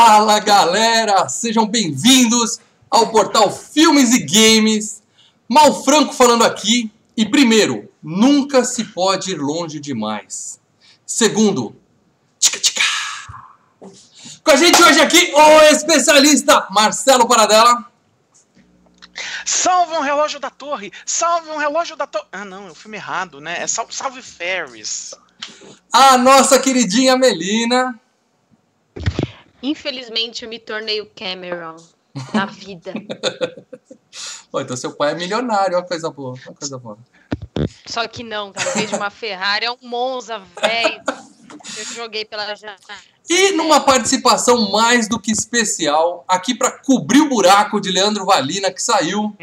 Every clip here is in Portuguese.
Fala galera, sejam bem-vindos ao portal Filmes e Games. Mal Franco falando aqui. E primeiro, nunca se pode ir longe demais. Segundo, tica tica. Com a gente hoje aqui o especialista Marcelo Paradela. Salve um relógio da torre! Salve um relógio da torre! Ah, não, é o filme errado, né? É Salve, salve Ferris. A nossa queridinha Melina. Infelizmente, eu me tornei o Cameron da vida. Pô, então seu pai é milionário, uma coisa boa, uma coisa boa. Só que não, cara. De uma Ferrari, é um Monza, velho. Eu joguei pela janela. E numa participação mais do que especial, aqui para cobrir o buraco de Leandro Valina, que saiu,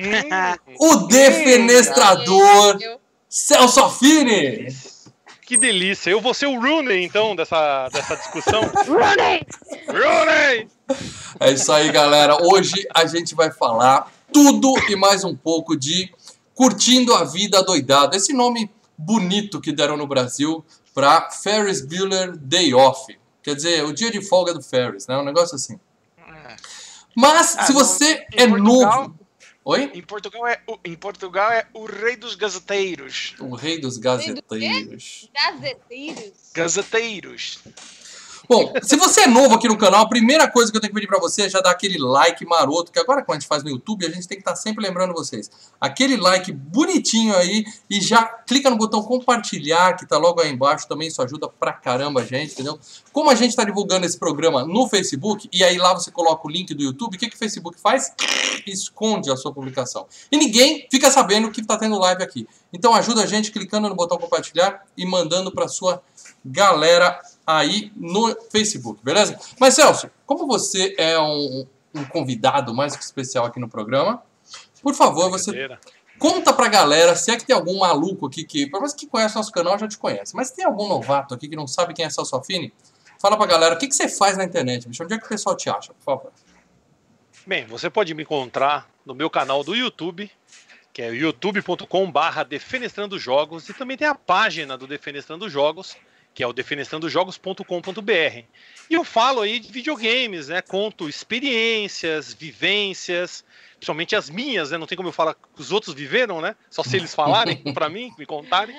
o defenestrador Celso Affini. Que delícia. Eu vou ser o Rooney, então, dessa, dessa discussão. Rooney! Rooney! É isso aí, galera. Hoje a gente vai falar tudo e mais um pouco de Curtindo a Vida Doidado. Esse nome bonito que deram no Brasil para Ferris Bueller Day Off. Quer dizer, o dia de folga do Ferris, né? Um negócio assim. Mas Ah, se você em é Portugal- novo... Oi? Em Portugal, é o, em Portugal é o rei dos gazeteiros. O rei dos gazeteiros. Gazeteiros. Gazeteiros. Bom, se você é novo aqui no canal, a primeira coisa que eu tenho que pedir pra você é já dar aquele like maroto, que agora quando a gente faz no YouTube, a gente tem que estar sempre lembrando vocês. Aquele like bonitinho aí e já clica no botão compartilhar, que tá logo aí embaixo, também isso ajuda pra caramba a gente, entendeu? Como a gente tá divulgando esse programa no Facebook, e aí lá você coloca o link do YouTube, o que, que o Facebook faz? Esconde a sua publicação. E ninguém fica sabendo que tá tendo live aqui. Então ajuda a gente clicando no botão compartilhar e mandando pra sua galera aí no Facebook, beleza? Mas Celso, como você é um, um convidado mais que especial aqui no programa, por favor, você conta pra galera se é que tem algum maluco aqui que, por mais que conhece nosso canal, já te conhece, mas tem algum novato aqui que não sabe quem é Celso Affini? Fala pra galera, o que, que você faz na internet, bicho? Onde é que o pessoal te acha, por favor? Bem, você pode me encontrar no meu canal do YouTube, que é youtube.com/barra Defenestrando Jogos, e também tem a página do Defenestrando Jogos, que é o defenestrandojogos.com.br. E eu falo aí de videogames, né? Conto experiências, vivências, principalmente as minhas, né? Não tem como eu falar que os outros viveram, né? Só se eles falarem pra mim, me contarem.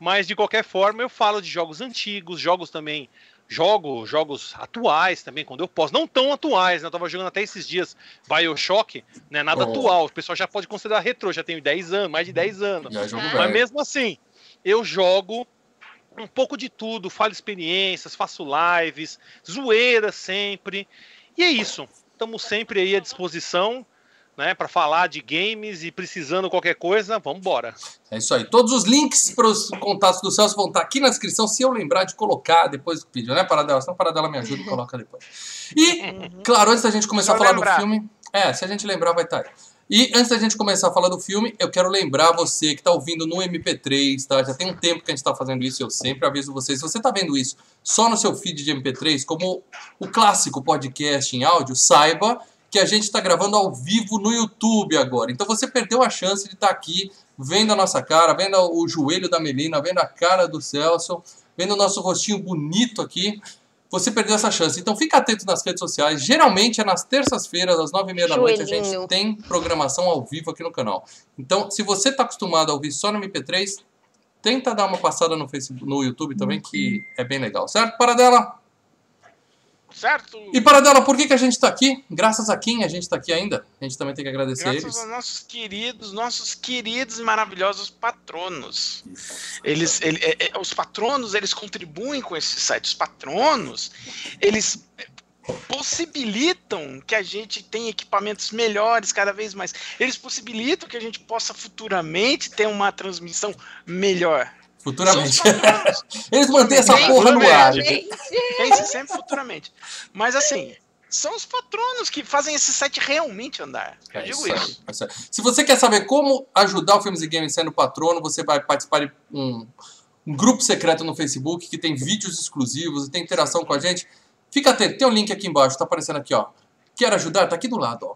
Mas de qualquer forma, eu falo de jogos antigos, jogos também jogo jogos atuais também, quando eu posso. Não tão atuais, né? Eu tava jogando até esses dias Bioshock, né? Nada Oh. atual. O pessoal já pode considerar retrô, já tenho 10 anos, mais de 10 anos. Mas mesmo assim, eu jogo um pouco de tudo, falo experiências, faço lives, zoeira sempre. E é isso. Estamos sempre aí à disposição, né, para falar de games e precisando qualquer coisa, vamos embora. É isso aí. Todos os links para os contatos do Celso vão estar aqui na descrição, se eu lembrar de colocar depois do vídeo, né, Paradela? Senão Paradela me ajuda e coloca depois. E, claro, antes da gente começar a falar lembrar. do filme... É, se a gente lembrar, vai estar aí. E antes da gente começar a falar do filme, eu quero lembrar você que está ouvindo no MP3, tá? Já tem um tempo que a gente está fazendo isso, eu sempre aviso vocês. Se você está vendo isso só no seu feed de MP3, como o clássico podcast em áudio, saiba que a gente está gravando ao vivo no YouTube agora. Então você perdeu a chance de estar aqui vendo a nossa cara, vendo o joelho da Melina, vendo a cara do Celso, vendo o nosso rostinho bonito aqui. Você perdeu essa chance. Então fica atento nas redes sociais. Geralmente é nas terças-feiras, às nove e meia da noite, a gente tem programação ao vivo aqui no canal. Então, se você está acostumado a ouvir só no MP3, tenta dar uma passada no, Facebook, no YouTube também, que é bem legal, certo? Paradela? Certo? E Paradela, por que, que a gente está aqui? Graças a quem a gente está aqui ainda? A gente também tem que agradecer Graças eles. aos nossos queridos, nossos queridos e maravilhosos patronos. Eles, ele- é- é- os patronos, eles contribuem com esse site. Os patronos, eles possibilitam que a gente tenha equipamentos melhores cada vez mais. Eles possibilitam que a gente possa futuramente ter uma transmissão melhor. Futuramente. Patronos. Eles mantêm essa Bem, porra no ar. Gente, Pense sempre futuramente. Mas assim, são os patronos que fazem esse site realmente andar. Eu É digo isso isso. é. Se você quer saber como ajudar o Filmes e Games sendo patrono, você vai participar de um, um grupo secreto no Facebook que tem vídeos exclusivos e tem interação com a gente. Fica atento, tem um link aqui embaixo, tá aparecendo aqui, ó. Quer ajudar? Tá aqui do lado, ó.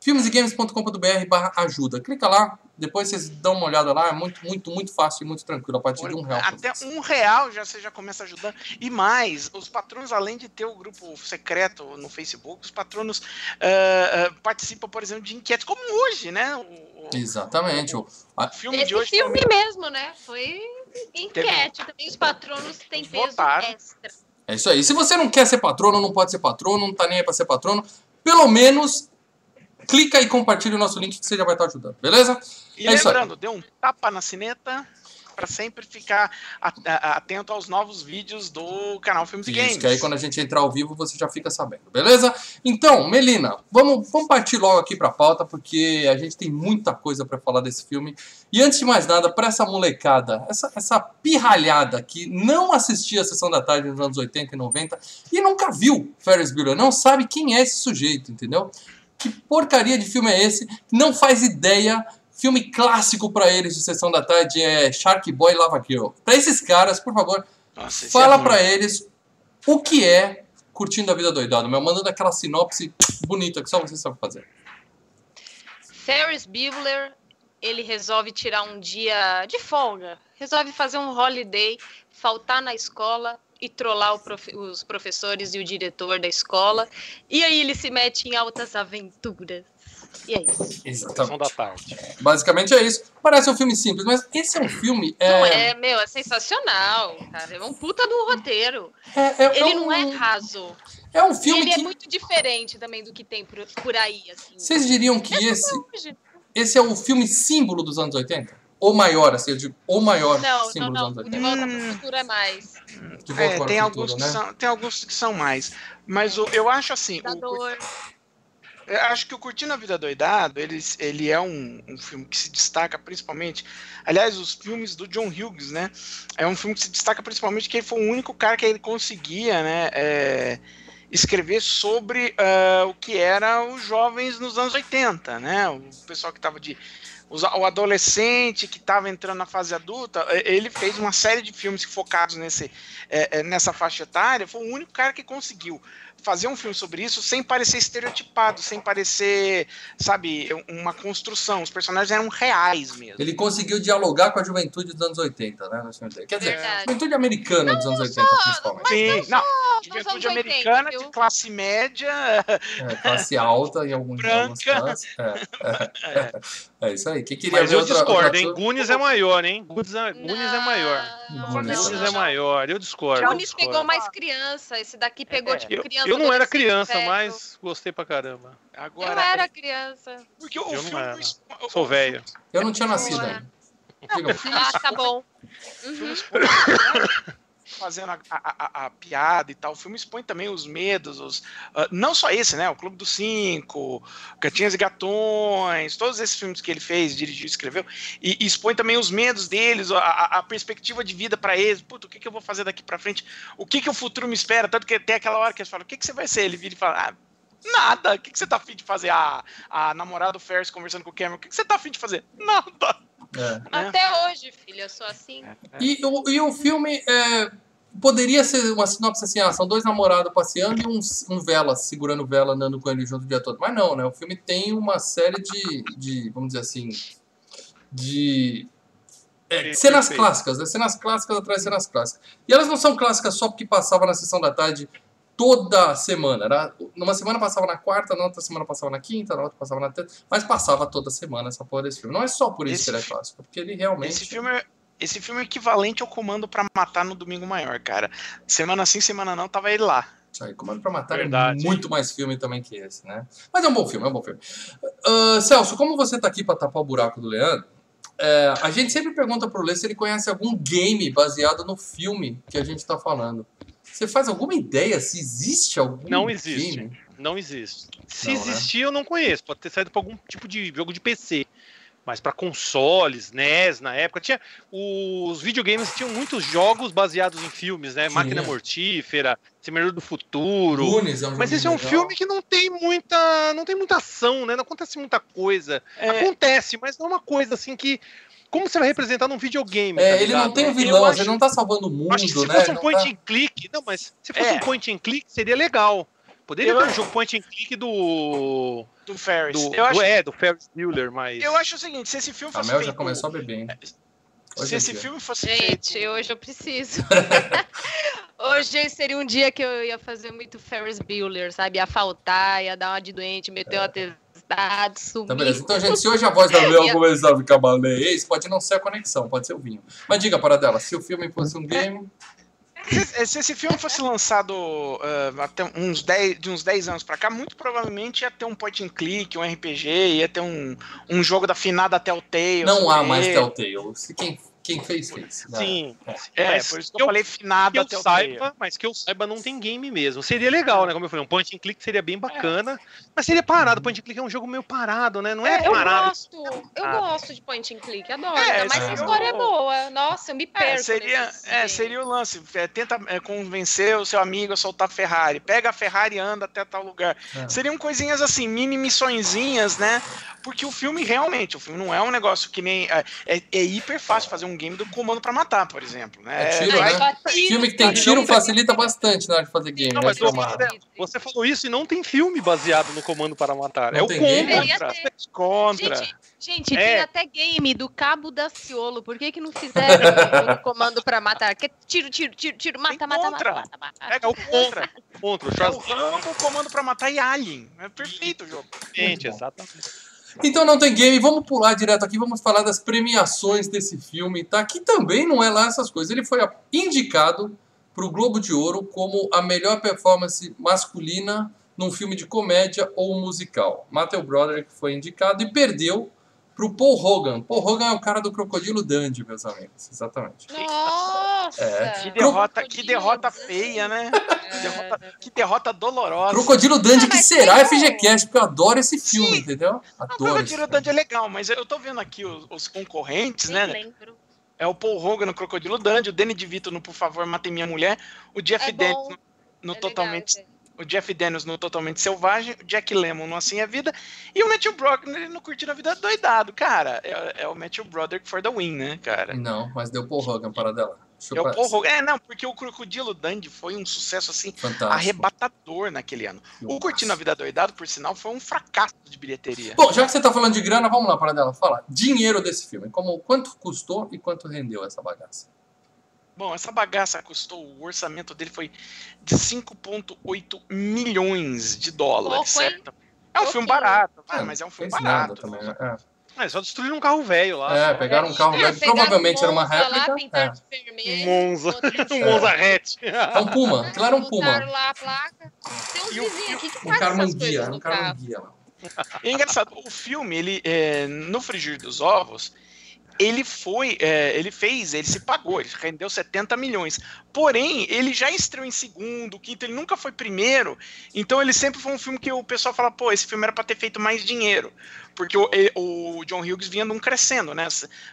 filmesegames.com.br barra ajuda. Clica lá, Depois vocês dão uma olhada lá, é muito, muito, muito fácil e muito tranquilo, a partir de um real. Até um real já você já começa ajudando. E mais, os patronos, além de ter o grupo secreto no Facebook, os patronos ah, ah, participam, por exemplo, de enquetes, como hoje, né? O, Exatamente. o- o filme Esse de hoje filme também. mesmo, né? Foi enquete. Também os patronos têm peso Votaram. extra. É isso aí. Se você não quer ser patrono, não pode ser patrono, não tá nem aí pra ser patrono, pelo menos clica e compartilha o nosso link que você já vai estar ajudando, beleza? E É isso lembrando, dê um tapa na sineta para sempre ficar a- a- atento aos novos vídeos do canal Filmes e Games. Isso, que aí quando a gente entrar ao vivo você já fica sabendo, beleza? Então, Melina, vamos, vamos partir logo aqui pra pauta, porque a gente tem muita coisa pra falar desse filme. E antes de mais nada, pra essa molecada, essa, essa pirralhada que não assistia a Sessão da Tarde nos anos 80 e 90 e nunca viu Ferris Bueller, não sabe quem é esse sujeito, entendeu? Que porcaria de filme é esse? Não faz ideia. Filme clássico pra eles de Sessão da Tarde é Shark Boy e Lava Girl. Pra esses caras, por favor, Nossa, Fala é pra eles o que é curtindo a vida doidado, meu. Mandando aquela sinopse bonita que só você sabe fazer. Ferris Bueller, ele resolve tirar um dia de folga. Resolve fazer um holiday, faltar na escola e trollar o profe- os professores e o diretor da escola. E aí ele se mete em altas aventuras. E é isso. Sessão da tarde. Basicamente é isso. Parece um filme simples, mas esse é um filme. Não É, é, meu, é sensacional, cara. É um puta do roteiro. é, é- Ele é um, não é raso. É um filme ele é que. muito diferente também do que tem por, por aí, assim. Vocês diriam que esse, Hoje. esse é o filme símbolo dos anos 80? Ou maior, assim, eu digo, ou maior Não, não, símbolo não. dos O anos De 80? Volta pro Futuro é mais. De volta É, tem alguns, né? são, tem alguns que são mais. Mas o- eu acho assim, o. Eu acho que o Curtindo a Vida Doidado, ele, ele é um, um filme que se destaca principalmente. Aliás, os filmes do John Hughes, né? É um filme que se destaca principalmente que ele foi o único cara que ele conseguia, né? é, escrever sobre ah, o que era os jovens nos anos 80, né? O pessoal que estava de. O adolescente que estava entrando na fase adulta, eh, ele fez uma série de filmes focados nesse, eh, nessa faixa etária. Foi o único cara que conseguiu fazer um filme sobre isso sem parecer estereotipado, sem parecer, sabe, uma construção. Os personagens eram reais mesmo. Ele conseguiu dialogar com a juventude dos anos 80, né? Quer dizer, Verdade. juventude americana dos anos 80, principalmente. Sim, não, juventude 80, americana viu? de classe média. É, classe alta em alguns Branca. classes. É, é, é isso aí. Quem queria Mas eu outra, discordo, outra hein? Goonies é maior, hein? Goonies é, Goonies é maior. Não, não, não. é maior, eu discordo. discordo. pegou mais criança. Esse daqui pegou, É, tipo, criança. Eu não era criança, velho. mas gostei pra caramba. Eu Agora, era criança. porque o Eu filme era. não o- Sou velho. Eu não tinha nascido Não. Ah, tá bom. Uhum. fazendo a, a- a- piada e tal. O filme expõe também os medos, os, ah, não só esse, né? O Clube dos Cinco, Gatinhas e Gatões, todos esses filmes que ele fez, dirigiu, escreveu, e, e expõe também os medos deles, a, a- perspectiva de vida para eles. Puta, o que, que eu vou fazer daqui para frente? O que, que o futuro me espera? Tanto que tem aquela hora que eles falam: o que, que você vai ser? Ele vira e fala: ah, Nada. O que, que você tá afim de fazer? A, a namorada do Ferris conversando com o Cameron. O que, que você tá afim de fazer? Nada. É. Até hoje, filho, eu sou assim. E, o, e o filme é, poderia ser uma sinopse assim: ah, são dois namorados passeando e um, um vela, segurando vela, andando com ele junto o dia todo. Mas não, né? O filme tem uma série de, de vamos dizer assim, de é, cenas clássicas, né? Cenas clássicas atrás de cenas clássicas. E elas não são clássicas só porque passava na sessão da tarde toda semana. Era, numa semana passava na quarta, na outra semana passava na quinta, na outra passava na terça, mas passava toda semana essa porra desse filme. Não é só por isso Esse que ele é clássico, porque ele realmente. Esse filme, é- esse filme é equivalente ao Comando pra Matar no Domingo Maior, cara. Semana sim, semana não, tava ele lá. Isso aí, Comando pra Matar Verdade. é muito mais filme também que esse, né? Mas é um bom filme, é um bom filme. Ah, Celso, como você tá aqui pra tapar o buraco do Leandro, é, a gente sempre pergunta pro Lê se ele conhece algum game baseado no filme que a gente tá falando. Você faz alguma ideia se existe algum Não existe. game? Não existe. Se Não, né? existir, eu não conheço. Pode ter saído pra algum tipo de jogo de PC. Mas pra consoles, NES, na época, tinha. Os videogames tinham muitos jogos baseados em filmes, né? Tinha. Máquina Mortífera, Semeador do Futuro. É um Mas esse é um legal. filme que não tem muita. não tem muita ação, né? Não acontece muita coisa. É, Acontece, mas não é uma coisa assim que. Como você vai representar num videogame? É, tá ele não tem vilão, acho- ele não tá salvando o mundo, Acho que se né? fosse um Não point tá- and click. Não, mas se fosse É. um point and click, seria legal. Poderia Eu ter um jogo point and click do. do Ferris. Do, eu, do- acho, é, do Ferris Bueller, mas. eu acho o seguinte, se esse filme A fosse Mel já feito... começou a beber, hein? Hoje Se é esse dia. filme fosse Gente, feito... hoje eu preciso. hoje seria um dia que eu ia fazer muito Ferris Bueller, sabe? Ia faltar, ia dar uma de doente, meter um atestado, sumir. Então, beleza. Então, gente, se hoje a voz da Mel começar a ficar balês, pode não ser a conexão, pode ser o vinho. Mas diga para dela, se o filme fosse um game, Se, se esse filme fosse lançado ah, até uns 10, de uns 10 anos pra cá, muito provavelmente ia ter um point and click, um RPG, ia ter um, um jogo da finada Telltale. não há sobre mais ele. Telltale. Se quem, quem fez, fez. né? Sim. É, Mas por isso que eu eu- falei Que finada eu Telltale. saiba, mas que eu saiba não tem game mesmo. Seria legal, né? Como eu falei, um point and click seria bem bacana. Mas seria parado. Point and click é um jogo meio parado, né? Não é, Eu parado. gosto, eu Ah. gosto de point and click, adoro. É, mas sim. a história é boa. Nossa, eu me perco. É, seria, nesses é, seria o lance. É, tenta é, convencer o seu amigo a soltar a Ferrari. Pega a Ferrari e anda até tal lugar. É. Seriam coisinhas assim, mini missõezinhas, né? Porque o filme realmente, o filme não é um negócio que nem. É, é- é hiper fácil fazer um game do comando pra matar, por exemplo. Né? É tiro, Ai, né? tiro, Filme que tem tiro facilita bastante na hora de fazer game, Não, né? mas? Você falou isso e não tem filme baseado no Comando para Matar. Não é o tem game? Deveria contra. ter. Contra. Gente, gente É. tem até game do Cabo da Ciolo. Por que, que não fizeram o comando pra matar? Que é tiro, tiro, tiro, tiro, mata, Tem mata, mata, contra. mata, mata. Pega o contra. Contra o É o. Rambo, comando pra matar e Alien. É perfeito o jogo. Bom. Exatamente. Então não tem game, vamos pular direto aqui, vamos falar das premiações desse filme, tá? Que também não é lá essas coisas. Ele foi indicado para o Globo de Ouro como a melhor performance masculina num filme de comédia ou musical. Matthew Broderick foi indicado e perdeu para o Paul Hogan. Paul Hogan é o cara do Crocodilo Dundee, meus amigos. Exatamente. Nossa! É. Que derrota, que derrota feia, né? Que É. derrota, que derrota dolorosa. Crocodilo Dundee, que mas será FGCast, porque eu adoro esse filme, Sim. entendeu? Não, Adoro. esse Crocodilo. Dundee é legal, mas eu tô vendo aqui os, os concorrentes, Nem né? lembro. É o Paul Hogan no Crocodilo Dundee, o Danny DeVito no Por Favor, Matem Minha Mulher, o Jeff É bom. no, no É legal, Totalmente gente. O Jeff Daniels no Totalmente Selvagem, o Jack Lemmon no Assim é Vida e o Matthew Broderick no Curtindo a Vida Doidado. Cara, é, é o Matthew Broderick for the win, né, cara? Não, mas deu Paul Hogan para dela. É o Paul Hogan. É, não, porque o Crocodilo Dundee foi um sucesso assim Fantástico. arrebatador naquele ano. O Curtindo a Vida Doidado, por sinal, foi um fracasso de bilheteria. Bom, já que você tá falando de grana, vamos lá para dela. Fala, dinheiro desse filme. Como, quanto custou e quanto rendeu essa bagaça? Bom, essa bagaça custou, o orçamento dele foi de 5,8 milhões de dólares, Pouco, hein? certo? É um filme barato, ah, É, mas é um filme barato. também, né? É, só destruíram um carro velho lá. É, pegaram um carro É, velho, provavelmente era uma Lá, réplica. pintaram É. Um vermelho. Monza. Um Monza hatch. É um Puma, aquilo era um Puma. lá a placa. Tem uns vizinhos aqui que Um Carmanguia, um. Carmanguia lá. E é engraçado, o filme, ele, é, no frigir dos ovos, ele foi, é, ele fez, ele se pagou, ele rendeu 70 milhões. Porém, ele já estreou em segundo, quinto, ele nunca foi primeiro. Então ele sempre foi um filme que o pessoal fala, pô, esse filme era pra ter feito mais dinheiro. Porque o, o John Hughes vinha num crescendo, né?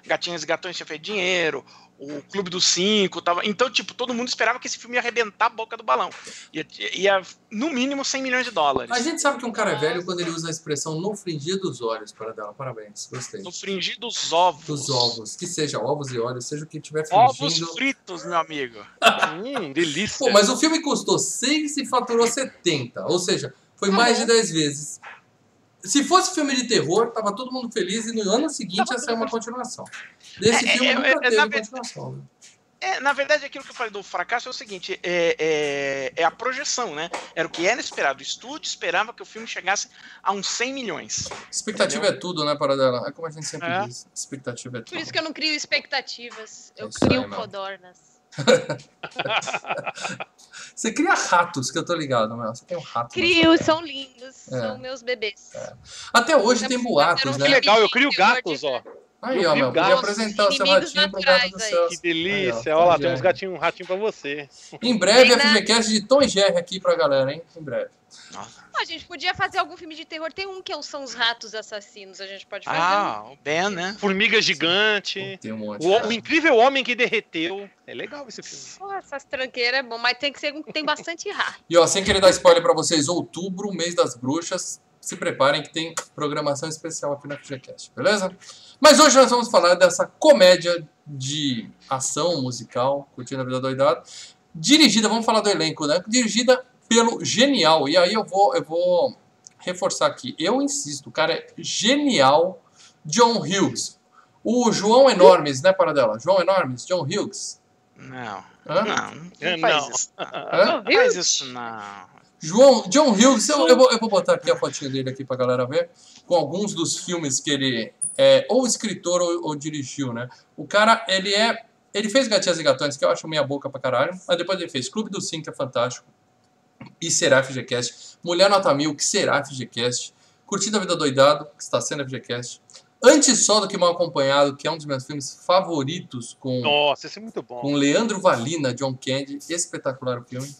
Gatinhas e Gatões tinha feito dinheiro, o Clube dos Cinco tava. Então, tipo, todo mundo esperava que esse filme ia arrebentar a boca do balão. Ia, ia no mínimo 100 milhões de dólares. A gente sabe que um cara é velho quando ele usa a expressão no fringir dos olhos para dela. Parabéns, gostei. No fringir dos ovos. Dos ovos, que seja ovos e olhos, seja o que tiver Ovos fingindo. fritos, meu amigo. Hum, delícia. Pô, mas o filme custou 6 e faturou 70. Ou seja, foi mais de 10 vezes. Se fosse filme de terror, tava todo mundo feliz e no ano seguinte ia sair uma continuação. Desse É, filme é, nunca é, teve na continuação. né? É, na verdade, aquilo que eu falei do fracasso é o seguinte: é, é, é a projeção, né? Era o que era esperado. O estúdio esperava que o filme chegasse a uns 100 milhões. Expectativa é tudo, né, Paradela? É como a gente sempre É. diz. Expectativa é tudo. Por isso que eu não crio expectativas. Eu É isso crio aí, codornas. Você cria ratos, que eu tô ligado, Mel. Você tem um rato. Crio, são lindos. É. São meus bebês. Até hoje tem boatos, um né? Que legal, eu crio gatos, de- ó. Aí, Eu ó, meu, podia apresentar o seu ratinho pro gato do aí. Que Aí, delícia. ó, Olha lá, Tom tem uns Jerry. gatinhos, um ratinho pra você. Em breve, a. FGCast de Tom e Jerry aqui pra galera, hein? Em breve. A gente podia fazer algum filme de terror. Tem um que são os ratos assassinos. A gente pode fazer. Ah, o Ben, né? Formiga gigante. Tem um monte. O, o incrível homem que derreteu. É legal esse filme. Pô, essas tranqueiras é bom, mas tem que ser um que tem bastante rato. E ó, sem querer dar spoiler pra vocês, outubro, mês das bruxas, se preparem que tem programação especial aqui na FGCast, beleza? Mas hoje nós vamos falar dessa comédia de ação musical, Curtindo a Vida Doidada, dirigida, vamos falar do elenco, né? Dirigida pelo Genial. E aí eu vou, eu vou reforçar aqui. Eu insisto, o cara é genial. John Hughes. O João Enormes, né, Paradela? João Enormes, John Hughes. Não. Hã? Não, não faz não. isso. Hã? Não faz isso, não. João, John Hughes, eu, eu vou, eu vou botar aqui a fotinha dele aqui pra galera ver, com alguns dos filmes que ele é ou escritor ou, ou dirigiu, né? O cara, ele é. Ele fez Gatinhas e Gatões, que eu acho meia boca pra caralho, mas depois ele fez Clube do Sim, que é fantástico, e será FGCast, Mulher Nota Mil, que será FGCast, Curtindo a Vida Doidado, que está sendo FGCast, Antes Só do que Mal Acompanhado, que é um dos meus filmes favoritos, com Nossa, esse é muito bom. com Leandro Valina, John Candy, espetacular o filme.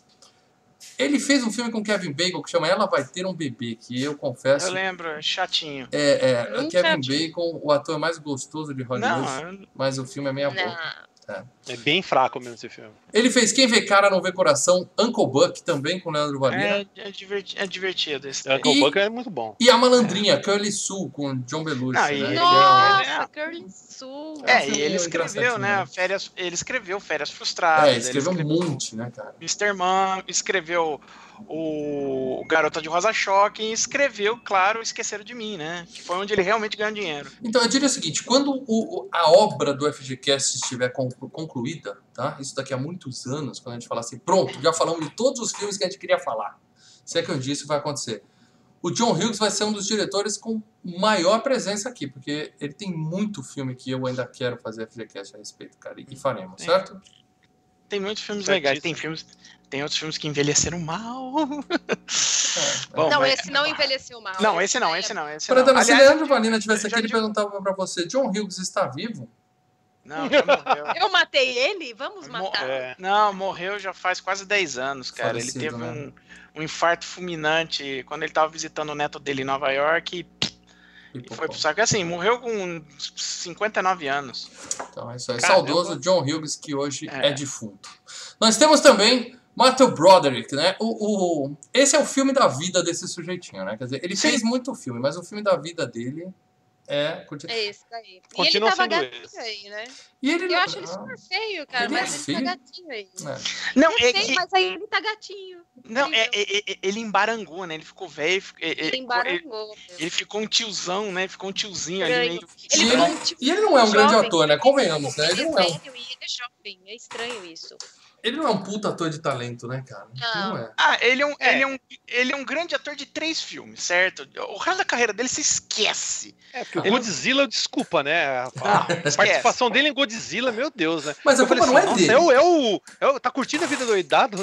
Ele fez um filme com Kevin Bacon que chama Ela Vai Ter um Bebê, que eu confesso Eu lembro, é chatinho. é, é Kevin vi. Bacon, o ator mais gostoso de Hollywood, Não, mas o filme é meia boca. É bem fraco mesmo esse filme. Ele fez Quem Vê Cara Não Vê Coração, Uncle Buck, também com Leandro Valina. é, é, diverti- é divertido esse daí. Uncle E- Buck é muito bom. E a Malandrinha, Curly Sue, com John Belushi. Ah, né? Ele é- Nossa, Curly Sue. É É, e ele escreveu, né? Férias, ele escreveu Férias Frustradas. É, ele escreveu um monte, né, cara? Mr. Man, escreveu o Garota de Rosa Choque e escreveu, claro, Esqueceram de Mim, né? Que foi onde ele realmente ganhou dinheiro. Então, eu diria o seguinte, quando o- a obra do FGCast estiver conclu- concluída, tá? Isso daqui a muitos anos, quando a gente falar assim, pronto, já falamos de todos os filmes que a gente queria falar. Se é que um dia isso vai acontecer. O John Hughes vai ser um dos diretores com maior presença aqui, porque ele tem muito filme que eu ainda quero fazer FGCast a respeito, cara, e faremos, certo? Tem muitos filmes Certíssimo. legais, tem filmes, tem outros filmes que envelheceram mal. É, Bom, não, mas- esse não envelheceu mal. Não, esse não, esse é- não, esse Para não. se Aliás, Leandro Valina tivesse aqui, ele digo- perguntava pra você, John Hughes está vivo? Não, já morreu. Eu matei ele? Vamos Mo- matar. É. Não, morreu já faz quase 10 anos, cara. Falecido, ele teve né? um, um infarto fulminante quando ele tava visitando o neto dele em Nova York e E, foi pro saco. Assim, morreu com 59 anos. Então é isso aí. Caramba. Saudoso John Hughes, que hoje é. É. defunto. Nós temos também Matthew Broderick, né? O, o- esse é o filme da vida desse sujeitinho, né? Quer dizer, ele Sim. fez muito filme, mas o filme da vida dele é. É esse daí. E Continua ele tava gatinho esse. aí, né? E ele Eu acho ele super feio, cara, Ele é mas ele feio? tá gatinho aí. é. Não, É é feio, que. mas aí ele tá gatinho. Não, é, é- é- ele embarangou, né? Ele ficou velho. é- é- Ele ele, embarangou. ele ficou um tiozão, né? Ficou um tiozinho ali meio. Ele E ele- um E ele não é um grande jovem. ator, né? Convenhamos, né? Ele Ele é não é, um, velho e ele é jovem. É estranho isso. Ele não é um puta ator de talento, né, cara? Não. Não é. Ah, ele é, um, É. Ele, é um, ele é um grande ator de três filmes, certo? O resto da carreira dele se esquece. É, porque o Godzilla, desculpa, né? A, a esquece. participação dele em Godzilla, meu Deus, né? Mas a Eu falei culpa não é nossa, dele. é o, é, o, é o- Tá curtindo a vida doidado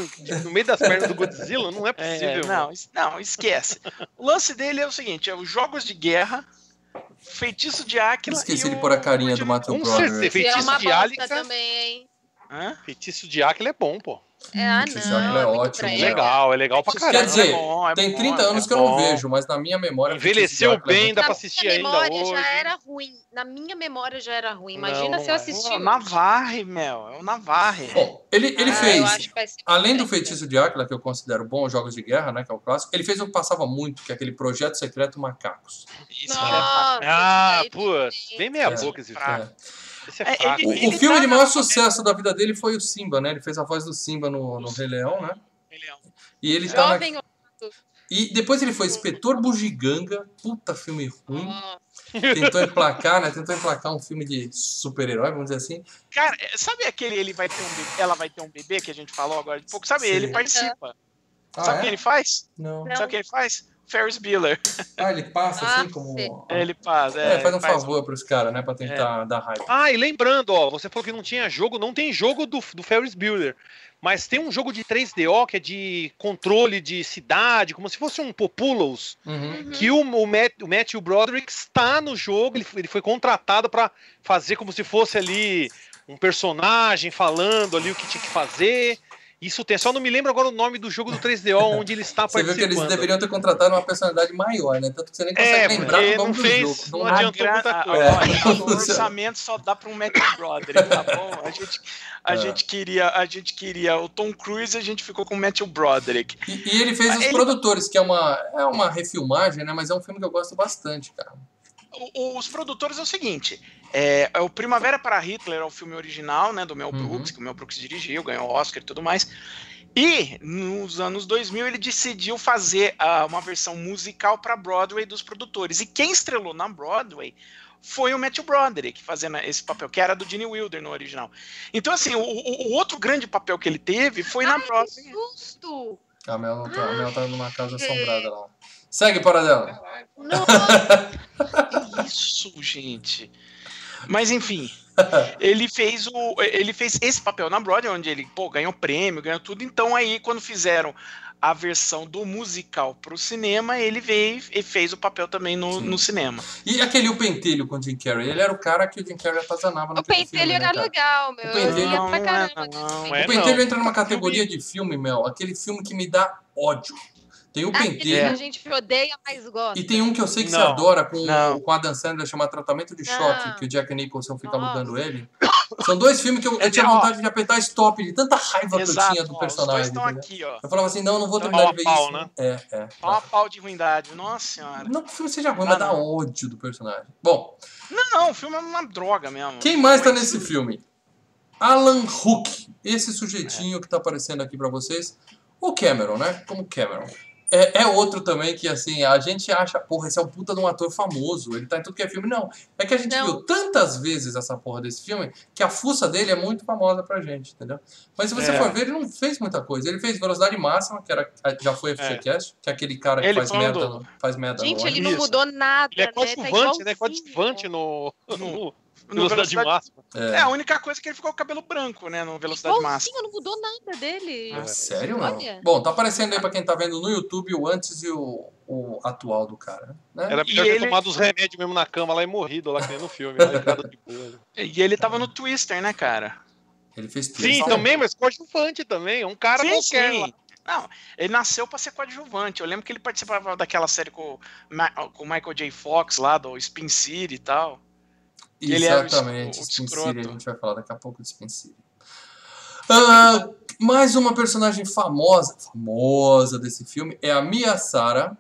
no meio das pernas do Godzilla? Não é É, possível. não, não, esquece. o lance dele é o seguinte: é os jogos de guerra, feitiço de Áquila. Esqueci e de o pôr a carinha do último- Matthew Com Broderick. certeza. É Feitiço uma de Álica. também, hein? Hã? Feitiço de Áquila é bom, pô. É, ah, Feitiço de não. Áquila é muito ótimo, ele. Legal, é legal pra de Quer caramba. Áquila dizer, é bom, é Tem bom, 30 é anos que eu não vejo, mas na minha memória. De Envelheceu é bem, dá Na pra minha assistir ainda memória hoje. já era ruim. Na minha memória já era ruim. Imagina Não, se eu é. assisti. É o Navarre, Mel. É o Navarre. Bom, ele, ele Ah, fez, além do. Feitiço de Áquila, que eu considero bom, Jogos de Guerra, né, que é o clássico, ele fez um que passava muito, que é aquele Projeto Secreto Macacos. Isso Nossa, Ah, putz, também. bem meia É. boca esse filme. É. É É, fraco. O, Ele o filme tá de maior sucesso da vida dele foi o Simba, né? Ele fez a voz do Simba no, no Rei Leão, né? Ele E ele tá na... E depois ele foi Inspetor Bugiganga, puta filme ruim. Nossa. Tentou emplacar, né? Tentou emplacar um filme de super-herói, vamos dizer assim. Cara, é, sabe aquele ele vai ter um bebê, ela vai ter um bebê que a gente falou agora de pouco? Sabe, Sim. ele participa. Ah, sabe o é? que ele faz? Não. Sabe o que ele faz? Ferris Bueller. Ah, ele passa Ah, assim como... sim. Ele faz, É, é, faz um faz favor pros caras, né? Pra tentar dar raiva. Ah, e lembrando, ó, você falou que não tinha jogo, não tem jogo do, do Ferris Bueller, mas tem um jogo de 3DO que é de controle de cidade, como se fosse um Populous, Uhum. que o, o, Matt, o Matthew Broderick está no jogo, ele, ele foi contratado para fazer como se fosse ali um personagem falando ali o que tinha que fazer. Isso tem, só não me lembro agora o nome do jogo do 3DO onde ele está Você viu que participando. eles deveriam ter contratado uma personalidade maior, né? Tanto que você nem consegue É, lembrar do nome não do fez- jogo. não Não- A adiantou gra- muita coisa. É. o orçamento só dá para um Matthew Broderick, tá bom? A gente, a É. gente queria, a gente queria o Tom Cruise, a gente ficou com o Matthew Broderick. E, e ele fez Os Ele- Produtores, que é uma, é uma refilmagem, né? Mas é um filme que eu gosto bastante, cara. O- os produtores é o seguinte: é, é o Primavera para Hitler é o filme original, né, do Mel Uhum. Brooks, que o Mel Brooks dirigiu, ganhou Oscar e tudo mais. E nos anos 2000 ele decidiu fazer uh, uma versão musical para Broadway dos produtores. E quem estrelou na Broadway foi o Matthew Broderick fazendo esse papel, que era do Gene Wilder no original. Então, assim, o, o, outro grande papel que ele teve foi na Ai, Broadway. que susto! A Mel, não tá, a Mel tá numa casa assombrada lá. Segue, Paradela. Não, Que Isso, gente. Mas enfim, ele fez o ele fez esse papel na Broadway onde ele pô, ganhou prêmio, ganhou tudo. Então aí quando fizeram a versão do musical pro cinema, ele veio e fez o papel também no, no cinema. E aquele O Pentelho com o Jim Carrey? Ele era o cara que o Jim Carrey atazanava o naquele pentelho filme, né, era cara? legal, meu. O Eu pentelho- Não, pra não é, caramba. não. É, O filme. Pentelho não. entra numa categoria de filme, Mel. Aquele filme que me dá ódio. Tem o que Pentelho. a gente odeia, mas gosta. E tem um que eu sei que você Não. adora com, Não. com a Dan Sandler, chama Tratamento de Não. Choque, que o Jack Nicholson fica Nossa. alugando ele. São dois filmes que eu, eu É, tinha ó. vontade de apertar stop, de tanta raiva que eu Exato. tinha do ó, personagem. Os dois aqui, ó. Eu falava assim, não, não vou Então, terminar de ver pau, isso. né? É, é. Pau a pau de ruindade. Nossa senhora. Não que o filme seja ruim, Ah, mas dá ódio do personagem. Bom, Não, não, o filme é uma droga mesmo. quem mais tá nesse filme? Alan Hook, esse sujeitinho que tá aparecendo aqui pra vocês. O Cameron, né? Como Cameron. É, é outro também que, assim, a gente acha, porra, esse é um puta de um ator famoso, ele tá em tudo que é filme. Não, é que a gente Não. viu tantas vezes essa porra desse filme que a fuça dele é muito famosa pra gente, entendeu? Mas se você É. for ver, ele não fez muita coisa. Ele fez Velocidade Máxima, que era, já foi FGCast, que é aquele cara que Ele faz merda, no, faz merda Gente, no ele não mudou nada. Ele é né? Tá coadjuvante, né? igualzinho. Coadjuvante no, no, No Velocidade Velocidade- Máxima. É, a única coisa é que ele ficou com o cabelo branco, né? No Velocidade Máxima. Igualzinho, não mudou nada dele. Ah, sério? Olha. Bom, tá aparecendo aí pra quem tá vendo no YouTube o antes e o, o atual do cara, né? Era E melhor ter ele- tomado os remédios mesmo na cama lá e morrido lá que nem no filme. E ele tava no Twister, né, cara? Ele fez Sim, Twister. também, mas coadjuvante também. Um cara Sim, qualquer sim. lá. Não, ele nasceu pra ser coadjuvante. Eu lembro que ele participava daquela série com, com o Michael J. Fox lá, do Spin City e tal. E ele era o es- Exatamente, o Spin escroto. City, a gente vai falar daqui a pouco de Spin City. Ah, mais uma personagem famosa, famosa desse filme é a Mia Sara,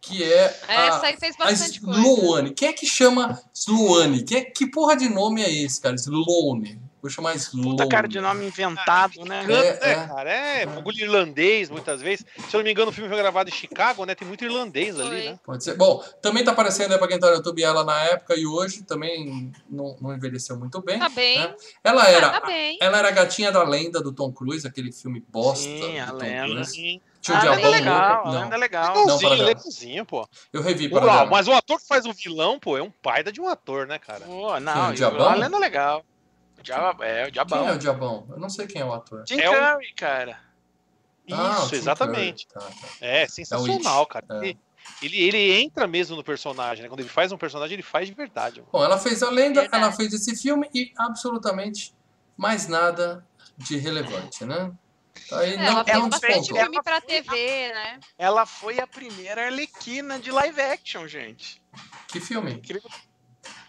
que é Essa a, aí fez a bastante coisa. Sloane. Quem é que chama Sloane? Quem é, que porra de nome é esse, cara? Sloane. Vou chamar Sloane. Puta cara de nome inventado, né? É, né, é. cara? É, bagulho irlandês, muitas vezes. Se eu não me engano, o filme foi gravado em Chicago, né? Tem muito irlandês ali, né? Pode ser. Bom, também tá aparecendo aí pra quem tá no YouTube ela na época e hoje também não, não envelheceu muito bem. Tá bem. né? Ela era, tá bem. ela era a gatinha da lenda do Tom Cruise, aquele filme bosta Sim, a do Tom lenda. Cruise. Sim. Tinha um Ah, diabão lenda é legal, louco. a Não, lenda é legal. Não, Legalzinho, dela. legalzinho, pô. eu revi para Uau, mas o ator que faz o vilão, pô, é um baita de um ator, né, cara? Pô, não, o e Diabão? a lenda é legal. Diabo, é, o Quem Diabão. é o diabão? Eu não sei quem é o ator. Jim É o- cara. Ah, Isso, exatamente. Tá, tá. É, sensacional, It. cara. É. Ele, ele, entra mesmo no personagem, né? Quando ele faz um personagem, ele faz de verdade. mano. Bom, ela fez a lenda, Verdade. ela fez esse filme e absolutamente mais nada de relevante, né? Tá aí, É, não, ela fez bastante despontou. filme pra TV, né? Ela foi a primeira Arlequina de live action, gente. Que filme? Incrível.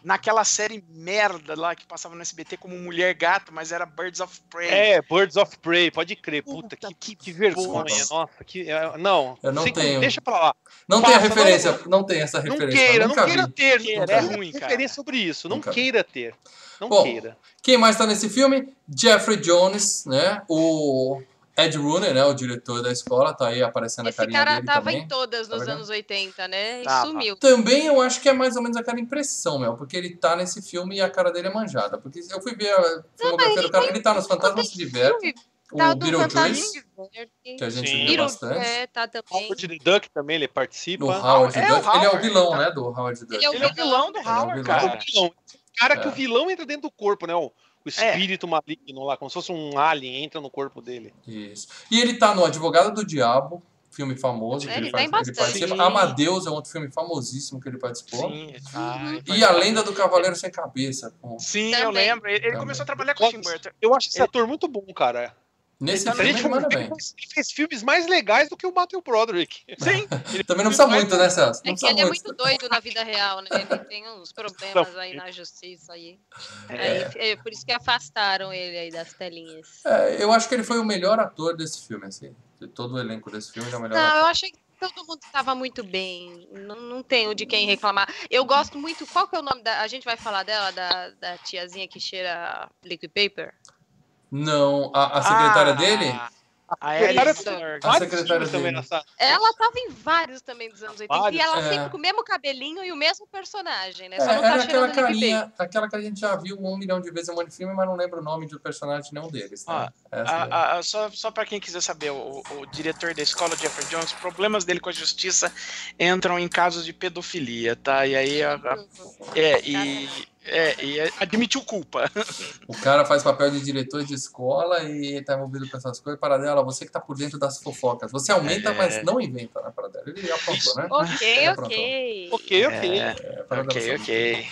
Naquela série merda lá que passava no SBT como Mulher Gato, mas era Birds of Prey. É, Birds of Prey, pode crer. Puta, Puta que, que, vergonha. porra. Nossa, que. é, não, Eu não tenho. Deixa pra lá. Não tem a Passa, referência, não, tem essa Não referência. queira, eu não queira vi. ter. Queira, Nunca é ruim, cara. referência sobre isso. Não Nunca queira ter. Não Bom, queira. Quem mais tá nesse filme? Jeffrey Jones, né? O Ed Rooney, né? O diretor da escola, tá aí aparecendo a Esse carinha cara dele tava também. em todas Tá nos vendo? anos 80, né? E Tava. sumiu. Também eu acho que é mais ou menos aquela impressão, Mel, porque ele tá nesse filme e a cara dele é manjada. Porque eu fui ver a filmografia do cara, ele tá nos Fantasmas se diverte, Tá o Beetlejuice, que a gente Sim. viu bastante. É, tá também. Howard the Duck também, ele participa. Do Howard É, o Duck. Ele é o vilão, tá. né? Do Howard Duck. Ele é o Ele é o vilão do é Howard. É cara. o vilão. O cara que É. o vilão entra dentro do corpo, né? O, o espírito maligno lá, como se fosse um alien, entra no corpo dele. Isso. E ele tá no Advogado do Diabo, filme famoso que Ele ele, faz, bastante. participa. Sim. Amadeus é outro filme famosíssimo que ele participou. Sim, ah, E A Lenda do Cavaleiro Sem Cabeça. com- Sim, eu Também. lembro. Ele, ele Também. começou a trabalhar com o Tim Burton. Eu acho esse Ele- ator muito bom, cara. Nesse Ele tá filme gente ele manda bem. ele fez, filmes mais legais do que o Matthew Broderick. Sim. Também não precisa muito, né, Celso? Não É que ele é muito. muito doido na vida real, né? Ele tem uns problemas aí na justiça aí. É. Aí, é por isso que afastaram ele aí das telinhas. É, eu acho que ele foi o melhor ator desse filme, assim. De todo o elenco desse filme, ele é o melhor Não, ator. eu achei que todo mundo estava muito bem. Não, não tenho de quem reclamar. Eu gosto muito. Qual que é o nome da. A gente vai falar dela, da, da tiazinha que cheira liquid paper? Não, a, a secretária Ah, dele? A Secretária A secretária filmes também dele. nessa. Ela tava em vários também dos anos 80 Vários. e ela É. sempre com o mesmo cabelinho e o mesmo personagem, né? É, Só não tá era aquela carinha, aquela que a gente já viu um milhão de vezes em um monte de filme, mas não lembro o nome do personagem nenhum deles. Né? Essa A- a- a- só só para quem quiser saber, o, o diretor da escola, Jeffrey Jones, problemas dele com a justiça entram em casos de pedofilia, tá? E aí, a- a- Baby. é, e, é, e é- admitiu culpa. O cara faz papel de diretor de escola e tá envolvido com essas coisas. Para dela, você que tá por dentro das fofocas. Você aumenta, É. mas não inventa, né, para dela. Ele aprontou, né? Ok, aprontou. ok. Ok, ok. É, É, para dela ok, ok.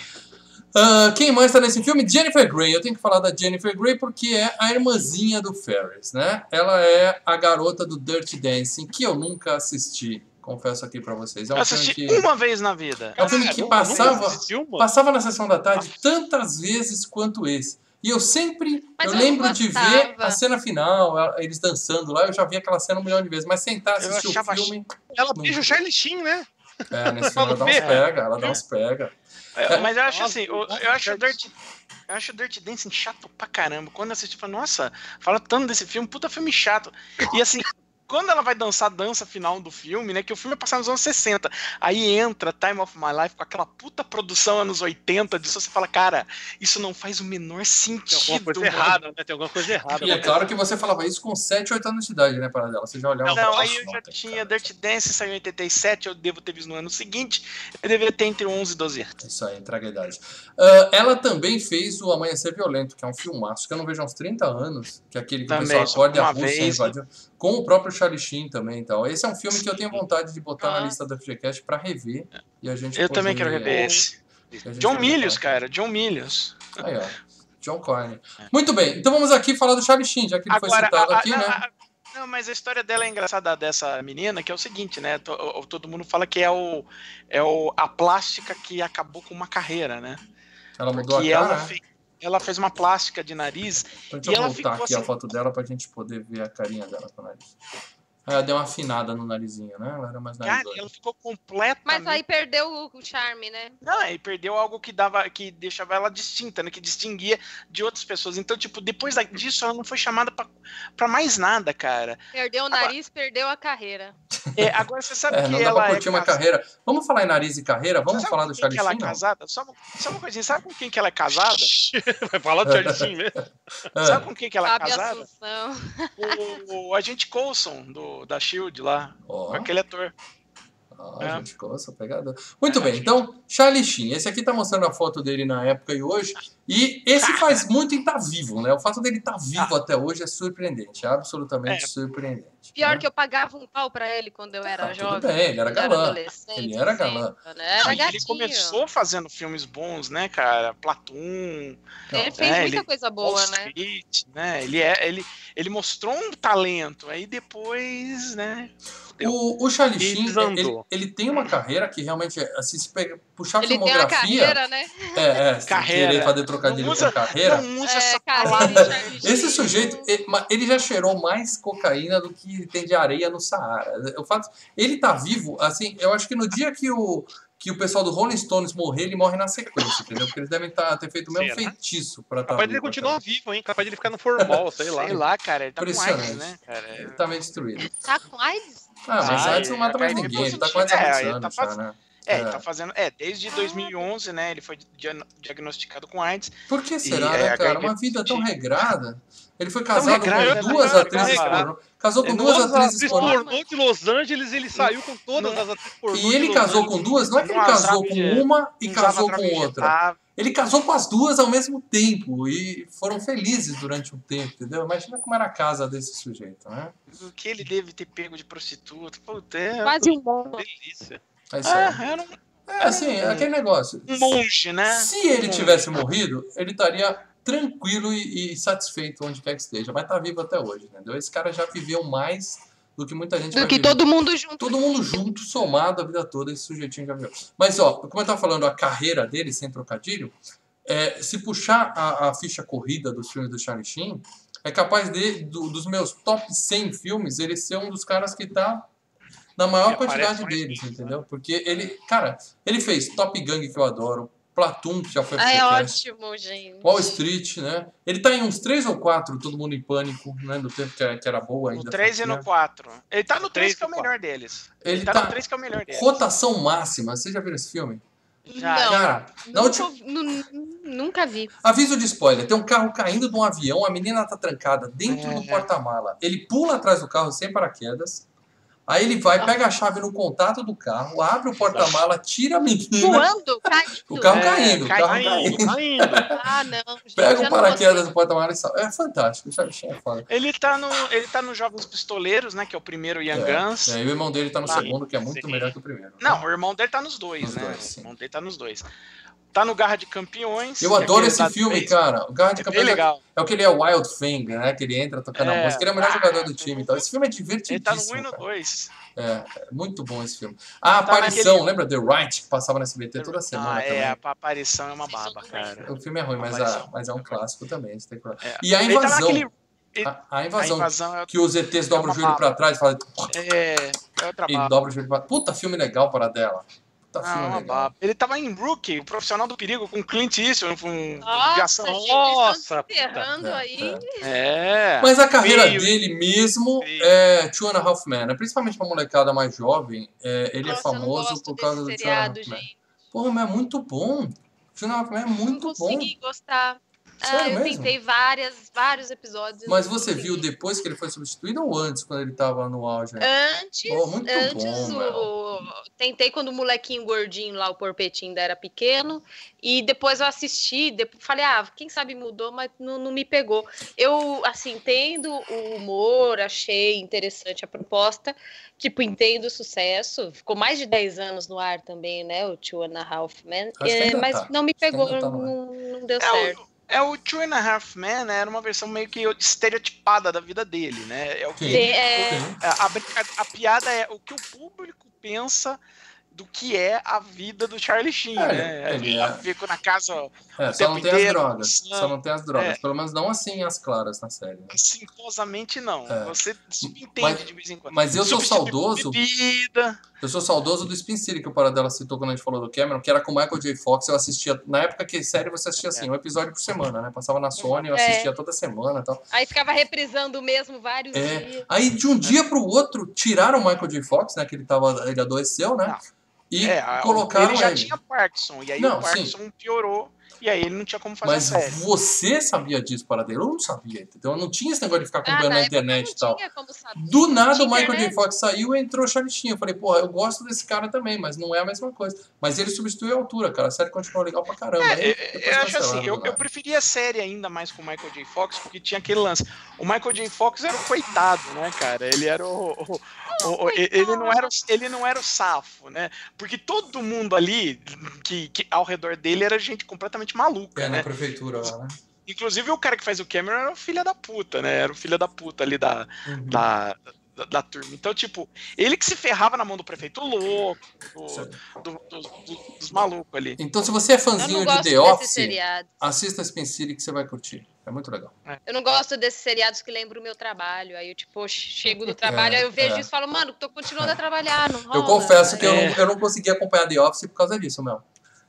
Ah, quem mais tá nesse filme? Jennifer Grey. Eu tenho que falar da Jennifer Grey porque é a irmãzinha do Ferris, né? Ela é a garota do Dirty Dancing, que eu nunca assisti. Confesso aqui pra vocês. É um Eu filme assisti que... uma vez na vida. É um filme que Caramba, passava-? Passava na sessão da tarde tantas vezes quanto esse. E eu sempre, Mas eu eu lembro de ver a cena final, eles dançando lá, eu já vi aquela cena um milhão de vezes. Mas sentar, assistir o filme, Ela Não. beija o Charlie Sheen, né? é, nesse filme ela dá uns É. pega, ela dá uns pega. É, mas eu acho assim, eu, eu acho o. Dirty. Eu acho o Dirty Dancing chato pra caramba. Quando eu assisti, eu falei, nossa, fala tanto desse filme, puta filme chato. E assim, quando ela vai dançar a dança final do filme, né? Que o filme é passado nos anos 60. Aí entra Time of My Life com aquela puta produção anos 80 disso, você fala, cara, isso não faz o menor Tem sentido. alguma coisa mano. errada, né? Tem alguma coisa errada. E é claro que você falava isso com 7, 8 anos de idade, né, para dela. Você já olhava e Não, aí "Nossa, eu já tem tinha cara". Dirty Dance, saiu em 87, eu devo ter visto no ano seguinte. Eu deveria ter entre 11 e 12 anos. Isso aí, entrega a idade. Ah, ela também fez o Amanhecer Violento, que é um filmaço que eu não vejo há uns 30 anos, que é aquele que Também, o pessoal acorda e a Rússia vez. invadiu. Com o próprio Charlie Sheen também, então. Esse é um filme que eu tenho vontade de botar na Ah. lista da FGCast pra rever. E a gente Eu também quero rever esse. a John falar. cara, John Milius. Aí, ó. John Cornyn. Muito bem, então vamos aqui falar do Charlie Sheen, já que ele foi citado a- a- aqui, não, né? a- não, mas a história dela é engraçada dessa menina, que é o seguinte, né? Todo mundo fala que é o é o, a plástica que acabou com uma carreira, né? Ela mudou a Porque cara, ela, né? Ela fez uma plástica de nariz. Então, e deixa eu ela voltar ficou aqui a assim- foto dela pra gente poder ver a carinha dela com o nariz. Aí ela deu uma afinada no narizinho, né? Ela era mais Cara, narizona. ela ficou completamente. Mas aí perdeu o o charme, né? Não, e perdeu algo que dava, que deixava ela distinta, né? Que distinguia de outras pessoas. Então, tipo, depois disso, ela não foi chamada pra, pra mais nada, cara. Perdeu o nariz, perdeu a carreira. É, agora você sabe É, que não dá ela pra é curtir uma casada- carreira. Vamos falar em nariz e carreira? Vamos Sabe falar com do Charlie ela é casada? Só, uma- só uma coisinha, sabe com quem que ela é casada? Vai falar do Charlie Sheen mesmo. É. Sabe com quem que ela é casada? Assunção. O, o agente Coulson, do, da SHIELD lá. Ó, Com aquele ator. Ó, É. gente, coça, pegador. Muito bem, então, Charlie Sheen. Esse aqui tá mostrando a foto dele na época e hoje. E esse faz muito em estar vivo, né? O fato dele estar vivo Ah. até hoje é surpreendente, é absolutamente É. surpreendente. Pior né? que eu pagava um pau pra ele quando eu era Ah, tudo jovem. bem, ele era galã. Ele era galã. Né? Era Não, e ele começou fazendo filmes bons, né, cara? Platum, Não, Ele fez É, muita ele- coisa Wall boa, né? Street, né? Ele, é, ele, ele mostrou um talento. Aí depois, né? Deu. O, o Charlie Sheen, ele, ele tem uma carreira que realmente, é- assim, se pega, puxar a Ele tem uma filmografia... carreira, né? É, é, se Carreira. querer fazer trocadilho usa- com carreira... Não usa É, essa carreira palavra. de Charlie Esse sujeito, ele, ele já cheirou mais cocaína do que tem de areia no Saara. O fato, ele tá vivo, assim, eu acho que no dia que o, que o pessoal do Rolling Stones morrer, ele morre na sequência, entendeu? Porque eles devem tá, ter feito o mesmo Será? feitiço pra estar Capaz vivo. dele até continuar hoje. vivo, hein? Capaz dele ficar no formal, sei lá. Sei lá, cara. Ele tá com AIDS, Impressionante. né, cara? Ele tá meio destruído. Tá com AIDS? Ah, mas antes não é, mata mais HIV ninguém, ele tá positivo. alguns É, ele anos tá já, faz- né? É, ele É. tá fazendo. É, desde 2011, né? Ele foi dia- diagnosticado com AIDS. Por que será, é, né, cara? HIV Uma vida tão regrada. Ele foi casado regrada, com duas né? atrizes Regrada. pornô. Casou com É, duas atrizes Atriz pornô. pornô de Los Angeles, ele saiu com todas Não. as atrizes pornô. E ele casou com duas, não é que ele casou com uma e casou com outra. Ele casou com as duas ao mesmo tempo e foram felizes durante um tempo, entendeu? Imagina como era a casa desse sujeito, né? O que ele deve ter pego de prostituta. Puta, é. Quase um monte. Delícia. É isso aí. Ah, era um, É assim, é aquele negócio. um monge, né? Se ele tivesse morrido, ele estaria tranquilo e, e satisfeito onde quer que esteja, mas tá vivo até hoje, entendeu? Esse cara já viveu mais do que muita gente Do vai que viver. todo mundo junto. Todo mundo junto, somado a vida toda, esse sujeitinho já viveu. Mas, ó, como eu tava falando, a carreira dele, sem trocadilho, é, se puxar a, a ficha corrida dos filmes do Charlie Sheen, é capaz de, do- dos meus top 100 filmes, ele ser um dos caras que tá na maior quantidade deles, vezes, entendeu? Porque ele, cara, ele fez Top Gun, que eu adoro, Platoon, que já foi Ah, é podcast. ótimo, gente. Wall Street, né? Ele tá em uns três ou quatro, Todo Mundo em Pânico, né? Do tempo que era, que era boa ainda. No 3 e no franquia. 4. Ele tá no No 3 três que é o melhor deles. Ele Ele tá, tá- no 3 que é o melhor deles. Rotação Máxima, vocês já viram esse filme? Já. Não, Cara, nunca, última... nunca vi. Aviso de spoiler: tem um carro caindo de um avião, a menina tá trancada dentro do É. porta-mala. Ele pula atrás do carro sem paraquedas. Aí ele vai, pega a chave no contato do carro, abre o porta-mala, tira a menina. Voando, caindo. O carro É, caindo, o cai- carro Caindo, caindo. caindo. Ah, não. gente, Pega o paraquedas do porta-mala e salva. É fantástico, isso é- isso é foda. Ele tá no, ele tá nos Jogos Pistoleiros, né? Que é o primeiro Young É, Guns. é, e o irmão dele tá no Ah, segundo, que é muito sim. melhor que o primeiro. né? Não, o irmão dele tá nos dois, Nos né? dois, o irmão dele tá nos dois. Tá no Garra de Campeões. Eu é adoro aquele esse filme, três. cara. O Garra de É Campeões é- legal. é o que ele é Wild Thing, né? Que ele entra tocando a É. música. Ele é o melhor Ah, jogador do time. Então, esse filme é divertidíssimo. Ele tá no 1 e no cara. 2. É, é muito bom esse filme. A Tá aparição, naquele- lembra The Right, que passava na SBT toda semana ah, também. é, a aparição é uma baba, cara. O filme é ruim, mas, a, mas é um clássico também. Tem que... É. E a tá invasão. A, a A invasão. invasão é, Que os ETs dobram É o joelho pra trás e falam. é, é outra E baba. dobra o joelho pra Puta filme legal para dela. Puta Ah, filme. Ele tava em Rookie, o profissional do perigo, com Clint Eastwood, um de Nossa, ação. gente, Nossa, É, aí. É. Mas a carreira Feio. dele mesmo Feio. é Two and a Half Men. né? Principalmente pra molecada mais jovem, é, ele Nossa, é famoso não por causa do desse Two and a Half seriado, Men. Porra, mas é muito bom. Two and a Half Men é muito não bom. consegui gostar. Sério ah, eu mesmo? tentei várias, vários episódios. Mas você viu consegui. depois que ele foi substituído ou antes, quando ele tava no auge? Antes, Pô, muito antes bom, o... tentei quando o molequinho gordinho lá, o porpetinho ainda era pequeno, e depois eu assisti, depois falei, ah, quem sabe mudou, mas não, não me pegou. Eu, assim, entendo o humor, achei interessante a proposta, tipo, entendo o sucesso, ficou mais de 10 anos no ar também, né, o Two and a Half Men, Acho que é, mas tá. não me pegou, tá não, não deu É certo. o, é o Two and a Half Men, né, era uma versão meio que estereotipada da vida dele, né? É o que Sim. É, Sim. a, a a piada é o que o público pensa do que é a vida do Charlie Sheen, É, né? ele Ele é- fica na casa É, o só tempo não tem as inteiro, drogas. Só não tem as drogas. É. Pelo menos não assim as claras na série. né? simplosamente não. É. Você subentende Mas- de vez em quando. Mas eu sou Substitui por saudoso. Bebida. Eu sou saudoso do Spin City que o Paradela citou quando a gente falou do Cameron, que era com o Michael J. Fox. Eu assistia. Na época que série você assistia assim, um episódio por semana, né? Passava na Sony, eu É. assistia toda semana e tal. Aí ficava reprisando o mesmo vários É. dias. Aí de um dia pro outro, tiraram o Michael J. Fox, né? Que ele tava. Ele adoeceu, né? Não. E É, colocaram ele já ele. tinha Parkinson, e aí Não, o Parkinson piorou, e aí ele não tinha como fazer Mas a série. você sabia disso, Paradela? Eu não sabia, entendeu? Eu não tinha esse negócio de ficar Ah, acompanhando na na época internet não e tal. tinha como saber. Do nada Tinha o Michael J. internet. Fox saiu e entrou Sheen. Eu falei, porra, eu gosto desse cara também, mas não é a mesma coisa. Mas ele substituiu a altura, cara. A série continuou legal pra caramba. É, Aí, eu- eu acho cancelaram assim, eu, eu preferia a série ainda mais com o Michael J. Fox, porque tinha aquele lance. O Michael J. Fox era o coitado, né, cara? Ele era o. o- o- o- ele, não era, o- ele não era o safo, né? Porque todo mundo ali que, que ao redor dele era gente completamente maluca, É, na né? prefeitura lá, né? Inclusive o cara que faz o Cameron era o filho da puta, né? Era o filho da puta ali da, Uhum. da, da, da turma. Então, tipo, ele que se ferrava na mão do prefeito louco, do- do- do- do- dos malucos ali. Então, se você é fãzinho de The Office, assista Spin City que você vai curtir. É muito legal. Eu não gosto desses seriados que lembram o meu trabalho. Aí eu, tipo, chego do trabalho, É, aí eu vejo é. isso e falo, mano, tô continuando a trabalhar, não rola. Eu confesso que eu, É. não, eu não consegui acompanhar The Office por causa disso, Mel.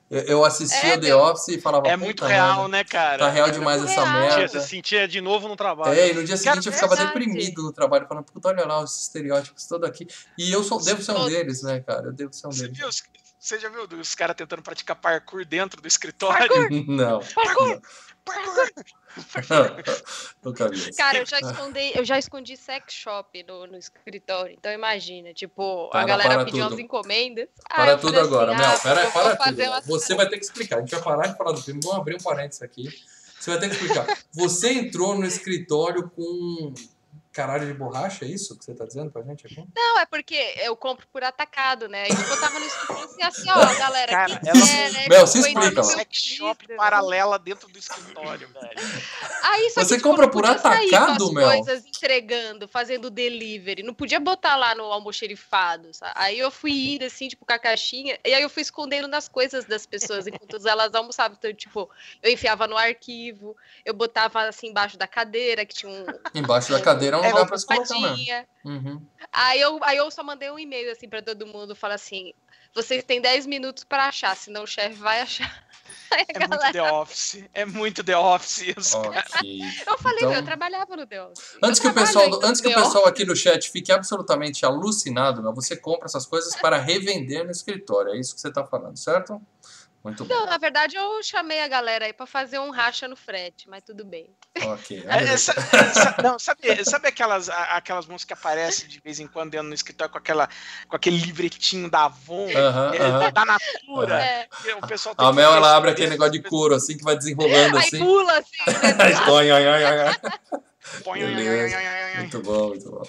Eu, eu assistia É, The. Office e falava. É "Puta muito merda, real, né, cara? Tá real É demais essa real. Merda. Você sentia de novo no trabalho. É, e no dia seguinte eu ficava verdade. deprimido no trabalho, falando, puta, olha lá os estereótipos todos aqui. E eu sou, devo ser um deles, né, cara? Eu devo ser um Você, deles. viu, os- você já viu os caras tentando praticar parkour dentro do escritório? Não, Parkour! Parkour! nunca vi isso. Cara, eu já escondi, eu já escondi sex shop no, no escritório. Então imagina, tipo, Para, a galera pediu tudo. umas encomendas. Para tudo falei agora, assim, Mel. ah, Pera, para tudo. Você vai ter que explicar. A gente vai parar de falar do filme. Vamos abrir um parênteses aqui. Você vai ter que explicar. Você entrou no escritório com caralho de borracha, é isso que você tá dizendo pra gente aqui? Não, é porque eu compro por atacado, né? E tipo, eu tava no escritório e assim, ó, galera, Cara, quem ela- quer, né? Mel, se explica, meu Sex shop paralela dentro do escritório, velho. Aí, só que, Você tipo, compra não por atacado, Mel? coisas entregando, fazendo delivery. Não podia botar lá no almoxerifado, sabe? Aí eu fui indo, assim, tipo, com a caixinha. E aí eu fui escondendo nas coisas das pessoas enquanto elas almoçavam. Então, tipo, eu enfiava no arquivo, eu botava, assim, embaixo da cadeira, que tinha um... Embaixo da cadeira é um lugar eu- pra se colocar mesmo. Tadinha. Uhum. Aí eu, aí eu só mandei um e-mail assim pra todo mundo, fala assim, vocês têm 10 minutos pra achar, senão o chefe vai achar. Aí É muito galera- The Office. É muito The Office. Os caras- Ok. Eu falei, Então- eu trabalhava no The Office. Antes Eu que, o pessoal, antes que o pessoal aqui no chat fique absolutamente alucinado, meu, você compra essas coisas para revender no escritório. É isso que você está falando, certo? Muito bom. Não, na verdade eu chamei a galera aí pra fazer um racha no frete, mas tudo bem. Ok. É, é, sa- sa- não, sabe, sabe aquelas, aquelas moças que aparecem de vez em quando dentro no escritório com, aquela, com aquele livretinho da Avon, Aham, é, aham. da Natura? É. O pessoal tem A Mel, ela abre aquele negócio de couro, assim, que vai desenrolando, Aí assim. pula assim, né? Ai, ai, ai, ai, ai. Põe- Beleza. Muito bom, muito bom.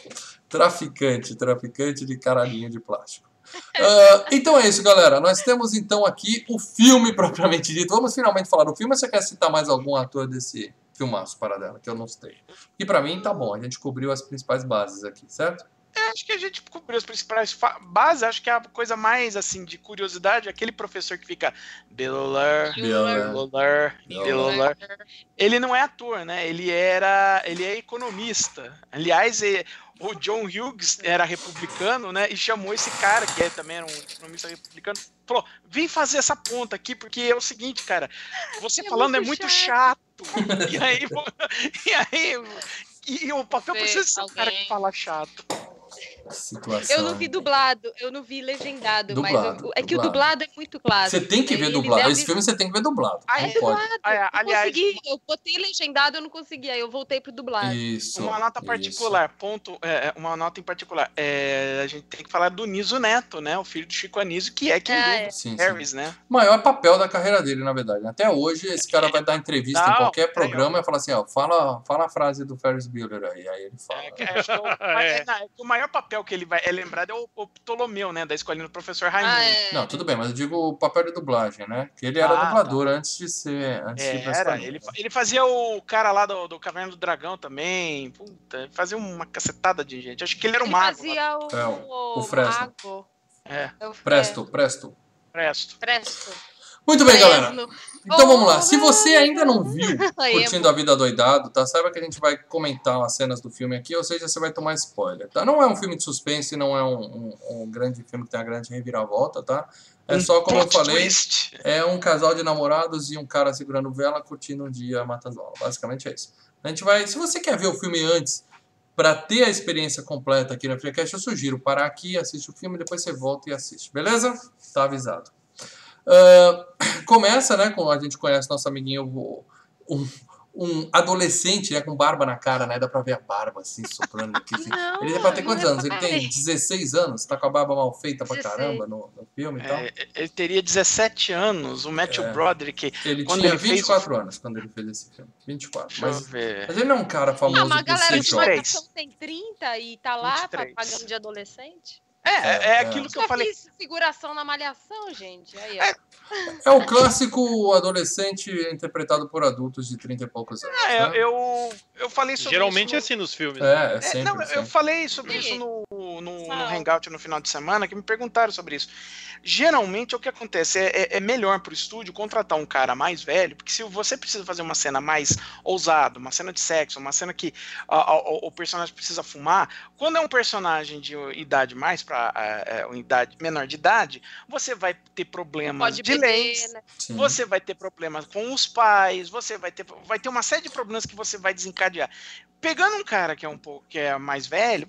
Traficante, traficante de caralhinho de plástico. Ah, então é isso, galera. Nós temos então aqui o filme propriamente dito. Vamos finalmente falar do filme. Ou você quer citar mais algum ator desse filmaço para dela, que eu não sei? E pra mim tá bom, a gente cobriu as principais bases aqui, certo? É, acho que a gente cobriu as principais bases. Acho que a coisa mais assim de curiosidade é aquele professor que fica. Bueller, Bueller. Bueller. Ele não é ator, né? Ele era, ele é economista. Aliás, é- o John Hughes era republicano, né? E chamou esse cara que é também era um economista republicano. Falou: "Vem fazer essa ponta aqui porque é o seguinte, cara. Você É falando é muito muito chato." chato. e aí, e aí e, e o papel precisa ser um cara que alguém. fala chato. Situação. Eu não vi dublado, eu não vi legendado, mas Dublado, eu- é que o dublado. dublado é muito clássico. Você tem que ver dublado. deve- Esse filme você tem que ver dublado. Ah, Não é pode. Ah, é, Eu aliás, consegui, eu botei legendado, eu não consegui, aí eu voltei pro dublado. Isso. Uma nota isso. particular, ponto, é, uma nota em particular. É, a gente tem que falar do Niso Neto, né? O filho do Chico Anísio, que é quem Ah, dubla é. Sim, sim. Harris, né? maior papel da carreira dele, na verdade. Até hoje, esse cara vai dar entrevista em Não, qualquer peraí, programa e falar assim, ó, fala, fala a frase do Ferris Bueller aí. Aí ele fala. É, que- acho que é o, é, é o maior papel que ele vai é lembrado é o, o Ptolomeu, né? Da escolinha do professor Raimundo. Ah, é. Não, tudo bem, mas eu digo o papel de dublagem, né? Que ele era Ah, dublador antes de ser. Antes de ir É, era, escolinha. ele, ele fazia o cara lá do, do Caverna do Dragão também. Puta, ele fazia uma cacetada de gente. Acho que ele era um Ele mago. fazia o, É, o- o Fresno. mago. É, É Presto, presto. presto. Presto. Muito bem, galera. Então vamos lá. Se você ainda não viu Curtindo a Vida Doidado, tá? Saiba que a gente vai comentar as cenas do filme aqui, ou seja, você vai tomar spoiler, tá? Não é um filme de suspense, não é um, um- um grande filme que tem uma grande reviravolta, tá? É só, como eu falei, é um casal de namorados e um cara segurando vela, curtindo um dia matando aula. Basicamente é isso. A gente vai... Se você quer ver o filme antes, pra ter a experiência completa aqui na FreeCast, eu sugiro parar aqui, assiste o filme, depois você volta e assiste, beleza? Tá avisado. Ah, começa, né, com a gente conhece nosso amiguinho, o- um, um adolescente, né, com barba na cara, né, dá pra ver a barba, assim, soprando aqui. assim. Não, Ele tem ter quantos anos? Ele tem 16 anos, tá com a barba mal feita pra 16. caramba no, no filme e tal. É, ele teria 17 anos. O Matthew É. Broderick. Ele quando tinha ele fez 24 anos quando ele fez esse filme. 24. Deixa eu Mas, ver. mas ele não é um cara famoso Não, mas a galera de jovem. 23. marcação tem 30 e tá lá 23. pagando de adolescente. É, é, É, é. aquilo que eu falei. fiz figuração na malhação, gente. Aí. É, É o clássico adolescente interpretado por adultos de 30 e poucos anos. É, né? eu, eu falei sobre Geralmente é isso. assim nos filmes. né? É, é É, sempre. não, eu sempre. falei sobre Sim. isso no, no, no. Hangout no final de semana, que me perguntaram sobre isso. Geralmente, o que acontece é, é, é melhor pro estúdio contratar um cara mais velho, porque se você precisa fazer uma cena mais ousada, uma cena de sexo, uma cena que a- a- o personagem precisa fumar, quando é um personagem de idade mais para idade menor de idade, você vai ter problemas de beber, leis, né? Você vai ter problemas com os pais, você vai ter, vai ter uma série de problemas que você vai desencadear. Pegando um cara que é um pouco que é mais velho,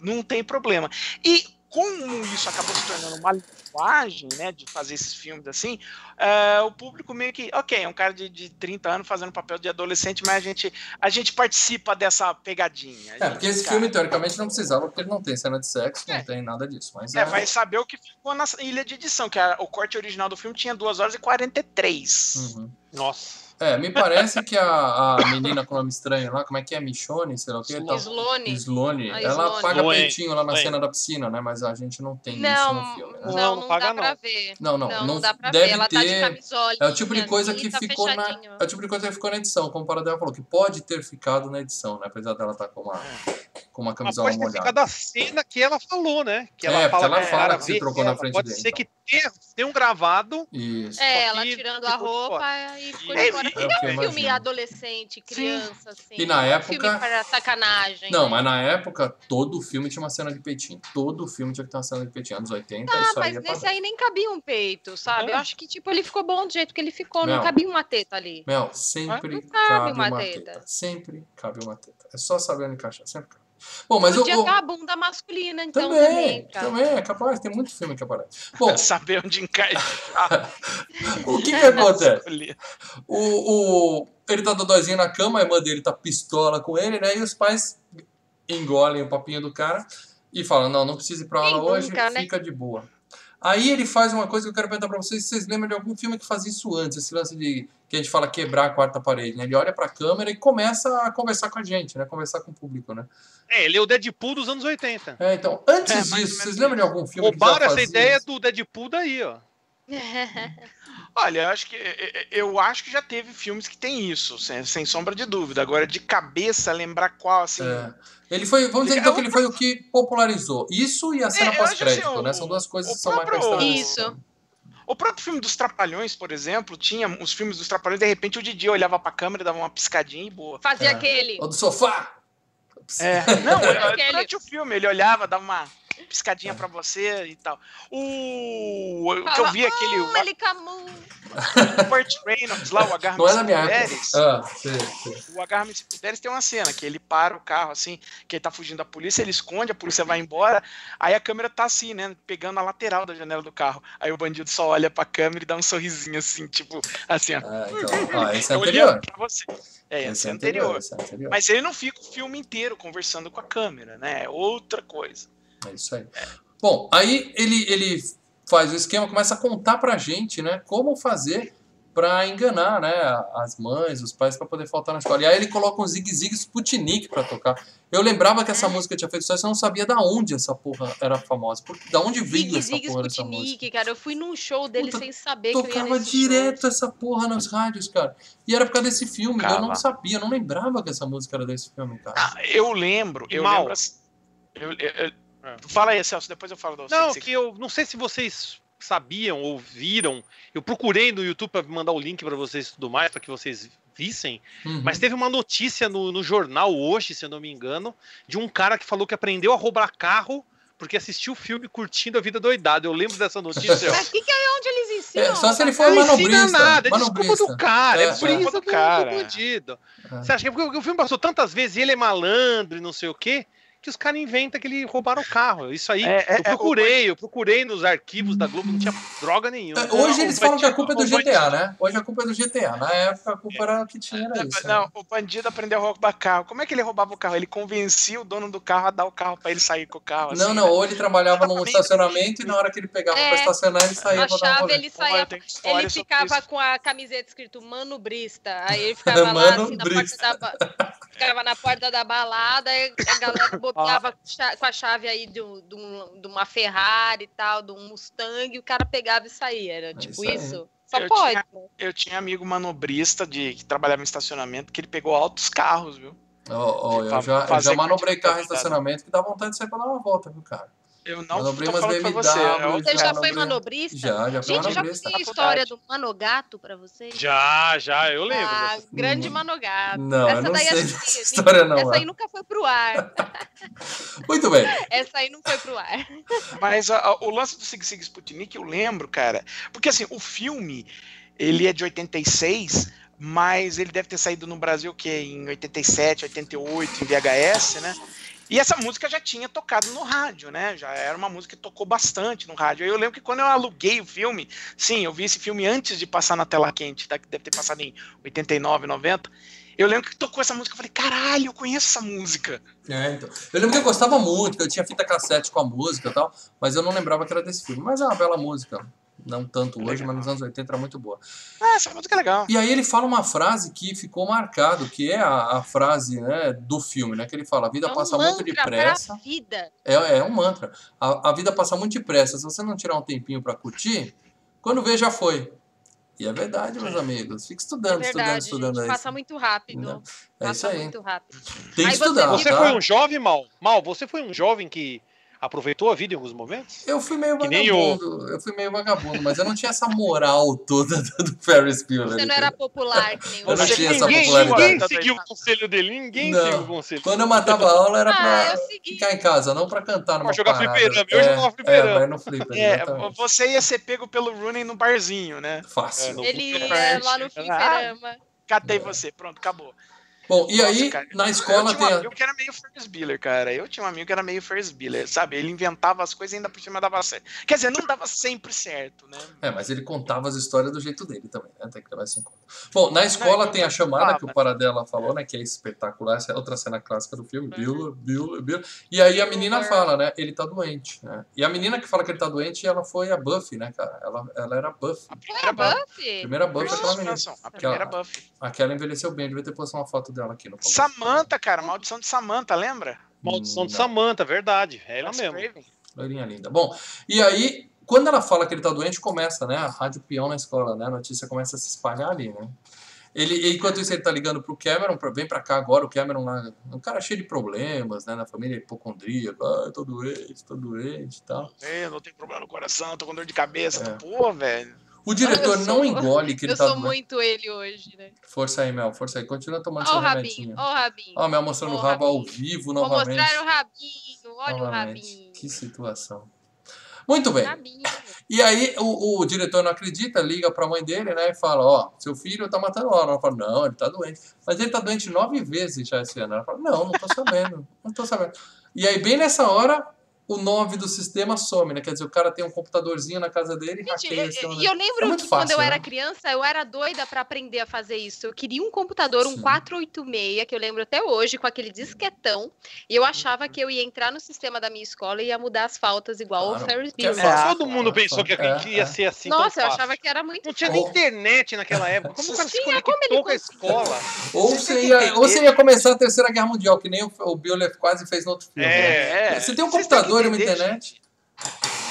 não tem problema. E como isso acabou se tornando uma linguagem, né, de fazer esses filmes assim, eh, o público meio que, ok, é um cara de, de 30 anos fazendo papel de adolescente, mas a gente, a gente participa dessa pegadinha. É, porque esse cara, filme, teoricamente, não precisava, porque ele não tem cena de sexo, não tem nada disso. Mas é, vai saber o que ficou na ilha de edição, que a- o corte original do filme tinha 2 horas e 43. Uhum. Nossa. É, me parece que a, a menina com nome estranho lá, como é que é? Michone, sei lá o que? Tá... Slone. Slone. A Ela Slone. paga Slone. peitinho lá na Slone. cena da piscina, né? Mas a gente não tem isso Não, no filme, né? não, Não, não, não paga, dá pra não. ver. Não, não, Não, não não dá pra deve ver. Ela tá de ter- camisola. É o tipo de coisa que tá ficou na. fechadinho. É o tipo de coisa que ficou na edição, como o Paradela falou, que pode ter ficado na edição, né? Apesar dela estar com uma, com uma Mas camisola pode ter molhada. ficado a cena que ela falou, né? Que ela É, porque fala ela fala cara que se trocou na frente Pode dele, ser então. que tenha, um gravado. Isso. É, ela tirando a roupa e ficou de fora. E- é que é um filme imagino. adolescente, criança, assim. E na época- filme para sacanagem. Não, né? mas na época, todo filme tinha uma cena de peitinho. Todo filme tinha que ter uma cena de peitinho. Anos 80, Ah, mas é nesse aí nem cabia um peito, sabe? É. Eu acho que, tipo, ele ficou bom do jeito que ele ficou, Não. não cabia uma teta ali. Mel, sempre Não cabe cabe uma uma teta. teta. Sempre cabe uma teta. É só saber encaixar, sempre cabe. Bom, mas eu, Podia eu- ter a bunda masculina, então, também, também, cara. também é capaz, tem muito filme que aparece. Bom, Saber onde encaixar. o que que acontece? O, o, ele tá dodóizinho na cama, a irmã dele tá pistola com ele, né? E os pais engolem o papinho do cara e falam: Não, não precisa ir pra aula Quem hoje, nunca, né? fica de boa. Aí ele faz uma coisa que eu quero perguntar pra vocês: se vocês lembram de algum filme que fazia isso antes? Esse lance de que a gente fala quebrar a quarta parede, né? Ele olha pra câmera e começa a conversar com a gente, né? Conversar com o público, né? É, ele é o Deadpool dos anos 80. É, então, antes É, disso, vocês lembram de algum filme Roubaram que já essa fazia ideia isso? do Deadpool daí, ó. Olha, eu acho que eh, eu acho que já teve filmes que tem isso, sem, sem sombra de dúvida. Agora, de cabeça, lembrar qual, assim. É. Ele foi, vamos dizer então que ele foi o que popularizou. Isso e a cena É, pós-crédito, assim, né? São duas coisas que são estrangeiras. Isso. O próprio filme dos Trapalhões, por exemplo, tinha os filmes dos Trapalhões, de repente o Didi olhava pra câmera, dava uma piscadinha e boa. Fazia É. aquele. Ou do sofá! É, não, Aquele- durante o filme, ele olhava, dava uma piscadinha pra você e tal. O, o que eu vi aquele Hum, ele o Burt Reynolds lá, o Agarra Não é da minha época. Ah, sei, sei. O Agarra puderes tem uma cena que ele para o carro assim, que ele tá fugindo da polícia, ele esconde, a polícia vai embora, aí a câmera tá assim, né, pegando a lateral da janela do carro. Aí o bandido só olha pra câmera e dá um sorrisinho assim, tipo, assim, ó. Ah, então, ah, esse é olhando anterior. pra você. É, esse Esse é anterior. Esse é anterior. Mas ele não fica o filme inteiro conversando com a câmera, né? É outra coisa. É isso aí. Bom, aí ele, ele faz o esquema, começa a contar pra gente, né, como fazer pra enganar, né, as mães, os pais, pra poder faltar na escola. E aí ele coloca um Zig Zig Sputnik pra tocar. Eu lembrava que essa música tinha feito sucesso, eu não sabia da onde essa porra era famosa. Por, da onde veio Zig essa Zig porra dessa música? Cara. Eu fui num show dele Puta, sem saber que eu ia Tocava nesse direto show. essa porra nas rádios, cara. E era por causa desse filme. Eu não sabia, eu não lembrava que essa música era desse filme, cara. Ah, eu lembro, eu Mal. lembro. eu- eu- eu- É. Fala aí, Celso, depois eu falo da Não, que eu não sei se vocês sabiam ou viram. Eu procurei no YouTube para mandar o link para vocês e tudo mais, para que vocês vissem. Uhum. Mas teve uma notícia no, no jornal hoje, se eu não me engano, de um cara que falou que aprendeu a roubar carro porque assistiu o filme curtindo a vida doidada. Eu lembro dessa notícia. Mas que que é onde eles ensinam? É, só se ele for Não manobrista. ensina nada, é desculpa do cara, é, É, é. do, do cara, do é. bandido. É. Você acha que é porque o filme passou tantas vezes e ele é malandro e não sei o quê, que os caras inventam que ele roubaram o carro. Isso aí, É, é, eu procurei, eu procurei nos arquivos da Globo, não tinha droga nenhuma. É, Hoje Não, eles falam que a culpa é do o bandido- GTA, né? Hoje a culpa é do GTA. Na época a culpa era que tinha era isso. né? Não, o bandido aprendeu a roubar carro. Como é que ele roubava o carro? Ele convencia o dono do carro a dar o carro pra ele sair com o carro. Não, assim, não, né? ou ele trabalhava num estacionamento e na hora que ele pegava É, pra estacionar, ele saía A pra dar um chave, rolê. ele Pô, saía. história Ele ficava isso. com a camiseta escrito Mano Brista. Aí ele ficava lá assim na porta da ba- ficava na porta da balada, a galera botava cha- com a chave aí de, um- de um- de uma Ferrari e tal, de um Mustang, e o cara pegava e saía. Era tipo isso isso. Só Eu pode. tinha- Eu tinha amigo manobrista de, que trabalhava em estacionamento que ele pegou altos carros, viu? Ó, ó, eu já, eu fazer já manobrei carro em estacionamento que dá vontade de sair pra dar uma volta, viu, cara? Eu não Manobrei tô umas falando pra BMW, você. é Você já foi manobrista? Já, já fui Gente, eu já manobrista. contei a história do Manogato pra vocês? Já, já, eu lembro. Ah, dessa. grande Hum. Manogato. Não, eu não daí sei acho dessa que- história não, Essa é. aí nunca foi pro ar. Muito bem. Essa aí não foi pro ar. Mas a- a- o lance do Sig Sig Sputnik, eu lembro, cara. Porque assim, o filme, ele é de 86, mas ele deve ter saído no Brasil que em 87, 88, em VHS, né? E essa música já tinha tocado no rádio, né? Já era uma música que tocou bastante no rádio. Eu lembro que quando eu aluguei o filme, sim, eu vi esse filme antes de passar na tela quente, tá? deve ter passado em 89, 90. Eu lembro que tocou essa música, eu falei, caralho, eu conheço essa música. É, então. Eu lembro que eu gostava muito, que eu tinha fita cassete com a música e tal, mas eu não lembrava que era desse filme. Mas é uma bela música. Não tanto hoje, Legal. mas nos anos 80 era muito boa. Ah, essa música é legal. E aí ele fala uma frase que ficou marcado, que é a, a frase né, do filme, né? Que ele fala, a vida É um passa muito depressa. vida. É, é um mantra. A, a vida passa muito depressa. Se você não tirar um tempinho pra curtir, quando vê, já foi. E é verdade, meus amigos. Fica É estudando, estudando, verdade, estudando gente, aí. passa muito rápido. Não, É isso passa aí. muito rápido. Tem que Aí estudar, viu- Você tá? foi um jovem, Mal? Mal, você foi um jovem que aproveitou a vida em alguns momentos? Eu fui meio Que nem o- vagabundo, eu fui meio vagabundo, mas eu não tinha essa moral toda do Ferris Bueller. Você não era popular que nem Eu não tinha essa ninguém, popularidade. ninguém seguiu o conselho dele, ninguém Não. seguiu o conselho. Quando eu matava a aula era Ah, pra segui. ficar em casa, não pra cantar numa Pra jogar parada. fliperama, eu é, jogava fliperama. É, no flipper, É, você ia ser pego pelo Rooney no barzinho, né? Fácil. É, Ele ia lá no fliperama. Catei É. você, pronto, acabou. Bom, e Nossa, aí, cara, na Eu escola tinha tem um a... amigo que era meio Ferris Bueller, cara. Eu tinha um amigo que era meio Ferris Bueller, sabe? Ele inventava as coisas e ainda por cima dava certo. Quer dizer, não dava sempre certo, né? É, mas ele contava as histórias do jeito dele também, né? Tem que levar isso em conta. Bom, na escola Não, tem a chamada que o Paradela falou, né? Que é espetacular, essa é outra cena clássica do filme, Bueller, Bueller, Bueller. E aí a menina fala, né? Ele tá doente, né? E a menina que fala que ele tá doente, ela foi a Buffy, né, cara? Ela, ela era a Buffy. A primeira Buffy. Buffy? Primeira Buffy, Percy aquela menina. A primeira Buffy. Aquela envelheceu bem, devia ter posto uma foto dela aqui no começo. Samantha, cara, maldição de Samantha, lembra? Maldição de Não. Samantha, verdade. É ela mesmo. Loirinha linda. Bom, e aí, quando ela fala que ele tá doente, começa, né? A rádio peão na escola, né? A notícia começa a se espalhar ali, né? Ele, enquanto isso, ele tá ligando pro Cameron, pra, vem pra cá agora, o Cameron lá, um cara cheio de problemas, né? Na família hipocondríaco, ah, eu tô doente, tô doente e tal. Eu não tenho problema no coração, tô com dor de cabeça. É. Pô, velho. O diretor Eu não sou- engole que ele Eu tá sou doente. muito ele hoje, né? Força aí, Mel, força aí. Continua tomando Ó o seu rabinho, remedinho. ó o rabinho. Ó, a Mel mostrando o Ó o rabo ao vivo Vou novamente. mostrar o rabinho, olha o Novamente. rabinho. Que situação. Muito bem. Rabinho. E aí o, o diretor não acredita, liga pra mãe dele, né? E fala, ó, seu filho tá matando aula. Ela fala, não, ele tá doente. Mas ele tá doente nove vezes já esse ano. Ela fala, não, não tô sabendo, não tô sabendo. E aí, bem nessa hora, o 9 do sistema some, né? Quer dizer, o cara tem um computadorzinho na casa dele e Gente, hackeia e esse e eu lembro É muito que quando fácil, eu era né? criança, eu era doida pra aprender a fazer isso. Eu queria um computador, um Sim. 486, que eu lembro até hoje, com aquele disquetão. E eu achava que eu ia entrar no sistema da minha escola e ia mudar as faltas igual Claro. o Ferris é Bueller. fácil. Todo mundo pensou que, É, que ia é. ser assim. tão Nossa, eu achava que era muito Não tinha nem internet naquela época. Como o cara se Tinha, como ele conectou com a escola? Ou Você ia, ou você ia começar a Terceira Guerra Mundial, que nem o, o Bueller quase fez no outro filme. né? É. Você tem um computador uma entender, internet. gente,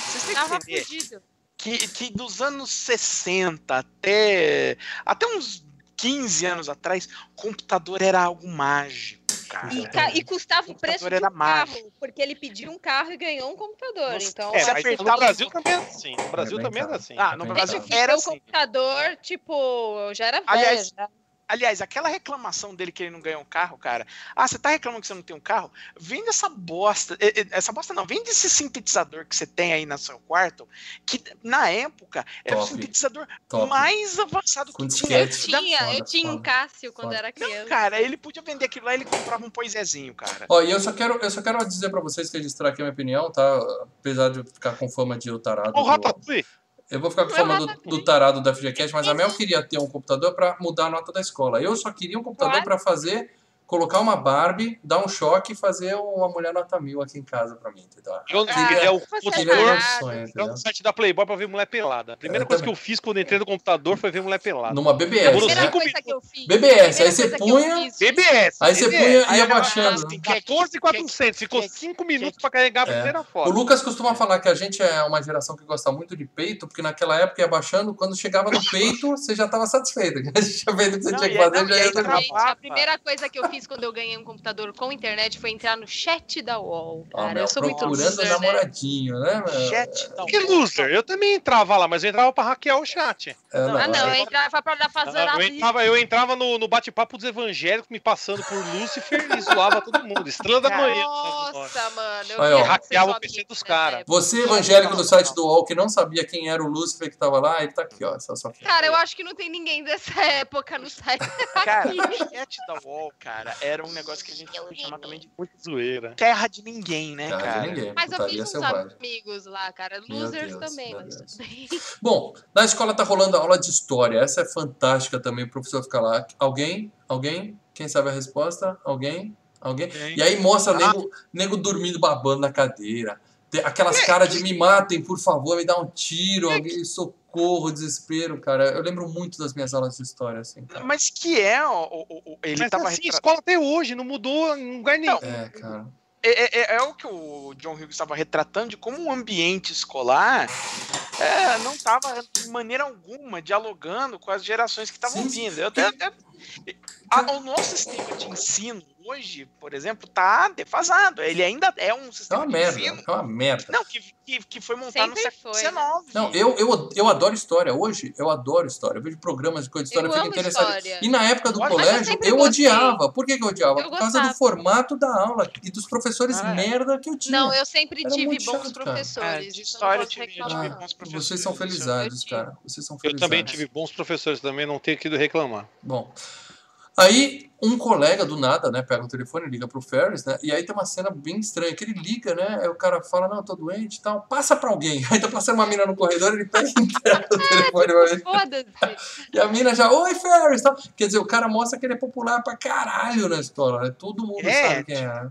Vocês têm que entender que, que dos anos 60 até, até uns 15 anos atrás, computador era algo mágico, cara. E, ca- e custava o preço computador de era um carro, mágico. porque ele pediu um carro e ganhou um computador. Nossa, então, É, Você apertava- no Brasil também era assim. No Brasil bem também era assim. Ah, no bem Brasil era assim. computador, tipo, eu já era velha. Aliás, já. Aliás, aquela reclamação dele que ele não ganhou um carro, cara. Ah, você tá reclamando que você não tem um carro? Vende essa bosta. eh, eh, Essa bosta não, vende esse sintetizador que você tem aí no seu quarto, que na época era o Top. sintetizador Top. mais avançado Com que tinha. Eu tinha, Foda, eu tinha um foda, Cássio quando foda. era Não, criança. cara, ele podia vender aquilo lá e ele comprava um poisézinho, cara. Ó, e eu só quero, eu só quero dizer pra vocês, registrar aqui a minha opinião, tá? Apesar de eu ficar com fama de o tarado. O do- Ratatouille. Eu vou ficar com Não, fama do, do tarado da FGCast, mas a Mel queria ter um computador pra mudar a nota da escola. Eu só queria um computador Claro. pra fazer, colocar uma Barbie, dar um choque e fazer uma mulher nota mil aqui em casa pra mim, entendeu? Eu Ah, é o é o sonho, Entrando entendeu? no site da Playboy pra ver mulher pelada. A primeira Eu coisa também. que eu fiz quando entrei no computador foi ver mulher pelada. Numa BBS, Primeira né? cinco coisa que eu fiz. BBS, aí você punha, BBS. aí você punha e ia baixando. assim, 14,400. Ficou 5 minutos pra carregar a É. primeira O foto. Lucas costuma falar que a gente é uma geração que gosta muito de peito, porque naquela época ia baixando, quando chegava no peito, você já estava satisfeito. A gente já fez o que você tinha que fazer, já ia. Gente, a primeira coisa que eu fiz quando eu ganhei um computador com internet foi entrar no chat da UOL. Cara, Mel, eu sou muito procurando loser, né? namoradinho, né, Mel? Chat da Que loser. Eu também entrava lá, mas eu entrava pra hackear o chat. É, Não, Ah, não, é. eu entrava pra fazer Eu a entrava, eu entrava no, no bate-papo dos evangélicos, me passando por Lúcifer e zoava todo mundo. Estrela da manhã. Nossa, mano. Eu Hackeava o PC dos nessa cara. época. Você, evangélico do site do UOL, que não sabia quem era o Lúcifer que tava lá, ele tá aqui, ó. É a sua Cara, eu acho que não tem ninguém dessa época no site. Cara, o chat da UOL, cara, era um negócio que a gente podia chamar também de Muito zoeira. terra de ninguém, né, Cara, cara? de ninguém. Mas eu fiz uns selvagem. amigos lá, cara. Losers Deus, também, mas Deus. Bom, na escola tá rolando a aula de história. Essa é fantástica também, o professor fica lá. Alguém? Alguém? Quem sabe a resposta? Alguém? Alguém? E aí mostra nego, nego dormindo, babando na cadeira. Tem Aquelas caras de me matem, por favor, me dá um tiro, alguém, socorro, desespero, cara. Eu lembro muito das minhas aulas de história, assim, cara. Mas que é, o, o- o- ele Mas tava assim, retra- escola até hoje, não mudou em lugar nenhum. É, cara. é, é- é o que o John Hughes estava retratando de como um ambiente escolar é, não estava de maneira alguma dialogando com as gerações que estavam vindo. Eu até, até- a- o nosso sistema de ensino hoje, por exemplo, tá defasado. Ele ainda é um É sistema uma de merda, ensino. é uma merda. Não, que, que, que foi montado Sempre no século XIX. né? Não, eu, eu, eu adoro história. Hoje, eu adoro história. Eu vejo programas de coisa de história, Eu eu fico amo interessado. história. E na época do Mas eu colégio, eu gostei. odiava. Por que, que eu odiava? Eu Por causa do formato da aula e dos professores Ah, é. merda que eu tinha. Não, eu sempre Era tive bons chato, cara. professores. É, de eu história eu tive- eu tive bons vocês professores, são isso eu- felizados, eu cara. Vocês são Eu felizados. também tive bons professores também, não tenho que reclamar. Bom, aí um colega do nada, né, pega o telefone, liga pro Ferris, né, e aí tem uma cena bem estranha, que ele liga, né, aí o cara fala, não, eu tô doente e tal, passa pra alguém. Aí tá passando uma mina no corredor, ele pega e entrega o telefone pra. E a mina já, oi Ferris, tal. Quer dizer, o cara mostra que ele é popular pra caralho na escola, né, todo mundo É, sabe quem é.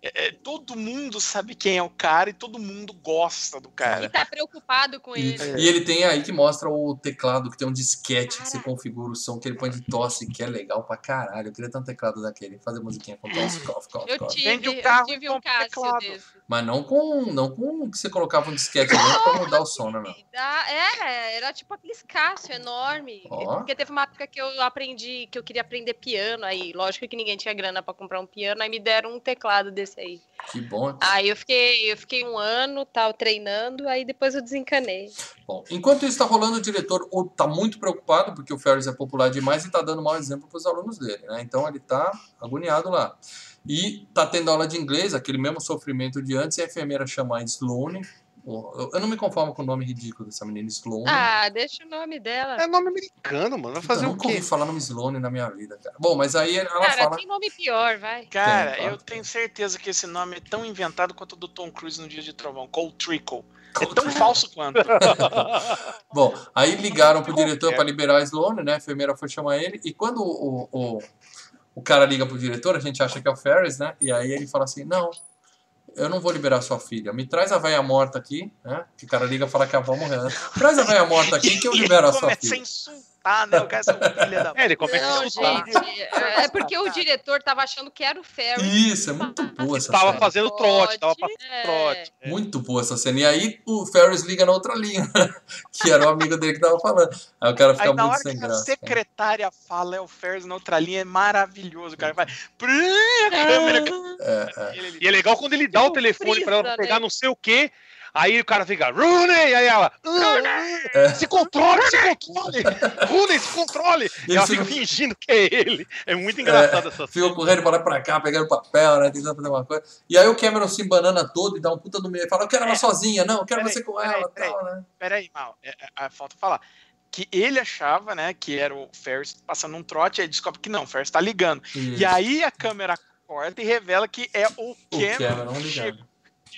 É, todo mundo sabe quem é o cara e todo mundo gosta do E cara. tá preocupado com E, ele. e ele tem aí que mostra o teclado, que tem um disquete que você configura o som, que ele põe de tosse, que é legal pra caralho. Eu queria ter um teclado daquele, fazer musiquinha com tosse, cough, cough, Eu cough. tive, Vende o eu carro tive e um teclado. desse. Mas não com, não com que você colocava um disquete dentro pra mudar o som, né, meu? Da- Era, tipo aqueles Cássio enorme. Ó. Porque teve uma época que eu aprendi, que eu queria aprender piano aí. Lógico que ninguém tinha grana pra comprar um piano, aí me deram um teclado desse aí. Que bom. Aí eu fiquei, eu fiquei um ano, tal, treinando, aí depois eu desencanei. Bom, enquanto isso está rolando, o diretor tá muito preocupado, porque o Ferris é popular demais e tá dando mau exemplo para os alunos dele, né? Então ele tá agoniado lá. E tá tendo aula de inglês, aquele mesmo sofrimento de antes, e a enfermeira chama a Sloane. Eu eu não me conformo com o nome ridículo dessa menina, Sloane. Ah, deixa o nome dela. É nome americano, mano. Vai fazer eu o nunca ouvi quê? falar nome Sloane na minha vida, cara. Bom, mas aí ela Cara, fala. tem nome pior, vai. Cara, Tem, eu tenho certeza que esse nome é tão inventado quanto o do Tom Cruise no Dia de Trovão, Cole Trickle. É tão falso quanto. Bom, aí ligaram pro diretor para liberar a Sloane, né? A enfermeira foi chamar ele. E quando o, o, o cara liga pro diretor, a gente acha que é o Ferris, né? E aí ele fala assim: Não, eu não vou liberar sua filha. Me traz a véia morta aqui, né? Que o cara liga e fala que a avó morreu. né? Traz a véia morta aqui que eu libero a sua filha. Insultar, né? O cara é filha da. É, ele começa Não, a insultar. gente, é é porque o diretor tava achando que era o Ferris. Isso, é muito boa essa Tava cena. fazendo trote, tava passando é. trote. É. Muito boa essa cena. E aí o Ferris liga na outra linha, que era o amigo dele que tava falando. Aí o cara fica Aí na muito hora sem que a graça. cara. secretária fala, é o Ferris na outra linha, é maravilhoso. O cara vai. A. É, é. Ele- E é legal quando ele dá o telefone pra ela pegar né? não sei o quê. Aí o cara fica, Rooney! Aí ela, "Ah, se controle, se controle! Rooney, se controle! E ela Isso fica fingindo que é ele. É muito engraçado essa Fica cena. correndo pra lá e pra cá, pegando papel, né? Tentando fazer uma coisa. E aí o Cameron se embanana todo e dá um puta do meio. Fala, eu quero ela sozinha, não, eu quero Peraí, você com peraí, ela e peraí. tal, né? Peraí, mal. É, é, é, falta falar. Que ele achava, né, que era o Ferris passando um trote, aí descobre que não, o Ferris tá ligando. E aí a câmera corta e revela que é o o Cameron Cameron que, ligado.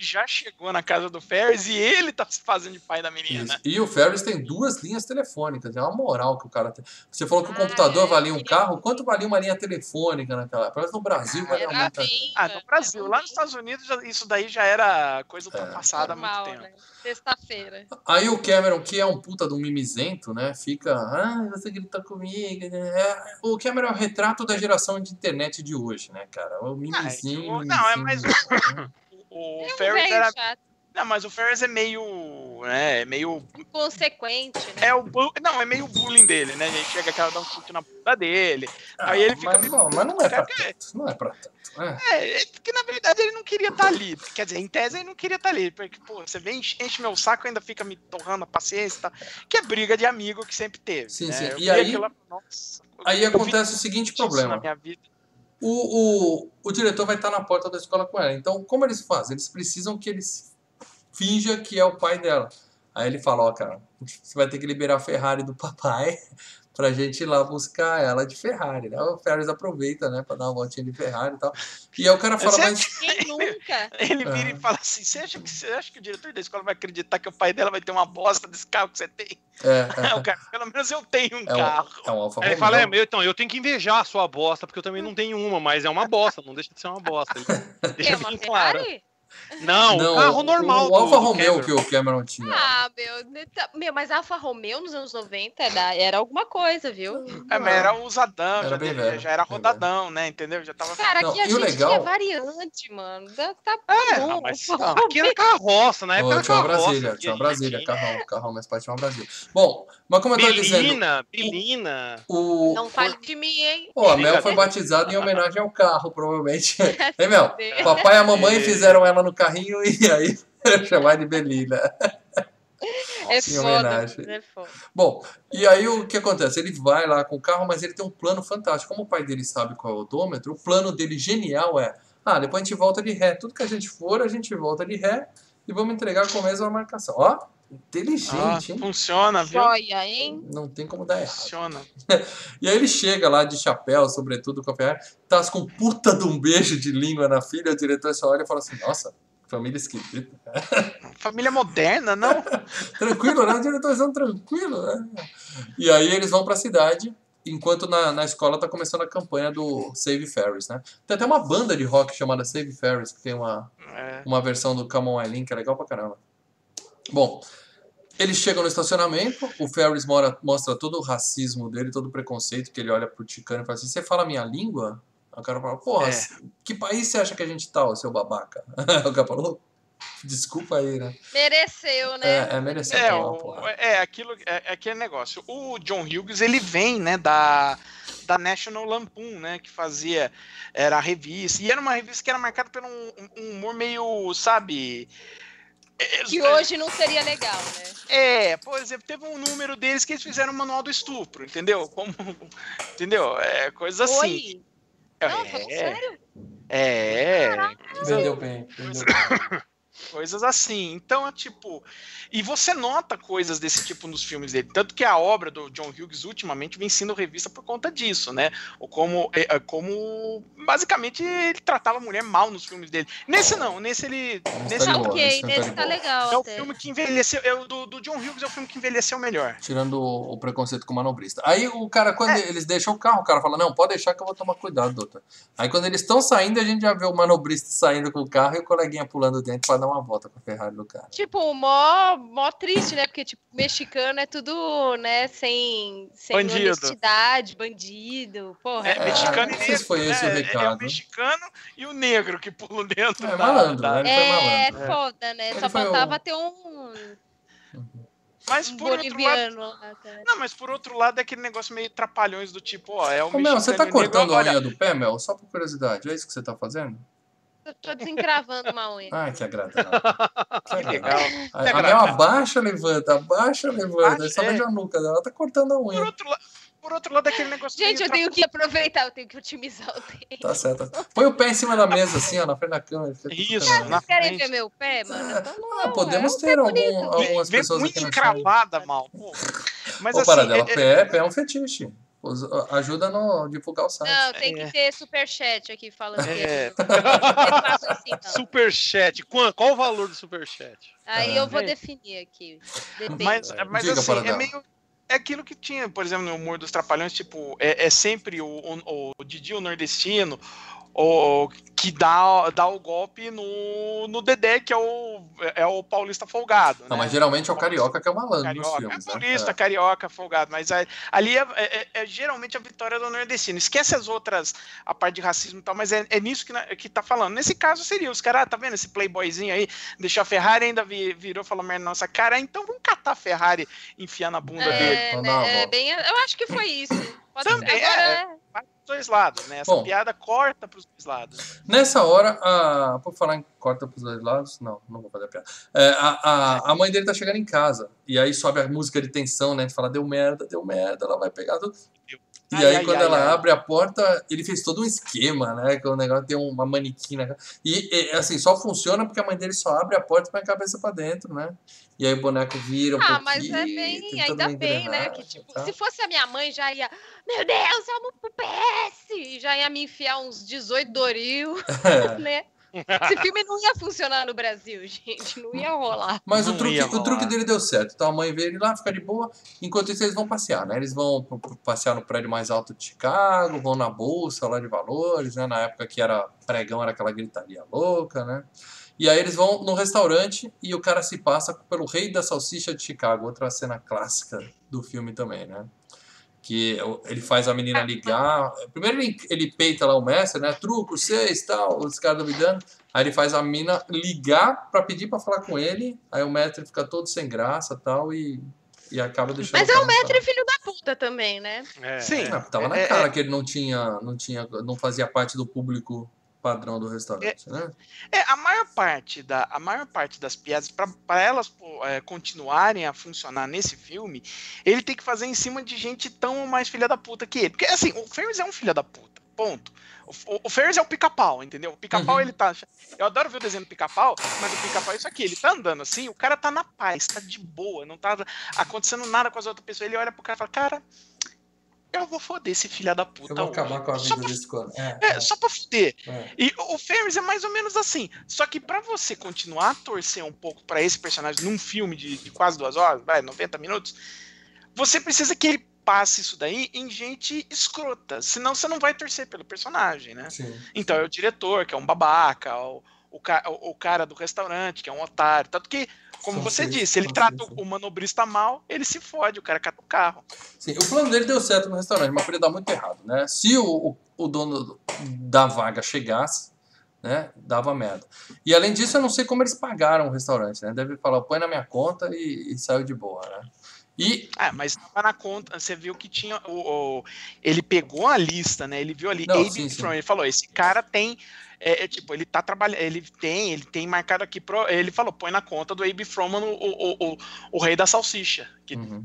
Já chegou na casa do Ferris e ele tá se fazendo de pai da menina. Isso. E o Ferris tem duas linhas telefônicas, é uma moral que o cara tem. Você falou que o Ah, computador é, valia um queria- carro, quanto valia uma linha telefônica naquela época? Parece no Brasil valia Era muita bem. Ah, no Brasil. Lá nos Estados Unidos, isso daí já era coisa ultrapassada há normal, muito tempo. né? Sexta-feira. Aí o Cameron, que é um puta de um mimizento, né? Fica, ah, você gritou comigo. né? É, o Cameron é o retrato da geração de internet de hoje, né, cara? O mimizinho. Ah, não, é mimizinho, mais- mimizinho. O É um Ferris era. chato, Não, mas o Ferris é meio. né, é meio. inconsequente, né? É o bu... Não, é meio bullying dele, né? A gente chega aquela dar um chute na bunda dele. Ah, Aí ele fica mas, meio- não, mas não é pra tanto. Não é pra tanto. É. É, é que na verdade ele não queria estar ali. Quer dizer, em tese ele não queria estar ali. Porque, pô, você vem, enche enche meu saco e ainda fica me torrando a paciência e tal. Que é briga de amigo que sempre teve. Sim, né? sim. Eu E aí- aquilo, nossa, Aí acontece o seguinte isso na problema. minha vida. O, o, o diretor vai estar na porta da escola com ela. Então, como eles fazem? Eles precisam que eles finja que é o pai dela. Aí ele fala, ó, cara, você vai ter que liberar a Ferrari do papai pra gente ir lá buscar ela de Ferrari, né? O Ferris aproveita, né, pra dar uma voltinha de Ferrari e tal. E aí o cara fala, mas... Quem nunca? Ele vira Ah. e fala assim: você acha, que, você acha que o diretor da escola vai acreditar que o pai dela vai ter uma bosta desse carro que você tem? É, Aí o cara, pelo menos eu tenho um é, é, um, carro. é um Alfa ele fala, é, meu, então, eu tenho que invejar a sua bosta, porque eu também não tenho uma, mas é uma bosta, não deixa de ser uma bosta. Ele deixa é uma bem claro. Ferrari? Não, o carro normal. O, o Alfa do- do Romeo Cameron. que o Cameron tinha. Ah, meu, né, tá- meu, mas Alfa Romeo nos anos 90 era, era alguma coisa, viu? É, mas era usadão, Era já, velho, já era bem rodadão, né? Entendeu? Já tava. Cara, Não, aqui a e o gente legal- tinha variante, mano. Tá, tá É, bom. Ah, mas aqui era carroça, na época Ô, era tinha uma carroça. Brasília, tinha uma Brasília, Tinha. carrão, carrão, meus pais tinham uma Brasília. Bom, mas como eu tô dizendo, Bilina, o, Não fale de mim, hein? Pô, a Mel foi batizada em homenagem ao carro, provavelmente. Hein, Mel? Papai e a mamãe É. fizeram ela no carrinho e aí chamar de Belina. É Em foda, homenagem. é foda. Bom, e aí o que acontece? Ele vai lá com o carro, mas ele tem um plano fantástico. Como o pai dele sabe qual é o odômetro, o plano dele genial é: ah, depois a gente volta de ré. Tudo que a gente for, a gente volta de ré e vamos entregar com a mesma marcação. Ó, Ah, inteligente, hein? funciona, viu? Joia, hein? Não tem como dar errado. Funciona. E aí ele chega lá de chapéu, sobretudo com a Ferrari, tá com puta de um beijo de língua na filha, o diretor só olha e fala assim, nossa, família esquisita. Família moderna, não? Tranquilo, né? O diretorzão tranquilo, né? E aí eles vão pra cidade, enquanto na, na escola tá começando a campanha do Save Ferris, né? Tem até uma banda de rock chamada Save Ferris, que tem uma, É. uma versão do Come On Eileen, que é legal pra caramba. Bom, eles chegam no estacionamento, o Ferris mora- mostra todo o racismo dele, todo o preconceito, que ele olha pro Ticano e fala assim, você fala minha língua? O cara fala, porra, É. que país você acha que a gente tá, ô seu babaca? o cara falou, desculpa aí, né? Mereceu, né? É, é merecer É, o- porrada. é aquilo, é, é aquele negócio. O John Hughes, ele vem, né, da, da National Lampoon, né, que fazia, era a revista, e era uma revista que era marcada por um, um humor meio, sabe... Que hoje não seria legal, né? É, por exemplo, teve um número deles que eles fizeram o manual do estupro, entendeu? Como, entendeu? É, coisa assim. Oi? Não, falando É, sério? é, Vendeu bem, vendeu bem. coisas assim. Então, é tipo. E você nota coisas desse tipo nos filmes dele. Tanto que a obra do John Hughes ultimamente vem sendo revista por conta disso, né? Ou como. é, é, como basicamente ele tratava a mulher mal nos filmes dele. Nesse não, nesse ele. Nesse Nesse tá ok, esse não tá nesse tá boa. legal. é o até. filme que envelheceu. É, o do, do John Hughes é o filme que envelheceu melhor. Tirando o, o preconceito com o manobrista. Aí o cara, quando É. eles deixam o carro, o cara fala, não, pode deixar que eu vou tomar cuidado, doutor. Aí quando eles estão saindo, a gente já vê o manobrista saindo com o carro e o coleguinha pulando dentro pra dar uma volta com a Ferrari do cara. Tipo, mó, mó triste, né? Porque, tipo, mexicano é tudo, né, sem, sem Bandido. honestidade, bandido. Porra, É, É, mexicano não e sei se negro. foi esse o né? É o recado. mexicano e o negro que pulam dentro. É da- malandro, da- né? Ele foi é malandro. foda, né? Ele Só o- faltava ter um, Mas um por outro lado. boliviano lá, cara. Não, mas por outro lado é aquele negócio meio trapalhões do tipo, ó, é o Ô, Mel, você tá o negro, cortando a olha, unha do pé, Mel? Só por curiosidade, é isso que você tá fazendo? Eu tô desencravando uma unha. Ai, que agradável. Que legal. A, a Mel abaixa, levanta, abaixa, levanta. Aí só É. vejo a nuca dela, ela tá cortando a Por unha. outro, la- por outro lado é aquele negócio Gente, eu tenho que aproveitar, eu tenho que otimizar o tempo. Tá certo. Põe o pé em cima da mesa, assim, ó, na frente da câmera. Isso, na Vocês querem frente. ver meu pé, mano? Então não, Ah, podemos é um ter algum, algumas Vem pessoas muito aqui chat. encravada, mal. pô. Mas Ô, assim, Paradela, é- é- pé, pé é um fetiche. Os- Ajuda no divulgar o site. Não, tem É. que ter superchat aqui falando que É. é. É assim. Superchat. Qual, qual o valor do superchat? Aí É. eu vou É. definir aqui. Depende. Mas, É. mas Diga, assim, é meio. É aquilo que tinha, por exemplo, no humor dos Trapalhões, tipo, é, é sempre o, o, o Didi, o nordestino, o, que dá, dá o golpe no, no Dedé, que é o, é o paulista folgado. Não, né? mas geralmente é o carioca que é o malandro nos Carioca, filmes. é né? paulista, É. carioca, folgado, mas ali é, é- é geralmente a vitória do nordestino. Esquece as outras, a parte de racismo e tal, mas é, é nisso que, que tá falando. Nesse caso seria, os caras, ah, tá vendo esse playboyzinho aí, deixou a Ferrari, ainda vi- virou, falou merda na nossa cara, então vamos catar a Ferrari enfiar na bunda dele. É, uma né, é bem, eu acho que foi isso. Pode Também, ser. Agora, pros dois lados, né? Essa Bom. piada corta pros dois lados. Nessa hora, a... por falar em corta pros dois lados, não, não vou fazer a piada. É, a, a, a mãe dele tá chegando em casa. E aí sobe a música de tensão, né? De falar, deu merda, deu merda, ela vai pegar tudo. E Ai, aí, ai, quando ai, ela abre a porta, ele fez todo um esquema, né? Que o negócio tem uma manequim na E, e, assim, só funciona porque a mãe dele só abre a porta e põe a cabeça pra dentro, né? E aí o boneco vira um ah, mas é bem, ainda bem, né? Que, tipo, tal. se fosse a minha mãe, já ia, meu Deus, vamos pro PS! E já ia me enfiar uns 18 Doril, É. né? Esse filme não ia funcionar no Brasil, gente. Não ia rolar. Mas o truque, o truque dele deu certo. Então a mãe vê ele lá, fica de boa. Enquanto isso, eles vão passear, né? Eles vão passear no prédio mais alto de Chicago, vão na bolsa lá de valores, né? Na época que era pregão, era aquela gritaria louca, né? E aí eles vão no restaurante e o cara se passa pelo rei da salsicha de Chicago, outra cena clássica do filme também, né? Que ele faz a menina ligar. Primeiro ele, ele peita lá o mestre, né? Truco, seis, tal, os caras duvidando. Aí ele faz a menina ligar para pedir para falar com ele. Aí o mestre fica todo sem graça tal e, e acaba deixando. Mas é o mestre filho da puta também, né? É, Sim. Ah, tava na É, cara é- que ele não tinha, não tinha, não fazia parte do público padrão do restaurante, né? É, a maior parte, da, a maior parte das piadas, para elas pô, é, continuarem a funcionar nesse filme, ele tem que fazer em cima de gente tão mais filha da puta que ele. Porque, assim, o Ferris é um filho da puta, ponto. O, o, o Ferris é o pica-pau, entendeu? O pica-pau, Uhum. ele tá... Eu adoro ver o desenho do pica-pau, mas o pica-pau é isso aqui, ele tá andando assim, o cara tá na paz, tá de boa, não tá acontecendo nada com as outras pessoas, ele olha pro cara e fala, cara... Eu vou foder esse filho da puta Eu vou hoje. acabar com a vida pra- desse cara. É, É, só pra fuder. é. E o Ferris é mais ou menos assim. Só que pra você continuar a torcer um pouco pra esse personagem num filme de, de quase duas horas, vai, 90 minutos, você precisa que ele passe isso daí em gente escrota. Senão você não vai torcer pelo personagem, né? Sim. Então é o diretor, que é um babaca, o, o- o cara do restaurante, que é um otário. Tanto que, como São você seis, disse, ele trata seis, o manobrista mal, ele se fode, o cara cata o carro. Sim, o plano dele deu certo no restaurante, mas podia dar muito errado, né? Se o, o, dono da vaga chegasse, né, dava merda. E além disso, eu não sei como eles pagaram o restaurante, né? Deve falar, põe na minha conta e, e saiu de boa, né? E Ah, mas tava na conta, você viu que tinha o, o- ele pegou a lista, né? Ele viu ali Não, sim, sim. From, ele falou, esse cara tem é, é, tipo, ele tá trabalhando, ele tem, ele tem marcado aqui pro, ele falou, põe na conta do Abe Froman o, o, o, o rei da salsicha, que Uhum.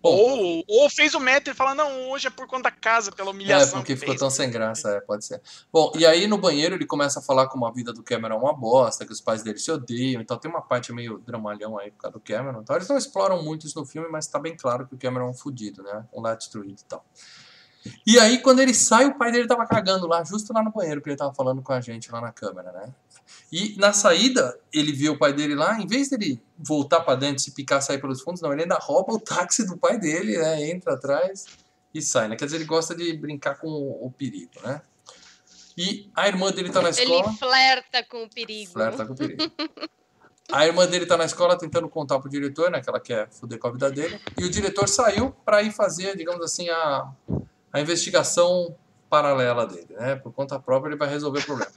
Bom, ou, ou fez o método e fala, não, hoje é por conta da casa, pela é, humilhação porque que ficou tão sem graça, é, pode ser. Bom, e aí no banheiro ele começa a falar como a vida do Cameron é uma bosta, que os pais dele se odeiam, então tem uma parte meio dramalhão aí por causa do Cameron. Então eles não exploram muito isso no filme, mas tá bem claro que o Cameron é um fudido, né? Um lá destruído e tal. E aí, quando ele sai, o pai dele tava cagando lá, justo lá no banheiro, que ele tava falando com a gente lá na câmera, né? E na saída, ele viu o pai dele lá, em vez dele voltar pra dentro, se picar, sair pelos fundos, não, ele ainda rouba o táxi do pai dele, né? Entra atrás e sai, né? Quer dizer, ele gosta de brincar com o, perigo, né? E a irmã dele tá na escola. Ele flerta com o perigo. Flerta com o perigo. A irmã dele tá na escola tentando contar pro diretor, né? Que ela quer foder com a vida dele. E o diretor saiu pra ir fazer, digamos assim, a, a investigação paralela dele, né? Por conta própria ele vai resolver o problema.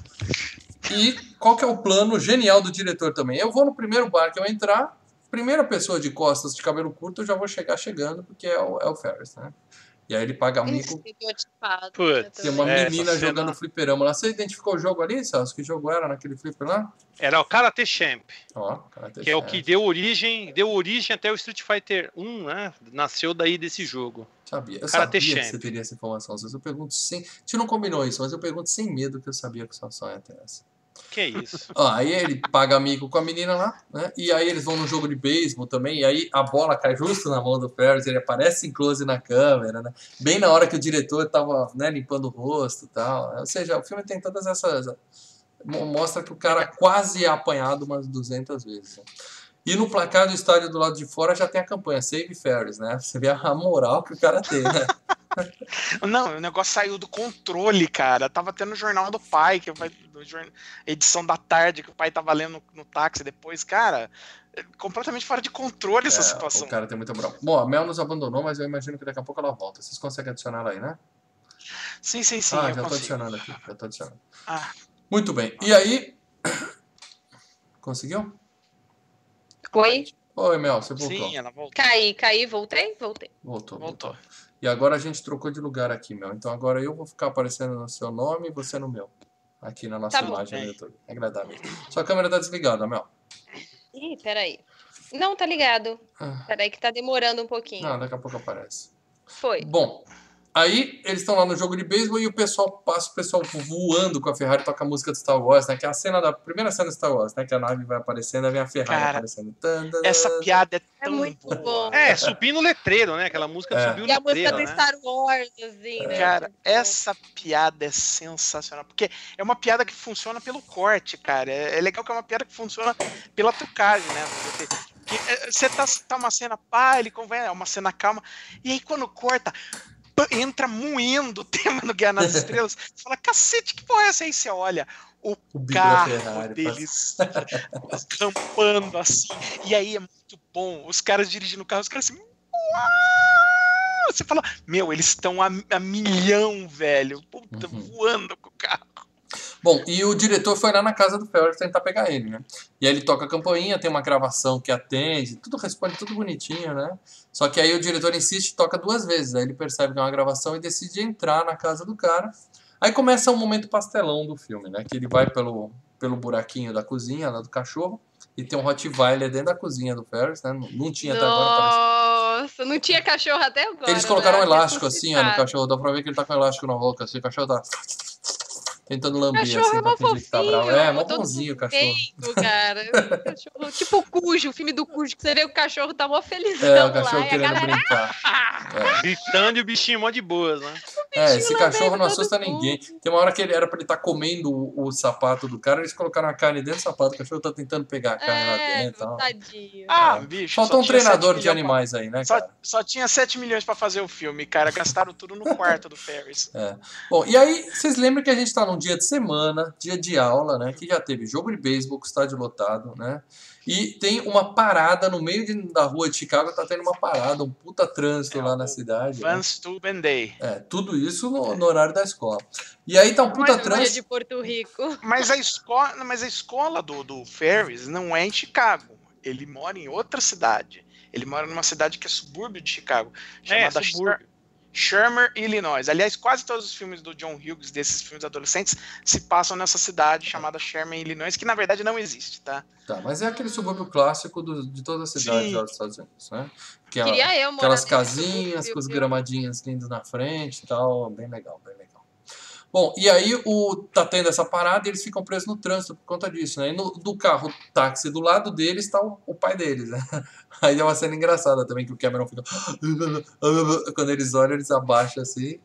E qual que é o plano genial do diretor também? Eu vou no primeiro bar que eu entrar, primeira pessoa de costas de cabelo curto, eu já vou chegar chegando, porque é o, é o Ferris, né? E aí ele paga mico. Putz, Tem uma É, menina cena- jogando fliperama lá. Você identificou o jogo ali, Celso? Que jogo era naquele flipper lá? Era o Karate Champ, Ó, Karate que é o Champ. que deu origem, deu origem até o Street Fighter 1, né? Nasceu daí desse jogo. Sabia. Eu Karate sabia que Champ. você teria essa informação. Às vezes eu pergunto sem. A gente não combinou isso, mas eu pergunto sem medo que eu sabia que sua ia ter essa. Que é isso? Ó, aí ele paga amigo com a menina lá, né? E aí eles vão no jogo de beisebol também. E aí a bola cai justo na mão do Ferris, ele aparece em close na câmera, né? Bem na hora que o diretor tava né, limpando o rosto e tal. Ou seja, o filme tem todas essas. mo- Mostra que o cara quase é apanhado umas 200 vezes. né? E no placar do estádio do lado de fora já tem a campanha Save Ferris, né? Você vê a moral que o cara tem, né? Não, o negócio saiu do controle, cara. Tava tendo o jornal do pai, que vai do jorn- edição da tarde que o pai tava lendo no, no táxi depois, cara. é completamente fora de controle essa É, situação. O cara tem muita moral. Bom, a Mel nos abandonou, mas eu imagino que daqui a pouco ela volta. Vocês conseguem adicionar ela aí, né? Sim, sim, sim, ah, eu já tô consigo. adicionando aqui. Já tô adicionando. Ah, Muito bem. E aí. Conseguiu? Oi? Oi, Mel, você voltou. sim, ela voltou. Caí, caí, voltei? Voltei. Voltou, Voltou. voltou. E agora a gente trocou de lugar aqui, Mel. Então agora eu vou ficar aparecendo no seu nome e você no meu. Aqui na nossa Tá bom. imagem no YouTube. É agradável. Sua câmera tá desligada, Mel. Ih, peraí. Não, tá ligado. Ah, Peraí que tá demorando um pouquinho. Não, daqui a pouco aparece. Foi. Bom, aí eles estão lá no jogo de beisebol e o pessoal passa o pessoal voando com a Ferrari toca a música do Star Wars, né? Que é a cena da primeira cena do Star Wars, né? Que a nave vai aparecendo, aí vem a Ferrari Cara, aparecendo. Tan, tan, Essa tan. piada é É tão muito boa. bom. É, subir no letreiro, né? Aquela música É. subir E no a música letreiro, do né? Star Wars, assim, né? Cara, essa piada é sensacional. Porque é uma piada que funciona pelo corte, cara. É, é legal que é uma piada que funciona pela trucagem, né? Você, que, é, você tá, tá uma cena pá, ele convém, é uma cena calma. E aí quando corta, entra moendo o tema do Guerra nas Estrelas. Você fala, cacete, que porra é essa aí? Você olha, o, O carro Ferrari. deles campando assim. E aí é muito bom. Os caras dirigindo o carro, os caras assim. "Uau!" Você fala, meu, eles estão a, a milhão, velho. Puta, Uhum. voando com o carro. Bom, e o diretor foi lá na casa do Ferris tentar pegar ele, né? E aí ele toca a campainha, tem uma gravação que atende, tudo responde tudo bonitinho, né? Só que aí o diretor insiste e toca duas vezes. Aí ele percebe que é uma gravação e decide entrar na casa do cara. Aí começa um momento pastelão do filme, né? Que ele vai pelo, pelo buraquinho da cozinha, lá do cachorro, e tem um Rottweiler dentro da cozinha do Ferris, né? Não, não tinha até agora, parece. Nossa, não tinha cachorro até agora. Eles colocaram um né? elástico assim, ó, no cachorro. Dá pra ver que ele tá com um elástico na boca, assim. O cachorro tá tentando lamber, Cachorro assim, é pra mó tá fofinho, bravo. É, mó bonzinho o cachorro. Cara. Cachorro, tipo o Cujo, o filme do Cujo, que você vê que o cachorro tá mó felizão É, o lá. cachorro e a querendo galera, brincar. É. Gritando e o bichinho mó de boas, né? É, esse cachorro não assusta mundo. ninguém. Tem uma hora que ele era pra ele estar comendo o, o sapato do cara, eles colocaram a carne dentro do sapato. O cachorro tá tentando pegar a carne lá É, dentro e tal. tadinho. Ah, bicho. Faltou um treinador 7 de animais aí, né, Só, cara? só tinha 7 milhões pra fazer o filme, cara. Gastaram tudo no quarto do Ferris. Bom, e aí, vocês lembram que a gente tá num dia de semana, dia de aula, né? Que já teve jogo de beisebol, estádio lotado, né? E tem uma parada no meio de- da rua de Chicago, tá tendo uma parada, um puta trânsito É, lá na cidade. né? Van Stuben Day. É, tudo isso no, no horário da escola. E aí tá um puta Olha, trânsito. de Porto Rico. Mas a escola, mas a escola do, do Ferris não é em Chicago. Ele mora em outra cidade. Ele mora numa cidade que é subúrbio de Chicago, chamada É, subúrbio. Shermer, Illinois. Aliás, quase todos os filmes do John Hughes, desses filmes adolescentes, se passam nessa cidade chamada Sherman, Illinois, que na verdade não existe, tá? Tá, mas é aquele subúrbio clássico do- de toda a cidade Sim. lá dos Estados Unidos, né? Que é Queria eu morar aquelas casinhas subúrbio, com os viu? gramadinhos lindos na frente e tal, bem legal, bem legal. Bom, e aí o, tá tendo essa parada e eles ficam presos no trânsito por conta disso, né? E no, do carro táxi do lado deles está o, o pai deles, né? Aí é uma cena engraçada também que o Cameron fica. Quando eles olham, eles abaixam assim.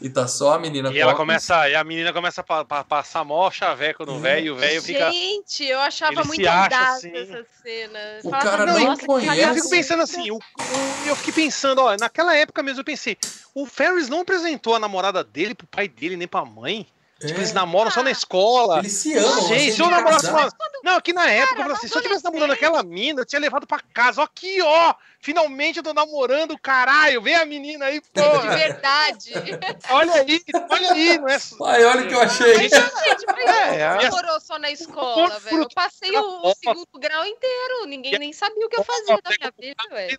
E tá só a menina E ela óculos. começa, e a menina começa a pa- pa- passar mó chaveco no velho, e o velho fica. Gente, eu achava muito audácia assim. essa cena. Eu O falava, cara não "Nossa, que conhece. Eu cagada." fico pensando assim, o, o- eu fiquei pensando, ó, naquela época mesmo eu pensei, o Ferris não apresentou a namorada dele pro pai dele, nem pra mãe. Tipo, eles É, namoram só na escola. eles se amam. Gente, assim, se eu de namorasse uma... Não, aqui na época, eu falei assim, se eu tivesse namorando aquela mina, eu tinha levado pra casa. Ó, Aqui, ó! Finalmente eu tô namorando, caralho! Vem a menina aí, De porra! verdade. olha aí, olha aí, não é... Pai, olha o que eu achei. Mas, gente, que É, você é. namorou só na escola, velho? Eu passei o, o segundo grau inteiro. Ninguém nem sabia o que eu fazia da minha vida, velho.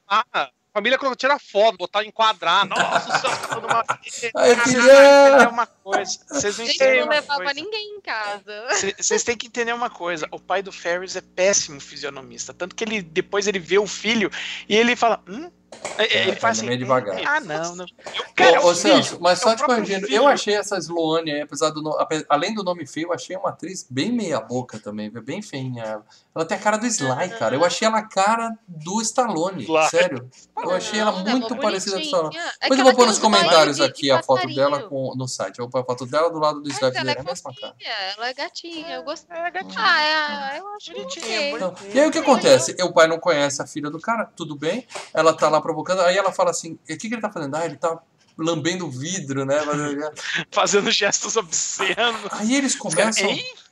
Família quando tira foto, botar enquadrar. Nossa, o céu tá uma... Aí, Vocês têm que filha! entender uma coisa. Vocês não Gente, entendem não levava coisa. ninguém em casa. Cê- Vocês têm que entender uma coisa. O pai do Ferris é péssimo fisionomista. Tanto que ele depois ele vê o filho e ele fala. Hum? É, ele faz ele assim. é meio devagar. "Hum, Ah, não, não. Ô, Cara, é ô, o Celso, mas é só te corrigindo, filho. eu achei essa Sloane aí, apesar do além do nome feio, eu achei uma atriz bem meia boca também, bem feinha. ela. Ela tem a cara do Sly, cara. Eu achei ela a cara do Stallone, Sly. sério. Eu achei ela ela é muito parecida com o Stallone. É Depois eu vou ela pôr nos comentários de- aqui de a foto dela com- no site. Eu vou pôr a foto dela do lado do Sly ela é a mesma cara. ela é gatinha, eu gostei. É, gatinho. Ah, é, eu acho Bonitinha. Então, e aí o que acontece? O pai não conhece a filha do cara, tudo bem. Ela tá lá provocando, aí ela fala assim: o que, que ele tá fazendo? Ah, ele tá lambendo o vidro, né? Fazendo gestos obscenos. Aí eles começam.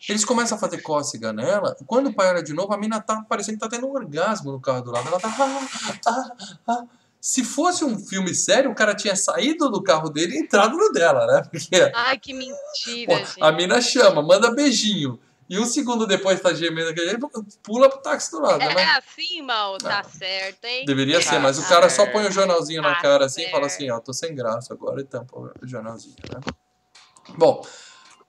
Eles começam a fazer cócega nela. Quando o pai olha de novo, a mina tá parecendo que tá tendo um orgasmo no carro do lado. Ela tá. ah, ah, ah. Se fosse um filme sério, o cara tinha saído do carro dele e entrado no dela, né? Porque Ai, que pô, mentira, gente. a mina chama, manda beijinho. E um segundo depois tá gemendo aquele pula pro táxi do lado. né? É assim, mal, tá certo, hein? deveria ser, Tá mas o cara só põe o jornalzinho na Tá cara assim e certo. fala assim: ó, tô sem graça agora e tampa o jornalzinho, né? Bom,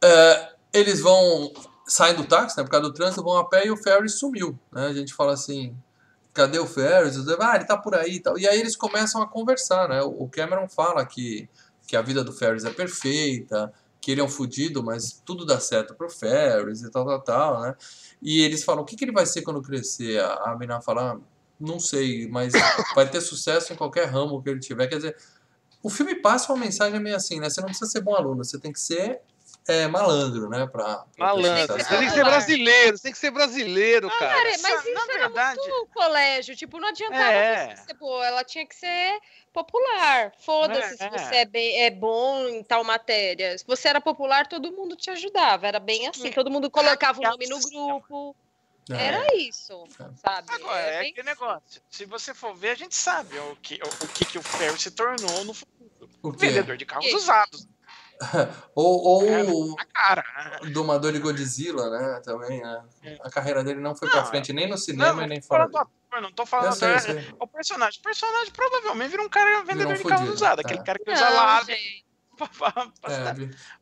é, eles vão. Saem do táxi, né? Por causa do trânsito, vão a pé e o Ferris sumiu. Né? A gente fala assim: cadê o Ferris? Ah, ele tá por aí e tal. E aí eles começam a conversar, né? O Cameron fala que, que a vida do Ferris é perfeita, que ele é um fudido, mas tudo dá certo pro Ferris e tal, tal, tal, né? E eles falam: o que, que ele vai ser quando crescer? A, a fala: "Ah, não sei, mas vai ter sucesso em qualquer ramo que ele tiver. Quer dizer, o filme passa uma mensagem meio assim, né? Você não precisa ser bom aluno, você tem que ser é, malandro, né? Pra, pra Malandro. Você tem que ser brasileiro, você tem que ser brasileiro, cara. Cara, mas isso na era verdade- muito colégio. Tipo, não adiantava É. você ser boa. Ela tinha que ser popular. Foda-se É, se é. você é, bem- é bom em tal matéria. Se você era popular, todo mundo te ajudava. Era bem assim. Sim. Todo mundo colocava o nome no grupo. É. Era isso, sabe? Agora, É bem- aquele negócio. Se você for ver, a gente sabe o que o, o que, que o Ferry se tornou no futuro. Vendedor de carros usados. Ou, É, ou o domador de Godzilla, né? Também, né? É. A carreira dele não foi pra Não, frente nem no cinema Não, e nem não tô fora. do ator, não tô falando sei, da- sei. o personagem. O personagem provavelmente vira um cara vendedor um de carros fudido, usados. é. Aquele cara que usa Não, lá pra, pra, pra É,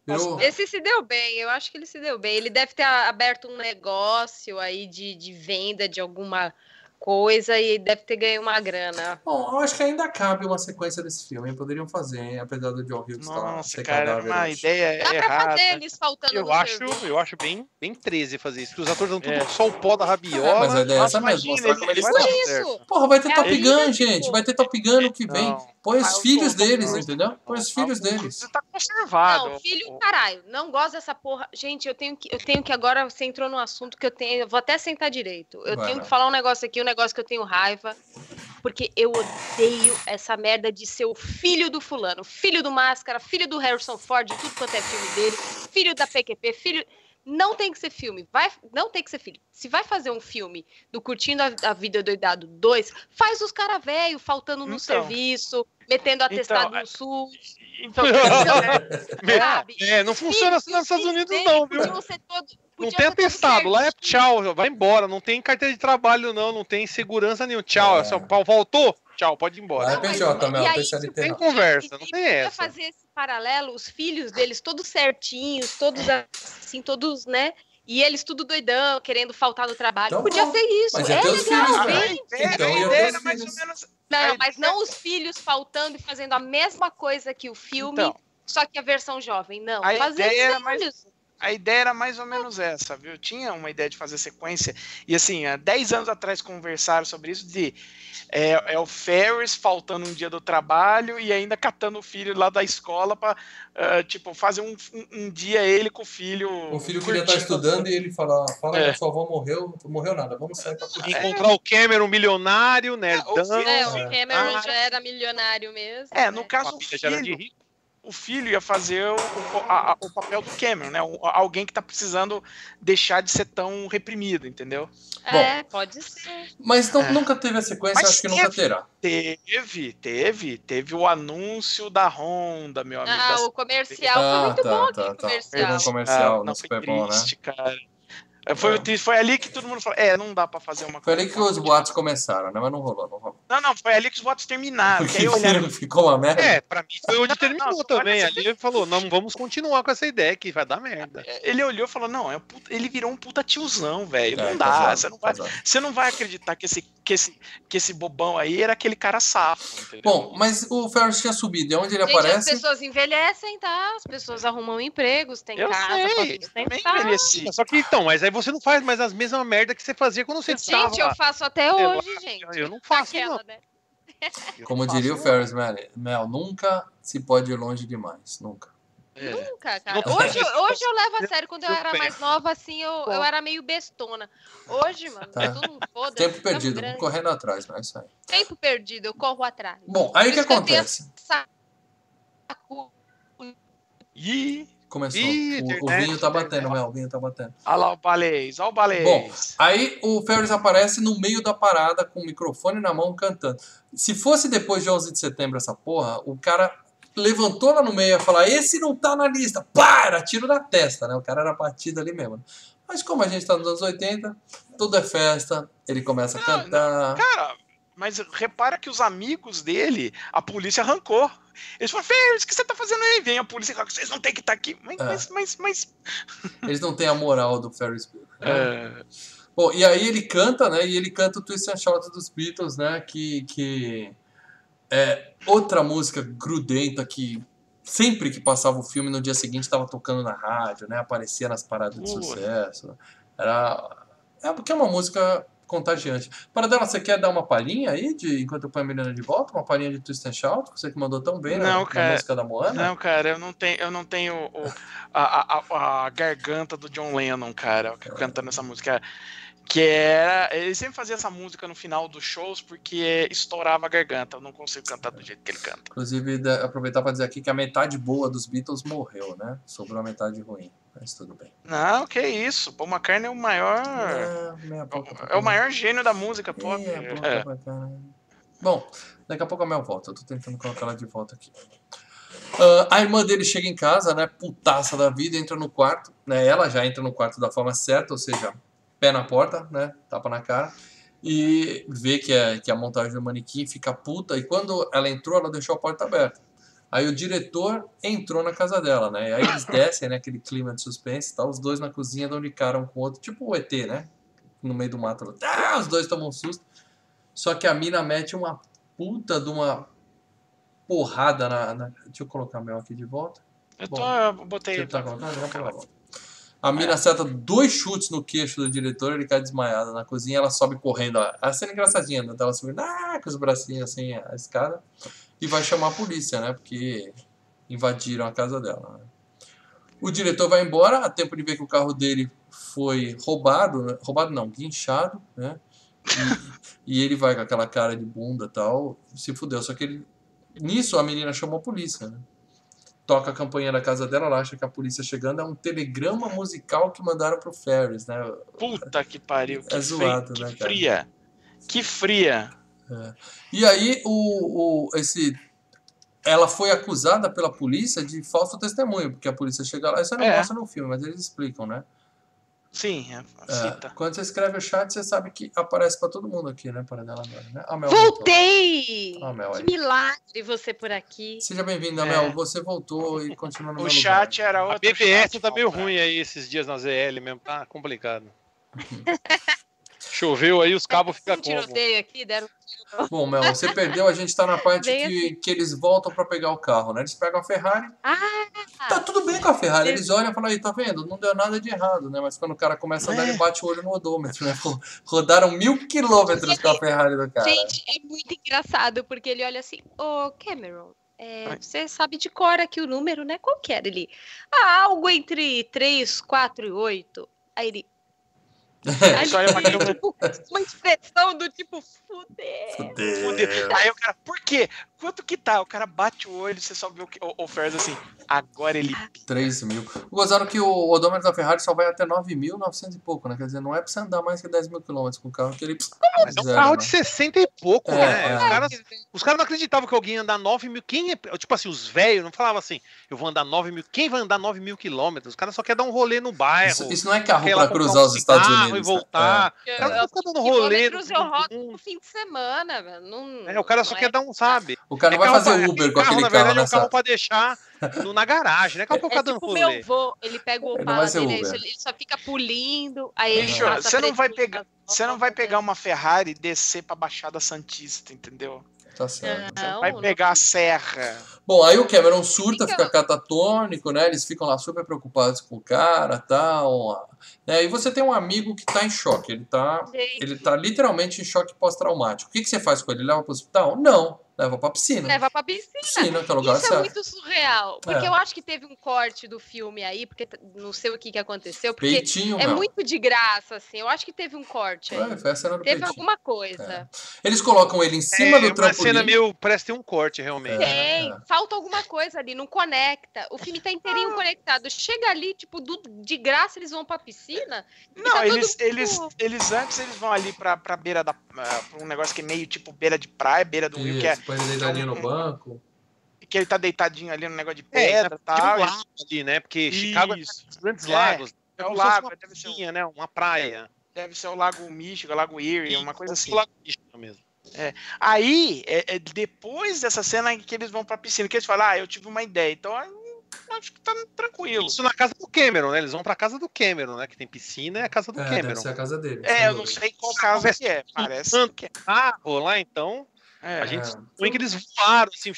virou. Esse se deu bem, eu acho que ele se deu bem. Ele deve ter aberto um negócio aí de, de venda de alguma coisa e deve ter ganho uma grana. Bom, eu acho que ainda cabe uma sequência desse filme. Poderiam fazer, hein? apesar do John Hughes estar Nossa, ser cara, é cadáver uma ideia Dá pra errada. fazer eles faltando Eu no acho, serviço. eu acho bem, bem 13 fazer isso. Porque os atores É. tudo só o pó da rabiola. É, mas a ideia é Nossa, essa mesmo, imagina, mostrar como eles estão. Porra, vai ter É Top Gun, gente. Vai ter Top Gun no que vem. Não. Põe os filhos deles, entendeu? Põe os filhos deles. Tá conservado. Não, filho, caralho, não gosto dessa porra. Gente, eu tenho que, eu tenho que agora você entrou num assunto que eu tenho, eu vou até sentar direito. Eu Vai tenho lá. que falar um negócio aqui, um negócio que eu tenho raiva, porque eu odeio essa merda de ser o filho do fulano, filho do Máscara, filho do Harrison Ford, de tudo quanto é filme dele, filho da PQP, filho não tem que ser filme, vai, não tem que ser filho. Se vai fazer um filme do Curtindo a, a Vida Doidado 2, faz os cara velho faltando no Então. serviço, metendo atestado Então, no SUS, Então, sabe? É, não funciona assim nos Estados Unidos, não, viu? Não tem atestado, lá é tchau, vai embora. Não tem carteira de trabalho, não, não tem segurança nenhum. Tchau, É. Paulo voltou? Tchau, pode ir embora. Não, mas- PJ, Mel, e aí, Tem não. conversa, não tem essa. fazer esse paralelo, os filhos deles todos certinhos, todos assim, todos, né? E eles tudo doidão, querendo faltar no trabalho. Então, Podia bom. ser isso. Mas é os legal, filhos, bem. né? Então, era mais ou menos. Não, mas não os filhos faltando e fazendo a mesma coisa que o filme, Então. só que a versão jovem. Não, A fazer ideia era os mais- filhos. A ideia era mais ou menos essa, viu? Tinha uma ideia de fazer sequência. E assim, há 10 anos atrás conversaram sobre isso de é, é o Ferris faltando um dia do trabalho e ainda catando o filho lá da escola pra, ah, tipo, fazer um, um- um dia ele com o filho. O filho queria estar curtindo. estudando e ele fala, fala É. que a sua avó morreu, não morreu nada, vamos sair pra curtir. Encontrar o Cameron milionário, filho- É, É. o Cameron Ah. já era milionário mesmo. É, no né? caso, o era de rico. O filho ia fazer o, o- a- a- o papel do Cameron, né? O- alguém que tá precisando deixar de ser tão reprimido, entendeu? É, pode ser. Mas não- É. nunca teve a sequência, Mas acho que nunca teve. terá. Teve, teve, teve o anúncio da Honda, meu amigo. Ah, o comercial foi Ah, muito tá, bom tá, aquele tá. comercial. Pegou um comercial Ah, no foi Super Bowl, né? triste, cara. Foi, É. foi ali que todo mundo falou, é, não dá pra fazer uma Foi coisa. ali que os boatos começaram, né? Mas não rolou, não rolou. Não, não, foi ali que os votos terminaram. Que aí Porque olharam, ficou uma merda. É, pra mim foi onde terminou não, também. Ali ele falou, não, vamos continuar com essa ideia que vai dar merda. ele olhou e falou, não, é um puta- ele virou um puta tiozão, velho. É, não dá, casado, você não vai. casado. Você não vai acreditar que esse, que, esse, que esse bobão aí era aquele cara safo, entendeu? Bom, mas o Ferris tinha subido. E onde ele Gente, as aparece? pessoas envelhecem, tá? As pessoas arrumam empregos, tem eu casa sei, sustentar. envelheci. Só que então, mas aí você não faz mais as mesmas merda que você fazia quando você estava Gente, eu faço até Eu hoje, acho- gente. Eu não faço, Aquela, não. né? Eu Como diria o. Ferris Mel, Mel, nunca se pode ir longe demais. Nunca. É. Nunca, cara. Hoje, hoje eu levo a sério. Quando eu era mais nova, assim, eu, eu era meio bestona. Hoje, mano, Tá. tudo um foda Tempo perdido, correndo atrás, não é isso aí. Tempo perdido, eu corro atrás. Bom, aí o que eu acontece? Saco. Ih, Começou. Ih, o, o vinho tá batendo. Mel, o vinho tá batendo. olha lá o balês, olha o balês. Bom, Aí o Ferris aparece no meio da parada com o microfone na mão cantando. Se fosse depois de 11 de setembro essa porra, o cara levantou lá no meio e falar: esse não tá na lista. Pá! Era tiro na testa, né? O cara era batido ali mesmo. Mas como a gente tá nos anos 80, tudo é festa, ele começa a Não, cantar. Cara, mas repara que os amigos dele, a polícia arrancou. Eles falaram, Ferris, o que você tá fazendo aí? Vem a polícia, fala, vocês não tem que estar aqui. Mas, É. mas, mas, mas- Eles não têm a moral do Ferris Bueller. né? É, Bom, e aí ele canta, né? E ele canta o Twist and Shout dos Beatles, né? Que, que é outra música grudenta que sempre que passava o filme no dia seguinte estava tocando na rádio, né? Aparecia nas paradas de sucesso. Era é porque é uma música contagiante. Paradela, você quer dar uma palhinha aí, de, enquanto eu ponho a menina de volta? Uma palhinha de Twist and Shout, você que mandou tão bem na, Não, na cara. música da Moana? Não, cara, eu não tenho, eu não tenho o- a, a- a garganta do John Lennon, cara, cantando essa música. Que era. Ele sempre fazia essa música no final dos shows porque estourava a garganta. Eu não consigo cantar do jeito que ele canta. Inclusive, aproveitar para dizer aqui que a metade boa dos Beatles morreu, né? Sobrou a metade ruim, mas tudo bem. Não, que isso. Paul McCartney é o maior. É, boca É o maior gênio da música pop. Boca É. Bom, daqui a pouco a Mel volta. Eu tô tentando colocar ela de volta aqui. Ah, a irmã dele chega em casa, né? Putaça da vida, entra no quarto. Né, ela já entra no quarto da forma certa, ou seja, pé na porta, né? Tapa na cara. E vê que é, que é a montagem do manequim fica puta. E quando ela entrou, ela deixou a porta aberta. Aí o diretor entrou na casa dela, né? E aí eles descem, né? Aquele clima de suspense, tá? Os dois na cozinha dão de cara um com o outro, tipo o ET, né? No meio do mato. Ah, os dois tomam um susto. Só que a mina mete uma puta de uma porrada na. na- Deixa eu colocar a Mel aqui de volta. Eu, tô, Bom, eu botei. Você tá colocando? Já pela volta. A mina acerta dois chutes no queixo do diretor, ele cai desmaiado na cozinha, ela sobe correndo. A cena é engraçadinha, né? Ela subindo ah, com os bracinhos assim, a escada, e vai chamar a polícia, né? Porque invadiram a casa dela. né? O diretor vai embora, a tempo de ver que o carro dele foi roubado, né? roubado não, guinchado, né? E, e ele vai com aquela cara de bunda tal, se fudeu. Só que ele, nisso a menina chamou a polícia, né? Toca a campanha da casa dela, ela acha que a polícia chegando é um telegrama musical que mandaram pro Ferris, né? Puta que pariu. Que, É zoado, fei- né, que cara? fria. Que fria. E aí o, o esse ela foi acusada pela polícia de falso testemunho, porque a polícia chega lá, isso não É. mostra no filme, mas eles explicam, né? Sim, é, É, quando você escreve o chat, você sabe que aparece pra todo mundo aqui, né? Para dela agora, né? A Mel voltou. Voltei! Mel, que aí. milagre você por aqui. Seja bem-vinda, É. Mel. Você voltou e continua no O meu chat lugar. era A outro. BBS chat, tá meio cara. ruim aí esses dias na ZL mesmo, tá complicado. Choveu aí, os cabos ficam um como? aqui, deram Bom, Mel, você perdeu, a gente tá na parte Bem que, que eles voltam pra pegar o carro, né? Eles pegam a Ferrari. Ah! Tá tudo bem com a Ferrari. Eles olham e falam, aí, tá vendo? Não deu nada de errado, né? Mas quando o cara começa a andar, É. ele bate o olho no odômetro, né? Ro- Rodaram mil quilômetros com a Ferrari do cara. Gente, é muito engraçado, porque ele olha assim, ô Cameron, é, você sabe de cor aqui o número, né? Qual que era ele? Ah, algo entre 3, 4 e 8. Aí ele. Câmera. tipo, uma expressão do tipo, fuder. Fudeu. Aí o cara, por quê? Quanto que tá? O cara bate o olho, você só vê o, que, o, o Ferris assim. Agora ele. 3 mil. Gozaram que o odômetro da Ferrari só vai até 9.900 e pouco, né? Quer dizer, não é pra você andar mais que 10 mil quilômetros com o carro que ele. Mas é um zero, carro né? de 60 e pouco, É, né? é. Os, caras, os caras não acreditavam que alguém ia andar 9 mil. Quem é. Tipo assim, os velhos não falavam assim, eu vou andar 9 mil. Quem vai andar 9 mil quilômetros? Os caras só querem dar um rolê no bairro. Isso, isso não é carro pra cruzar um os Estados Unidos. E né? voltar. Eu- O cara não fica dando rolê. no Quilômetros eu rodo mundo. no fim de semana, velho. Não, É, o cara só quer é- dar um, sabe? É. O cara não É vai carro fazer pra- Uber com aquele na carro, verdade, né? é um carro pra deixar no- na garagem, é carro pra É ficar dando tipo meu vô, ele pega o Opala dele, aí ele só fica pulindo, aí ele Bicho, você não vai pegar- Você não vai voltas, pegar uma Ferrari e descer pra Baixada Santista, entendeu? Tá certo. Não, vai não. pegar a serra. Bom, aí o Cameron surta, Fica- fica catatônico, né? Eles ficam lá super preocupados com o cara tal. Né? E você tem um amigo que tá em choque. Ele tá, Gente, ele tá literalmente em choque pós-traumático. O que, que você faz com ele? Leva pro hospital? Não. Leva pra piscina. leva pra piscina. Piscina, que é o lugar Isso é certo. muito surreal. Porque É. eu acho que teve um corte do filme aí, porque não sei o que, que aconteceu, porque Peitinho, é meu. muito de graça, assim. Eu acho que teve um corte aí. É, foi a cena do Teve peitinho. alguma coisa. Eles colocam ele em cima é do uma trampolim. cena meio. Parece ter um corte, realmente. É. Tem, falta alguma coisa ali, não conecta. O filme tá Ah. inteirinho conectado. Chega ali, tipo, do- de graça eles vão pra piscina. Não, tá eles, mundo- eles, eles antes eles vão ali pra, pra beira da. ah, pra um negócio que é meio tipo beira de praia, beira do rio, que, é, Isso, põe ele deitadinho no banco. que ele tá deitadinho ali no negócio de É, pedra e tipo tal. um lago ali, né? Porque Chicago é Isso. grandes É, lagos. É o lago, uma deve ser, piscinha, né? Uma praia. deve ser o Lago Místico, o Lago Erie, uma coisa assim. O lago Místico mesmo. Aí, é, é depois dessa cena que eles vão pra piscina, que eles falam, ah, eu tive uma ideia. Então, acho que tá tranquilo. Isso na casa do Cameron, né? Eles vão pra casa do Cameron, né? Que tem piscina, é a casa do É, deve Cameron. ser a casa dele. É, eu não sei qual casa que é. Parece que é. Ah, lá então. É, A gente É. supõe que eles voaram, assim.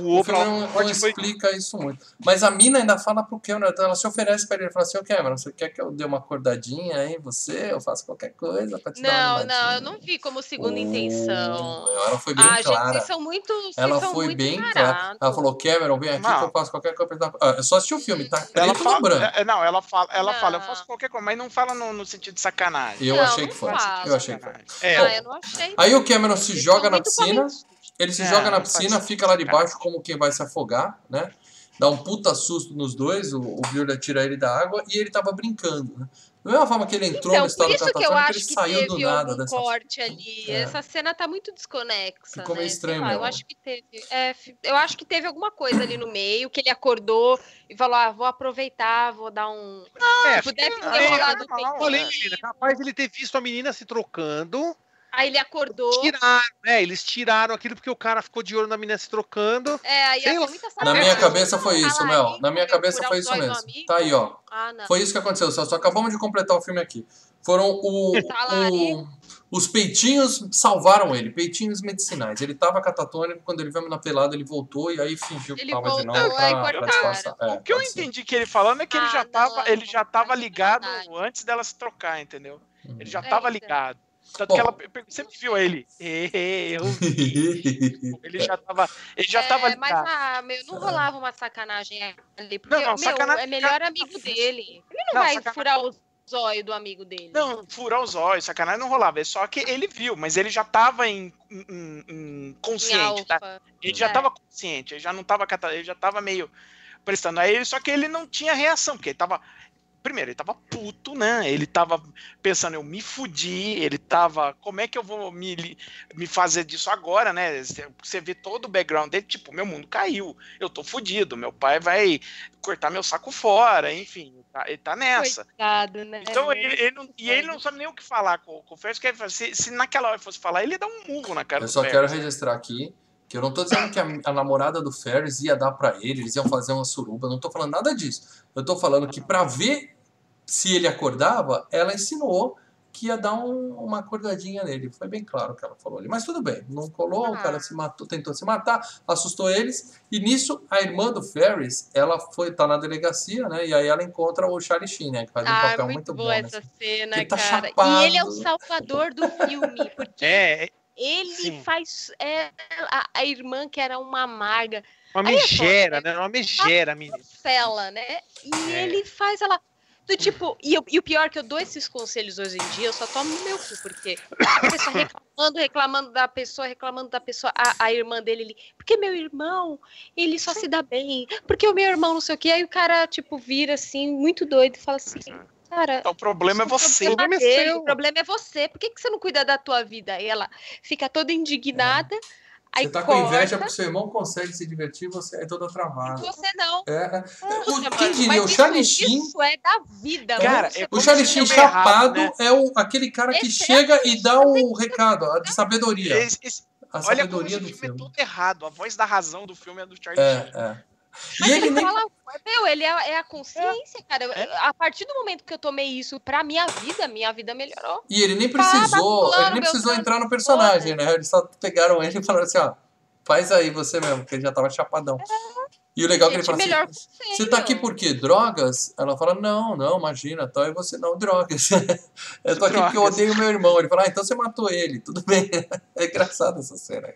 voou O pra não, não foi- explica isso muito. Mas a mina ainda fala pro Cameron, ela se oferece pra ele, ela fala assim, ô Cameron, você quer que eu dê uma acordadinha aí em você? Eu faço qualquer coisa pra te dar Não, uma não, eu animadinha." não vi como segunda intenção. Oh, Ela foi bem Ah, gente, clara. vocês são muito. vocês Ela são foi muito bem clara. Ela falou, Cameron, vem aqui Não. que eu faço qualquer coisa. dar- Ah, eu só assisti o filme, tá Ela fala, branco. é, não, ela fala, ela Não. fala, eu faço qualquer coisa, mas não fala no, no sentido de sacanagem. Eu Não, achei não que foi. Eu achei que foi. É, Ah, eu não achei. Aí o Cameron se joga na piscina, ele se É, joga na não piscina, fica lá debaixo como quem vai se afogar, né? Dá um puta susto nos dois, o, o tira ele da água e ele tava brincando, né? Da mesma forma que ele entrou Então, no estado por isso que eu catafônico, acho ele que saiu do teve nada dessa corte ali. É. Essa cena tá muito desconexa. Ficou meio né? Estranho lá, Eu acho que teve. é, eu acho que teve alguma coisa ali no meio que ele acordou e falou: ah, vou aproveitar, vou dar um. É, tipo, deve ter rolado o normal, tempo. Falei, menina, capaz de ele ter visto a menina se trocando. Aí ele acordou. Tiraram, né? Eles tiraram aquilo porque o cara ficou de olho na menina se trocando. É, aí Sei muita Na minha cabeça foi isso, Mel. Na minha cabeça foi isso mesmo. Tá aí, ó. Ah, não. Foi isso que aconteceu. Só, só acabamos de completar o filme aqui. Foram o, Tá o- os peitinhos salvaram ele, peitinhos medicinais. Ele tava catatônico, quando ele veio na pelada, ele voltou e aí fingiu que Ele tava de voltou, novo aí pra, pra cortaram. disfarçar. É, o que eu entendi que ele falando é que ele Ah, já não, tava, ele já tava acho que é ligado verdade. antes dela se trocar, entendeu? Uhum. Ele já É, tava então. ligado. Tanto Bom. que ela sempre viu ele. "Ê, Eu vi. Ele já tava, ele já tava É, mas ligado. ah, meu, não rolava uma sacanagem ali. Porque, Não, não, meu, sacanagem- é melhor amigo dele. Ele não, Não, vai sacanagem- furar o zóio do amigo dele. Não, furar os olhos, sacanagem não rolava. É só que ele viu, mas ele já tava em, em- em Em consciente, tá? alfa. Ele já É. tava consciente, ele já não tava cata- ele já tava meio prestando a ele, só que ele não tinha reação, porque ele tava primeiro, ele tava puto, né? Ele tava pensando, eu me fudi, ele tava, como é que eu vou me, me fazer disso agora, né? Você- vê todo o background dele, tipo, meu mundo caiu, eu tô fudido, meu pai vai cortar meu saco fora, enfim, tá- ele tá nessa. Coitado, né? Então, ele, ele não, e ele não sabe nem o que falar com, com o Ferris, que fala, se, se naquela hora fosse falar, ele ia dar um murro na cara Eu do só Ferris. quero registrar aqui que eu não tô dizendo que a, a namorada do Ferris ia dar pra ele, eles iam fazer uma suruba, não tô falando nada disso. Eu tô falando que pra ver se ele acordava, ela ensinou que ia dar um- uma acordadinha nele. Foi bem claro o que ela falou ali. Mas tudo bem, não colou, o Ah. cara se matou, tentou se matar, assustou eles. E nisso, a irmã do Ferris, ela foi, tá na delegacia, né? E aí ela encontra o Charlie Sheen, né? Que faz um Ah, papel muito, muito bom. essa cena, Que tá cara. chapado. E ele é o salvador do filme, porque É, ele Sim. faz é, a, a irmã que era uma amarga, uma megera, né? Uma megera, menina. Cela, né? E É. ele faz ela. Do tipo, e, eu- e o pior é que eu dou esses conselhos hoje em dia, eu só tomo no meu cu, porque a pessoa reclamando, reclamando da pessoa, reclamando da pessoa, a, a irmã dele, ele, porque meu irmão, ele só se dá bem, porque o meu irmão não sei o que, aí o cara, tipo, vira assim, muito doido e fala assim, cara. Então, o problema é você. O problema, é dele, o problema é você. Por que, que você não cuida da tua vida? Aí ela fica toda indignada. Aí Você tá com inveja porque seu irmão consegue se divertir, você é toda travada. você não. É, é. Puxa, O, mano, quem diria? mas O Charlie Sheen Isso é da vida, Cara, mano. Você é O Charlie Sheen filme errado, chapado né? é o, aquele cara que Esse é chega e dá o recado, a de sabedoria. Esse- esse- A olha como sabedoria do filme é filme. tudo errado. A voz da razão do filme é do Charlie Sheen. É, é. Mas E ele, ele nem. fala, meu, ele é, é a consciência, cara. É. A partir do momento que eu tomei isso pra minha vida, minha vida melhorou. E ele nem Fala, precisou, ele nem precisou entrar no personagem, né? Eles só pegaram ele e falaram assim, ó, faz aí você mesmo, porque ele já tava chapadão. E o legal é que ele fala assim, você tá aqui por quê? Drogas? Ela fala, não, não, imagina, tal, e você, não, drogas. eu tô aqui porque eu odeio meu irmão. Ele fala, ah, então você matou ele, tudo bem. É engraçado essa cena.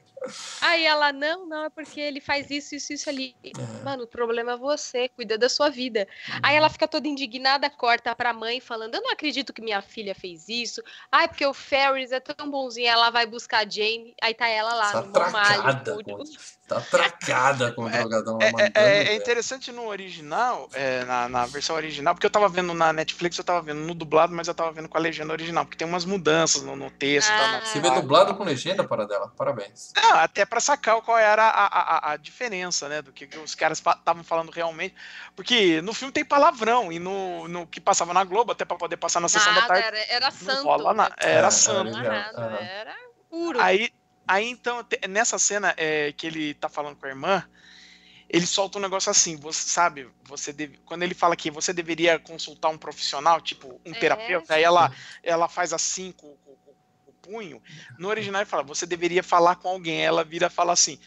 Aí ela, não, não, é porque ele faz isso, isso, isso ali. É. Mano, o problema é você, cuida da sua vida. Aí ela fica toda indignada, corta pra mãe, falando: Eu não acredito que minha filha fez isso. Ai, porque o Ferris é tão bonzinho. Ela vai buscar a Jane, aí tá ela lá Tá no malho. tracada com- com- Tá tracada com o drogadão lá É, mandando. é- é- é interessante no original, é, na, na versão original, porque eu tava vendo na Netflix, eu tava vendo no dublado, mas eu tava vendo com a legenda original, porque tem umas mudanças no, no texto. tá, na- Ah. Você vê dublado com legenda para dela, parabéns. Não, até pra sacar qual era a, a, a- diferença, né? Do que, que os caras estavam falando realmente. Porque no filme tem palavrão, e no, no que passava na Globo, até pra poder passar na sessão da Nada, tarde, era, era santo. rola na- né? era É, santo. Era nada, Aham. era puro. Aí, aí então, nessa cena é, que ele tá falando com a irmã, ele solta um negócio assim, você sabe, você deve, quando ele fala que você deveria consultar um profissional, tipo um É. terapeuta, aí ela, ela faz assim com, com- com o punho. No original ele fala, você deveria falar com alguém. Ela vira e fala assim,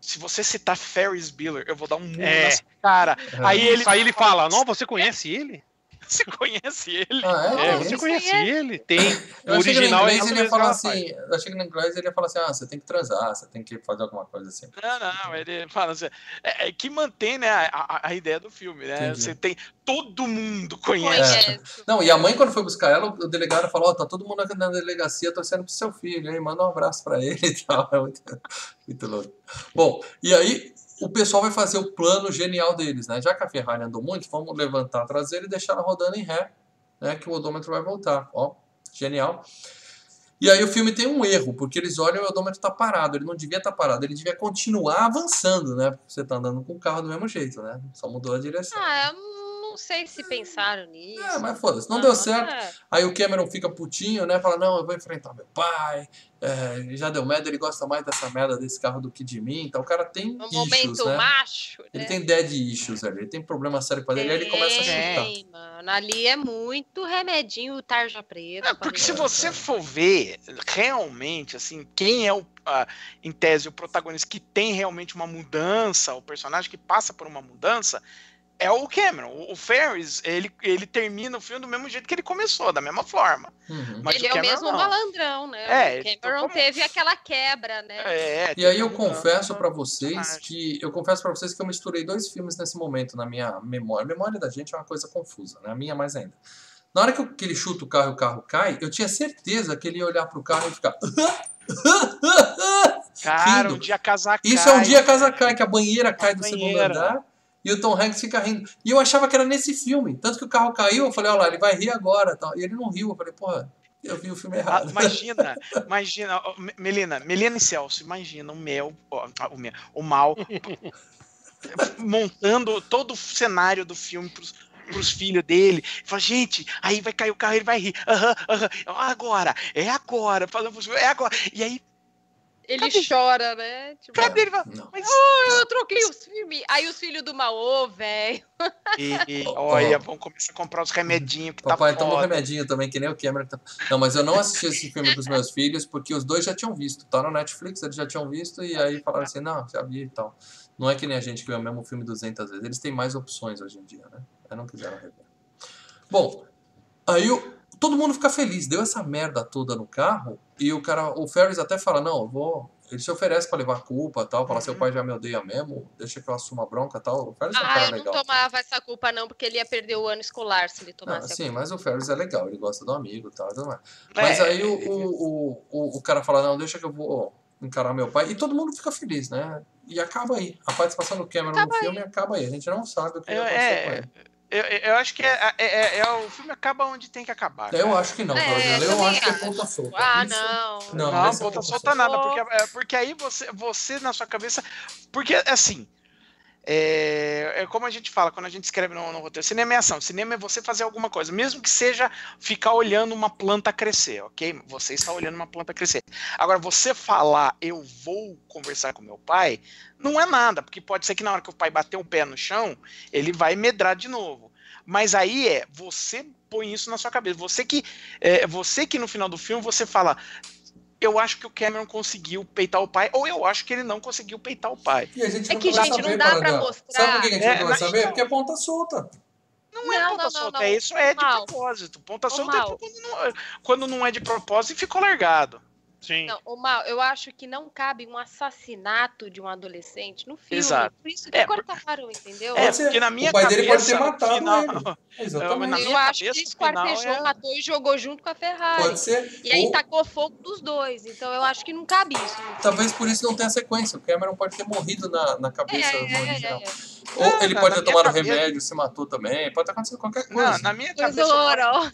se você citar Ferris Bueller, eu vou dar um murro É. nessa cara. Aí ele, Aí ele fala, não, você conhece ele? você conhece ele? Ah, É, é? você Esse? conhece conhece. ele? Tem. Eu O achei que no original é inglês ele ia falar assim, eu achei que no inglês ele ia falar assim, ah, você tem que transar, você tem que fazer alguma coisa assim. Não, não, ele fala assim, é, é que mantém né, a, a- ideia do filme, né? Entendi. Você tem. Todo mundo conhece. Conheço. Não, e a mãe, quando foi buscar ela, o delegado falou: Ó, tá todo mundo na delegacia torcendo pro seu filho, hein? Manda um abraço pra ele e tal. É muito, muito louco. Bom, e aí o pessoal vai fazer o plano genial deles, né? Já que a Ferrari andou muito, vamos levantar a traseira e deixar ela rodando em ré, né? Que o odômetro vai voltar. Ó, genial. E aí o filme tem um erro, porque eles olham e o odômetro tá parado. Ele não devia estar parado, ele devia continuar avançando, né? Você tá andando com o carro do mesmo jeito, né? Só mudou a direção. Ah, eu não sei se pensaram nisso. É, mas foda-se, não deu certo. é. Aí o Cameron fica putinho, né? Fala, não, eu vou enfrentar meu pai. é, já deu merda, ele gosta mais dessa merda desse carro do que de mim. Então o cara tem No issues, momento né? macho. Ele né? tem dead issues ali, ele tem problema sério com ele. Aí ele começa a chutar. Tem, mano. Ali é muito remedinho tarja preta. É, porque se pra você for ver realmente, assim, quem é o, em tese, o protagonista que tem realmente uma mudança, o personagem que passa por uma mudança, é o Cameron. O- Ferris, ele, ele termina o filme do mesmo jeito que ele começou, da mesma forma. Uhum. Mas ele o é o mesmo não. malandrão, né? É, o Cameron teve aquela quebra, né? É, E aí eu confesso pra vocês que eu confesso para vocês que eu misturei dois filmes nesse momento na minha memória. A memória da gente é uma coisa confusa, né? A minha mais ainda. Na hora que, eu- que ele chuta o carro e o carro cai, eu tinha certeza que ele ia olhar pro carro e ficar. Cara, rindo. um dia casar Isso é um cai. dia a casa cai, que a banheira cai do segundo banheira. andar e o Tom Hanks fica rindo. E eu achava que era nesse filme. Tanto que o carro caiu, eu falei, olha lá, ele vai rir agora. Tal. E ele não riu. Eu falei, porra, eu vi o filme Ah, errado. imagina, imagina, Melina, Melina e Celso, imagina o Mel, ó, o, Mel, o Mal, montando todo o cenário do filme pros, pros filhos dele. Fala, gente, aí vai cair o carro, ele vai rir. Aham, aham, agora, é agora, falando é agora. E aí, Ele Cadê? chora, né? Tipo, cadê ele? Fala. Mas, eu troquei os filmes. Aí os filhos do Maô, velho. e, olha, vamos começar a comprar os remedinhos que Papai, tá toma um foda. remedinho também, que nem o Cameron. tá- Não, mas eu não assisti esse filme pros meus filhos, porque os dois já tinham visto. Tá no Netflix, eles já tinham visto, e aí falaram assim, não, já vi e tal. Não é que nem a gente que vê o mesmo filme 200 vezes. Eles têm mais opções hoje em dia, né? Aí não quiseram rever. Bom, aí o- todo mundo fica feliz. Deu essa merda toda no carro, e o cara, o Ferris até fala, não, eu vou... Ele se oferece pra levar a culpa tal, falar, seu pai já me odeia mesmo, deixa que eu assuma a bronca tal. O Ferris é um Ah, cara eu não legal. tomava essa culpa, não, porque ele ia perder o ano escolar se ele Não, tomasse a sim, culpa. mas o Ferris é legal, ele gosta do amigo e tal, tudo mais. É, Mas aí o, o, o, o, o cara fala, não, deixa que eu vou encarar meu pai. E todo mundo fica feliz, né? E acaba aí. A participação do Cameron Acaba no filme acaba aí. A gente não sabe o que vai É, com é, ele. Eu, eu acho que é, é- é- é- o filme acaba onde tem que acabar. Eu cara. acho que não, É. Eu também acho que é acho. ponta solta. Ah, Isso- não. Não, Não, é ponta ponta solta solta. nada, porque, é, porque aí você, você na sua cabeça. Porque assim. É, é como a gente fala quando a gente escreve no, no roteiro. Cinema é ação. Cinema é você fazer alguma coisa, mesmo que seja ficar olhando uma planta crescer, ok? Você está olhando uma planta crescer. Agora, você falar, eu vou conversar com meu pai, não é nada, porque pode ser que na hora que o pai bater o pé no chão, ele vai medrar de novo. Mas aí é, você põe isso na sua cabeça. Você que, é, você que no final do filme você fala, eu acho que o Cameron conseguiu peitar o pai, ou eu acho que ele não conseguiu peitar o pai. E a gente É que, gente, não dá pra mostrar. Sabe por que a gente É, não vai saber? então- Porque é ponta solta. Não, é Não, ponta não, solta, não, é não. isso é de Mal. propósito. Ponta solta é quando não, quando não é de propósito e ficou largado. Sim. Não, o mal, eu acho que não cabe um assassinato de um adolescente no filme. Exato. Por isso que É, cortaram, entendeu? É, porque na minha O pai dele pode cabeça, ter matado final- ele. Na Exatamente. eu minha acho que cabeça, esquartejou, é- matou e jogou junto com a Ferrari. Pode ser. E aí Ou- tacou fogo dos dois. Então eu acho que não cabe isso. Talvez por isso não tenha sequência. O Cameron pode ter morrido na, na cabeça É, no é, original. é. Ou Não, ele pode ter tomado cabeça- remédio, se matou também. Pode ter acontecido qualquer coisa. Não, na minha cabeça. o pai- horrorosa.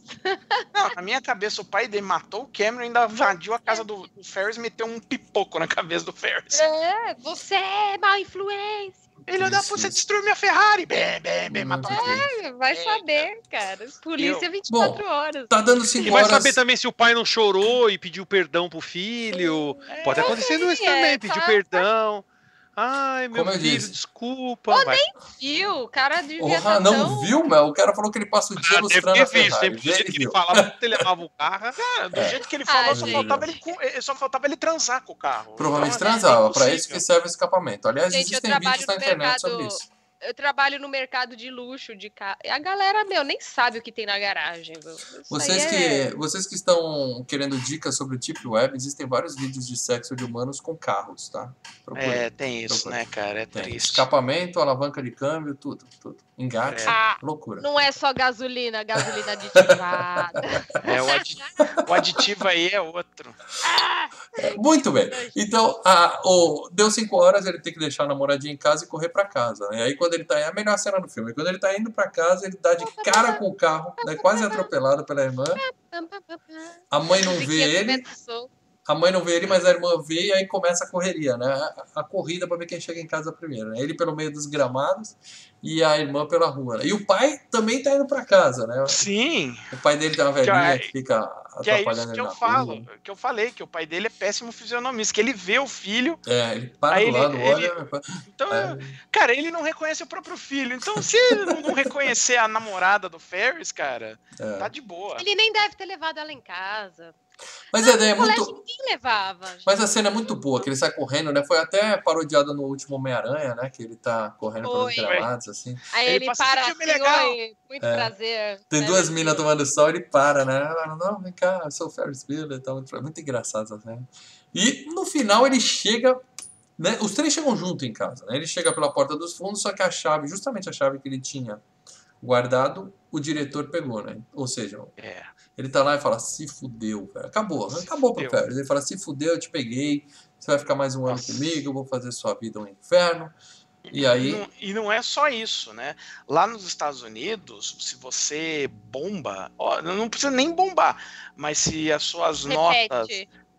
Não, na minha cabeça, o pai dele matou o Cameron e ainda invadiu a casa do, do Ferris e meteu um pipoco na cabeça do Ferris. É, você é má influência. Ele olhou, Isso, você isso. destruiu minha Ferrari. Bem, bem, bem, matou. É, vai É, saber, cara. Polícia Eu- 24 horas. Tá dando 5 E vai horas. saber também se o pai não chorou e pediu perdão pro filho. Pode ter acontecido isso é, também, pediu tá- perdão. Ai, Ai, meu Como eu filho, disse. desculpa. Ô, vai. Viu? O cara devia Porra, tá não tão... viu, Mel? O cara falou que ele passa o dia Ah, lustrando deve ter visto? Do jeito Ele que ele falava que ele levava o carro. Cara, do jeito que ele Ah, falou, só, faltava ele, só faltava ele transar com o carro. Provavelmente Então, é transava, pra impossível. isso que serve o escapamento. Aliás, Gente, existem vídeos na internet mercado- sobre isso. Eu trabalho no mercado de luxo de carro. A galera, meu, nem sabe o que tem na garagem. Vocês aí que, é- vocês que estão querendo dicas sobre o Deep Web, existem vários vídeos de sexo de humanos com carros, tá? Procurem. É, tem isso, Procura. né, cara? É Tem triste. escapamento, alavanca de câmbio, tudo, tudo. Engate, Ah, loucura. não é só gasolina, gasolina aditivada. É, o, adi- o aditivo aí é outro. Muito bem. Então, a- o, deu cinco horas, ele tem que deixar a namoradinha em casa e correr pra casa. Né? E aí, quando ele tá. É a melhor cena do filme. Quando ele tá indo pra casa, ele dá de cara com o carro, né, quase atropelado pela irmã. A mãe não vê ele. A mãe não vê ele, mas a irmã vê e aí começa a correria, né? A, a corrida pra ver quem chega em casa primeiro. Né? Ele pelo meio dos gramados e a irmã pela rua. né? E o pai também tá indo pra casa, né? Sim, O pai dele tem uma velhinha é- que fica que é isso atrapalhando que ele eu na falo, rua. que eu falei, que o pai dele é péssimo fisionomista, que ele vê o filho, É, ele para do ele- lado, ele- olha. então, é, cara, ele não reconhece o próprio filho. Então, se ele não reconhecer a namorada do Ferris, cara, é. tá de boa. Ele nem deve ter levado ela em casa. Mas a ideia é muito. ninguém levava. Mas a cena é muito boa, que ele sai correndo, né? Foi até parodiada no último Homem-Aranha, né? Que ele tá correndo pelos gramados, assim. Aí Ele ele, para "Que assim, legal." oi, muito É. prazer. Tem né, duas minas tomando sol, ele para, né? Ela, não, vem cá, eu sou o Ferris Bueller, tá muito, muito engraçado essa cena. E no final ele chega, né? Os três chegam junto em casa, né? Ele chega pela porta dos fundos, só que a chave, justamente a chave que ele tinha guardado, o diretor pegou, né? Ou seja, É. ele tá lá e fala, se fudeu, velho. Acabou, Se acabou pro fudeu. Ferris. Ele fala, se fudeu, eu te peguei, você vai ficar mais um ano comigo, eu vou fazer sua vida um inferno. E aí, E não, e não é só isso, né? Lá nos Estados Unidos, se você bomba, ó, não precisa nem bombar, mas se as suas notas.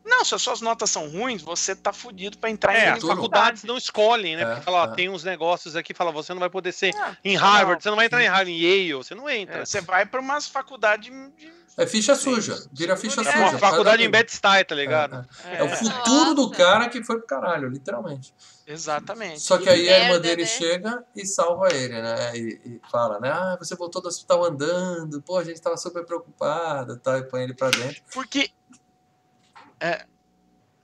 Não, se as suas notas são ruins, você tá fudido pra entrar É, em faculdades não escolhem, né? É, Porque fala, ó, é. tem uns negócios aqui, fala, você não vai poder ser É, em não. Harvard, você não vai entrar em Harvard, em Yale, você não entra. É, você vai pra umas faculdades de. é ficha suja, vira ficha É, É suja. uma faculdade em. Bed-Stuy, tá ligado? É, é o É, futuro do cara que foi pro caralho, literalmente. exatamente. Só que aí a irmã dele né? chega e salva ele, né? E, e fala, né? Ah, você voltou do hospital andando, pô, a gente tava super preocupado, tá? E põe ele pra dentro. Porque. É,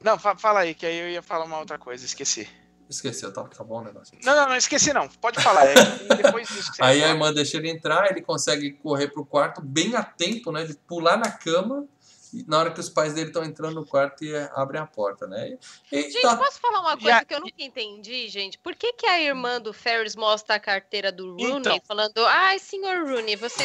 não, fa- fala aí, que aí eu ia falar uma outra coisa, esqueci. Esqueceu, tá, tá bom o negócio. Não, não, não, esqueci não. Pode falar. É depois disso Aí ia a irmã deixa ele entrar, ele consegue correr pro quarto bem a tempo, né? De pular na cama e na hora que os pais dele estão entrando no quarto e é, abrem a porta, né? E, e Gente, tá- posso falar uma coisa a- que eu nunca entendi, gente? Por que, que a irmã do Ferris mostra a carteira do Rooney, Então. falando, ai, senhor Rooney, você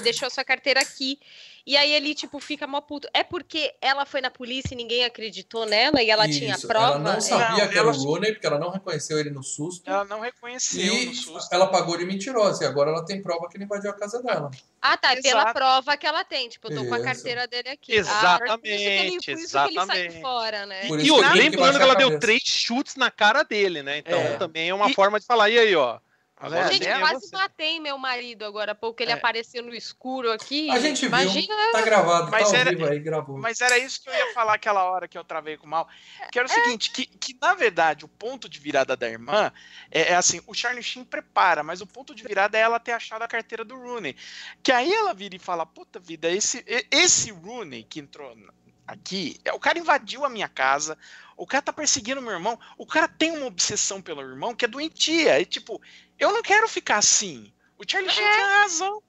deixou a sua carteira aqui. E aí ele, tipo, fica mó puto. É porque ela foi na polícia e ninguém acreditou nela e ela tinha Isso, prova? Ela não sabia Não, que era o Rooney, porque ela não reconheceu ele no susto. Ela não reconheceu E no susto. ela pagou de mentirosa, e agora ela tem prova que ele invadiu a casa dela. Ah, tá. é Pela Exato. prova que ela tem. Tipo, eu tô com a Isso. carteira dele aqui. Exatamente, Ah, por isso que ele, por isso que ele saiu exatamente. fora, né? E isso que que lembrando que baixar ela deu três chutes na cara dele, né? Então É. também é uma E- forma de falar, e aí, ó. Agora É, Gente, eu quase você. matei meu marido agora há pouco. Ele É. apareceu no escuro aqui. A gente viu, Imagina. tá gravado, Mas tá ao era- vivo aí, gravou. Mas era isso que eu ia falar aquela hora que eu travei com o mal. Que era o seguinte, que, que na verdade o ponto de virada da irmã é, é assim, o Charlie Sheen prepara, mas o ponto de virada é ela ter achado a carteira do Rooney. Que aí ela vira e fala, puta vida, esse, esse Rooney que entrou aqui, é, o cara invadiu a minha casa, o cara tá perseguindo meu irmão, o cara tem uma obsessão pelo irmão que é doentia. E tipo, eu não quero ficar assim. O Charlie Sheen É. tem razão.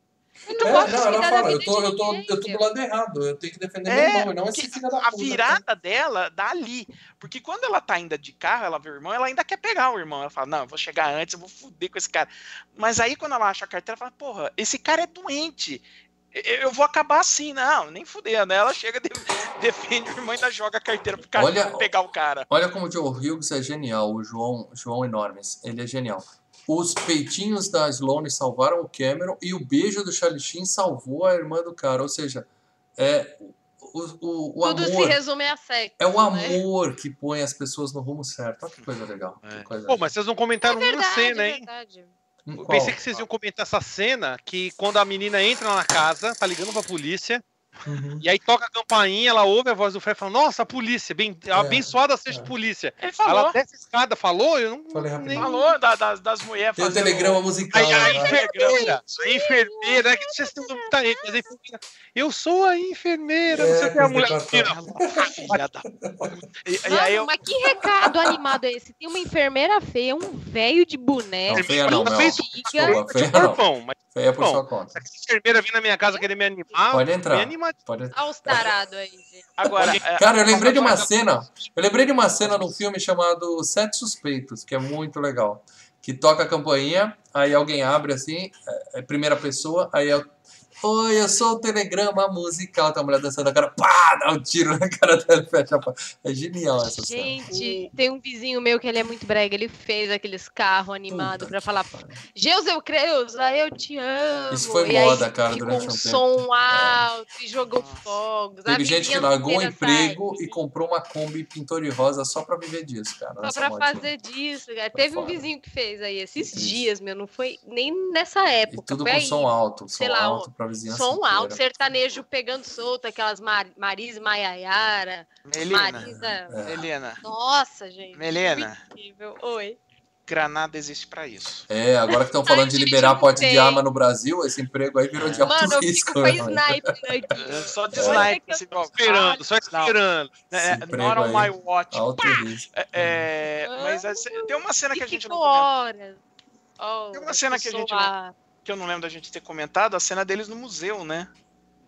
Eu É, não gosto não, de ela fala, eu tô, eu, tô, eu tô do lado errado, eu tenho que defender É, meu irmão, e não porque esse filho da a puta. virada dela dá ali. Porque quando ela tá ainda de carro, ela vê o irmão, ela ainda quer pegar o irmão. Ela fala, não, eu vou chegar antes, eu vou fuder com esse cara. Mas aí quando ela acha a carteira, ela fala, porra, esse cara é doente. Eu- vou acabar assim, não, nem fuder, né? Ela chega, de- defende o irmão e ainda joga a carteira pro cara Olha- pegar o cara. Olha como o Joe Hughes é genial, o João, João Enormes, ele é genial. Os peitinhos da Sloane salvaram o Cameron e o beijo do Charlie Sheen salvou a irmã do cara. Ou seja, é o, o, o Tudo se amor. resume a sexo. É o né? amor que põe as pessoas no rumo certo. Olha que coisa legal. que É. coisa Pô, mas vocês não É comentaram uma verdade, cena, é hein? verdade. Hum, Eu qual? pensei que vocês iam comentar essa cena que quando a menina entra na casa, tá ligando pra polícia, Uhum. E aí toca a campainha, ela ouve a voz do Fred e fala: Nossa, a polícia, bem, abençoada seja é. a polícia. Ele Ela falou, desce a escada, falou? Eu não. Falei rapidinho. nem- falou da- das, das mulheres Tem o fazendo- telegrama musical. Aí a lá. enfermeira, a enfermeira, é que vocês estão muita gente, mas a enfermeira, eu sou a enfermeira, não É, sei o que, a coisa mulher. Filha da puta. E, Mano, aí eu, mas que recado animado é esse? Tem uma enfermeira feia, um velho de boneco. Não, feia não, Ela feia um não. mas Feia por Bom, sua conta. se a enfermeira vir na minha casa querer me animar, Pode me entrar. Animar. Pode entrar. Olha os tarados aí, gente. agora. é, Cara, eu lembrei de uma cena. Eu lembrei de uma cena num filme chamado Sete Suspeitos, que é muito legal. Que toca a campainha, aí alguém abre assim, é, é primeira pessoa, aí é. Oi, eu sou o telegrama musical. Tá a mulher dançando a cara, pá, dá um tiro na cara dela e fecha a porta. É genial essa cena. Gente, tem um vizinho meu que ele é muito brega. Ele fez aqueles carros animados pra falar pariu. Geus eu Creuza, eu te amo. Isso foi E aí moda, cara, ficou durante um um tempo. som alto e jogou fogos. Teve gente que largou o inteira emprego sai. e comprou uma Kombi pintor e rosa só pra viver disso, cara. Só pra modinha. fazer disso, cara. Teve um foda. vizinho que fez aí esses dias, meu. Não foi nem nessa E época. tudo foi com aí. som alto, som sei lá, alto pra vizinhança Som inteira. alto, sertanejo pegando solto, aquelas Mar Maris Maiayara, Melina, Marisa. É. Melina, Nossa, gente. Melina, Incrível. Oi. Granada existe pra isso. É, agora que estão falando de liberar não porte de arma no Brasil, esse emprego aí virou de alto Mano, eu risco. fico com né, sniper aqui. É Só de É. sniper, Eu assim, tô ó, Esperando, só Não. esperando. É, Esse é, not on aí. my watch. Alto risco. É, é, mas tem uma cena que a gente não horas. Oh, Tem uma cena que a gente pessoa- que eu não lembro da gente ter comentado, a cena deles no museu, né?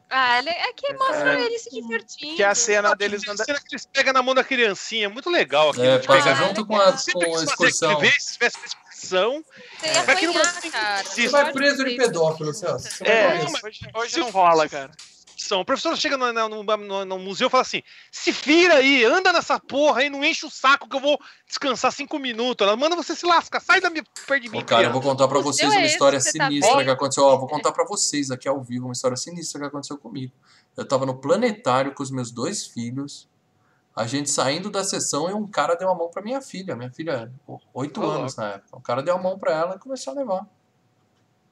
Ah, é que mostra ele se divertindo. Que é a cena deles andando. cena que eles pegam na mão da criancinha, muito legal aqui. É, pega Ah, junto com legal. a, com a fazer excursão. que se tivesse uma excursão, Você ia Aqui no apanhar, Brasil cara. você vai preso de pedófilo, Celso. É, hoje, hoje não rola, cara. São. O professor chega no, no, no- no museu e fala assim: se vira aí, anda nessa porra aí, não enche o saco que eu vou descansar cinco minutos. Ela manda você se lascar, sai da minha perto de mim. Ô, cara, eu criança." vou contar pra O vocês uma é esse história tá sinistra vendo? que aconteceu. Ó, vou contar pra vocês aqui ao vivo uma história sinistra que aconteceu comigo. Eu tava no planetário com os meus dois filhos. A gente saindo da sessão e um cara deu a mão pra minha filha. Minha filha, oito anos na época. O cara deu a mão pra ela e começou a levar.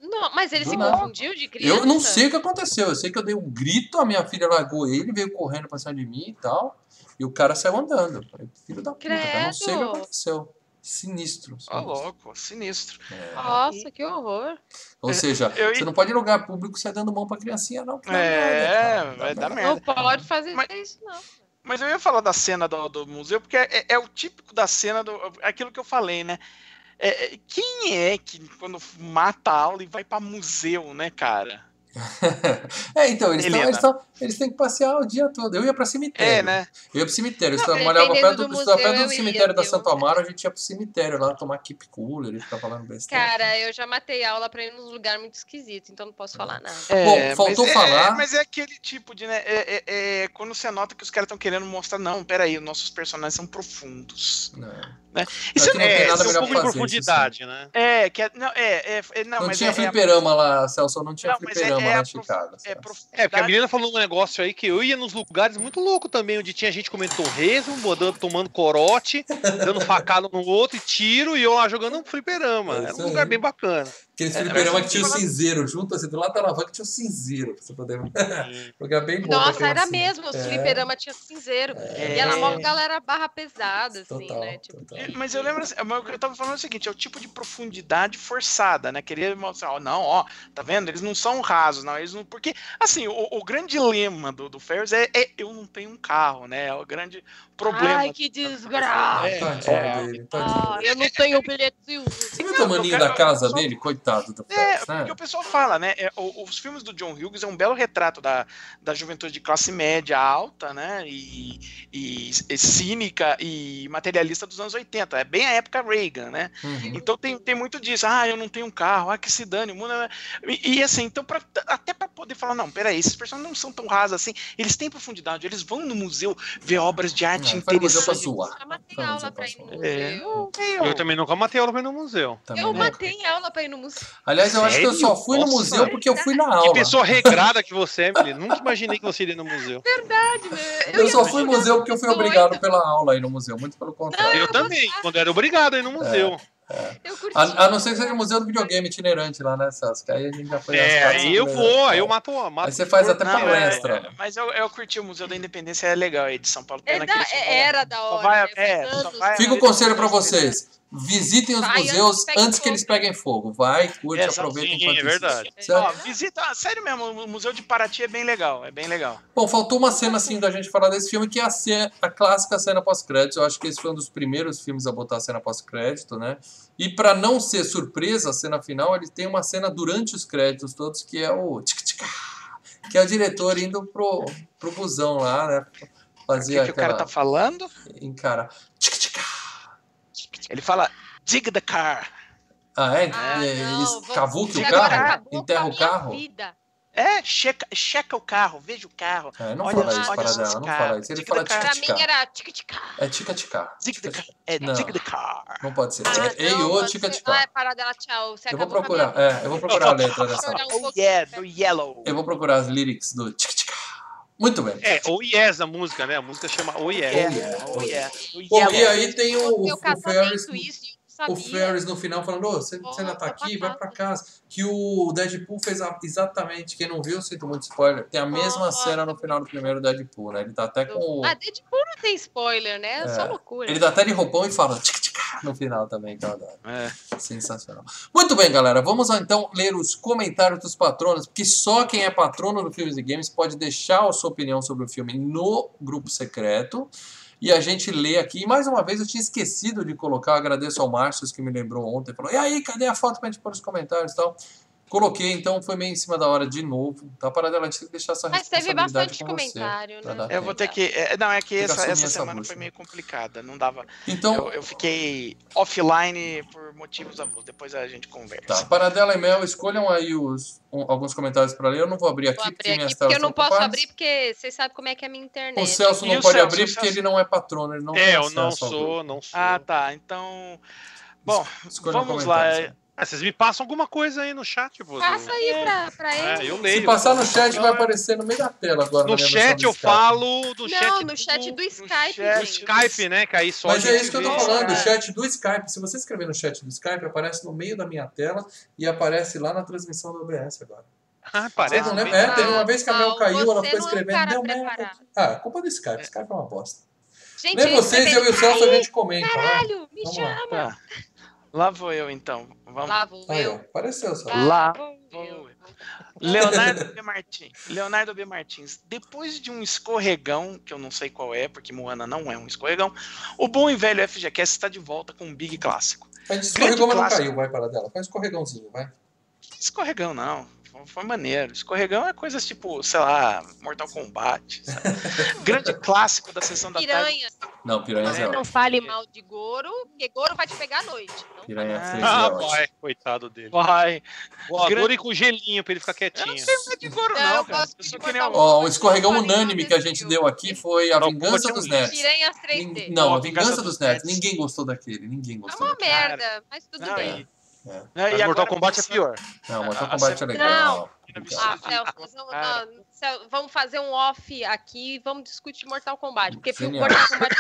Não, mas ele Do se nada. confundiu de criança? Eu não sei o que aconteceu. Eu sei que eu dei um grito, a minha filha largou ele, veio correndo pra cima de mim e tal. E o cara saiu andando. Eu falei, Filho da puta, cara, não sei o que Credo. aconteceu. Sinistro. Ó, sinistro. louco, sinistro. É. Nossa, que horror. Ou seja, Eu- você não pode ir em lugar público sair dando mão pra criancinha, não. merda, É, cara. vai dar merda. Não pode fazer Mas- isso, não. Mas eu ia falar da cena do, do museu, porque é, é o típico da cena do. Aquilo que eu falei, né? É, é, quem é que quando mata a aula e vai pra museu, né, cara? é, então, eles, tão, eles, tão, eles têm que passear o dia todo. Eu ia pra cemitério. É, né? Eu ia pro cemitério. Eu Não, trabalhava dependendo perto do museu, perto do eu ia, cemitério da? Santo Amaro, a gente ia pro cemitério lá tomar keep cooler e ficar falando besteira. Cara, eu já matei aula pra ir num lugar muito esquisito, então não posso falar nada. Bom, faltou mas é- falar- É, mas é aquele tipo de, né? É, é- é quando você nota que os caras estão querendo mostrar, não, peraí, os nossos personagens são profundos. Não. Isso Aqui não tem É, nada ser um melhor pouco de fazer, profundidade, né? é, que é, não, é, é, é- não, Não mas tinha é, é, fliperama lá, Celso, não tinha Não, mas é- é é. É, porque a menina falou um negócio aí que eu ia nos lugares muito louco também, onde tinha gente comendo torresmo, bodando, tomando corote, dando facada no outro e tiro, e eu lá jogando um fliperama. É Era um lugar aí. bem bacana. Aqueles É, fliperama mas- que tinha o cinzeiro junto, assim, do lado da alavanca tinha o cinzeiro, pra você poder... Lugar bem bom Nossa, era criancinha. mesmo, os É. fliperama tinha cinzeiro. É. E ela mó galera barra pesada, assim, Total, né? Tipo, total. Mas eu lembro assim, mas o que eu tava falando é o seguinte, é o tipo de profundidade forçada, né? Queria mostrar, ó, não, ó, tá vendo? Eles não são rasos, não, eles não. Porque, assim, o, o grande lema do, do Ferris é, é eu não tenho um carro, né? É o grande problema. Ai, que desgraça. É, Tadinho é. dele, tadinho. Ah, eu não tenho bilhete Você viu o tamaninho da casa dele? Coitado do É, né? porque o pessoal fala, né? é, os filmes do John Hughes é um belo retrato da, da juventude de classe média alta, né? E, e, e cínica e materialista dos anos 80. É bem a época Reagan, né? Uhum. Então tem, tem muito disso. Ah, eu não tenho um carro, ah, que se dane, o mundo. é- E, e, assim, então, pra, até para poder falar, não, peraí, esses personagens não são tão rasos assim, eles têm profundidade, eles vão no museu ver obras de arte Pra interessantes. zoar. Eu matei aula pra ir no. É, museu. eu- também nunca matei aula pra ir no museu. Também Eu matei aula pra ir no museu. Aliás, eu acho que eu só fui no museu porque eu fui na Que aula. pessoa regrada que você é, Emily. Nunca imaginei que você iria no museu. Verdade, né? Eu só fui no museu porque eu fui obrigado pela aula aí no museu, muito pelo contrário. Eu também, quando era obrigado a ir no museu. Curti. A, a não ser que seja museu do videogame itinerante lá, né? Que aí a gente já foi. É, nas aí eu vou, né? aí eu mato, mato Aí você faz até Não, palestra. é, mas eu, eu curti o Museu da Independência, é legal aí de São Paulo. É da- é- vai- era da só hora. vai- né? é, só anos. vai- Fica o conselho pra vocês. Visitem os Vai antes museus pegue antes que eles peguem fogo. Vai, curte, É, aproveita sim, enquanto é verdade. Ó, visita, ah, sério mesmo, o Museu de Paraty é bem legal, é bem legal. Bom, faltou uma cena assim da gente falar desse filme, que é a, cena, a clássica cena pós-crédito. Eu acho que esse foi um dos primeiros filmes a botar a cena pós-crédito, né? E pra não ser surpresa a cena final, ele tem uma cena durante os créditos todos, que é o tic-tic, que é o diretor indo pro, pro busão lá, né? O Fazer que, que o cara aquela. tá falando? Encara. Tic-tic. Ele fala, dig the car. Ah, é? Ah, É, não, cavuquem o carro? Enterra o carro? vida. É, checa, checa o carro, veja o carro. É, não Olha fala isso para olha dela, não fala isso. Ele fala the car. Pra mim era tic-tic. É tica-tica. Dig the car. É Não. dig the car. Não pode ser. Ah, É ei, tica-tica. Ah, é para dela, tchau. Você Eu vou procurar, é, eu vou procurar a letra dessa. Oh yeah, do yellow. Eu vou procurar as lyrics do tic-tica. Muito bem. É, o Yes a música, né? A música chama O Yes. Yeah, yeah. oh yeah. Do Bom, yellow. e aí tem o, o casamento, Ferris. isso, O. Ferris no final falando, ô, você, você ainda tá aqui, vai pra casa." Que o Deadpool fez a- exatamente, quem não viu, sinto muito spoiler, tem a mesma Nossa. cena no final do primeiro Deadpool, né? Ele tá até com o... Ah, Deadpool não tem spoiler, né? É só É. loucura. Ele tá até de roupão e fala tic-tica no final também, que eu adoro. É. Sensacional. Muito bem, galera. Vamos então ler os comentários dos patronos, porque só quem é patrono do Filmes e Games pode deixar a sua opinião sobre o filme no grupo secreto. E a gente lê aqui. E mais uma vez eu tinha esquecido de colocar. Agradeço ao Márcio que me lembrou ontem. Falou: E aí, cadê a foto pra gente pôr nos comentários e tal? Coloquei, então foi meio em cima da hora de novo. Tá para dela, a gente tem que deixar essa Mas teve responsabilidade bastante com você. comentário, pra né? Eu vou ter que. é, não, é que essa, essa essa semana bucha. foi meio complicada. Não dava. Então, Eu, eu fiquei offline por motivos avulsos. Depois a gente conversa. tá. Para dela e Mel, escolham aí os, um- alguns comentários para ler. Eu não vou abrir aqui, Vou porque abrir minhas aqui, porque eu não posso ocupadas. abrir, porque vocês sabem como é que é a minha internet. O Celso E não o pode Celso? abrir porque Celso? ele não é patrono, ele não É, eu não sou, não sou. Ah, tá. Então. Bom, Escolha um vamos lá. Ah, vocês me passam alguma coisa aí no chat, pô. Passa aí pra, pra É, ele. eu leio. Se passar no chat, Então, vai é- aparecer no meio da tela agora. No minha chat eu Skype. falo do não, chat no chat do Skype, gente. Skype, né? Que aí só Mas é isso que eu tô vê. falando, o É. chat do Skype. Se você escrever no chat do Skype, aparece no meio da minha tela e aparece lá na transmissão do OBS agora. Ah, parece. não? É, teve uma vez que a Mel Não, caiu, ela foi não é escrevendo. Deu merda. Ah, culpa do Skype. Skype é uma bosta. Gente, Nem vocês, eu e o Celso, a "Ai, gente comenta. vai. Caralho, me chama. Lá. Lá vou eu então. Vamos. Lá vou Aí, ó, eu. apareceu só. Lá vou vou eu. Leonardo B. Martins. Leonardo B. Martins. Depois de um escorregão, que eu não sei qual é, porque Moana não é um escorregão, o bom e velho FGCast está de volta com um big clássico. A gente escorregou, mas não clássico. caiu, vai para dela. Faz um escorregãozinho, vai. Que escorregão, não. Foi- maneiro. Escorregão é coisas tipo, sei lá, Mortal Kombat. sabe? Grande clássico da sessão da tarde. Piranha, Não, piranhas é não fale mal de Goro, porque Goro vai te pegar à noite. Não Piranha Ah, 3 é Ah, vai, coitado dele. Vai. Voador e com gelinho pra ele ficar Eu quietinho. não sei mais de Goro, Não, não, eu cara. Eu o- Ó, um escorregão unânime que a desse gente deu aqui foi A Não, Vingança Puma dos Nerds. Piranhas Nin- 3D. Não, A Vingança dos Nerds. Ninguém gostou daquele. Ninguém É gostou uma daquele. merda, mas tudo bem. É. Mas e Mortal Kombat é pensando- Não, Mortal Kombat é legal. Ah, Celso, vamos, não, Celso, vamos fazer um off aqui e vamos discutir Mortal Kombat. Porque. Mortal Kombat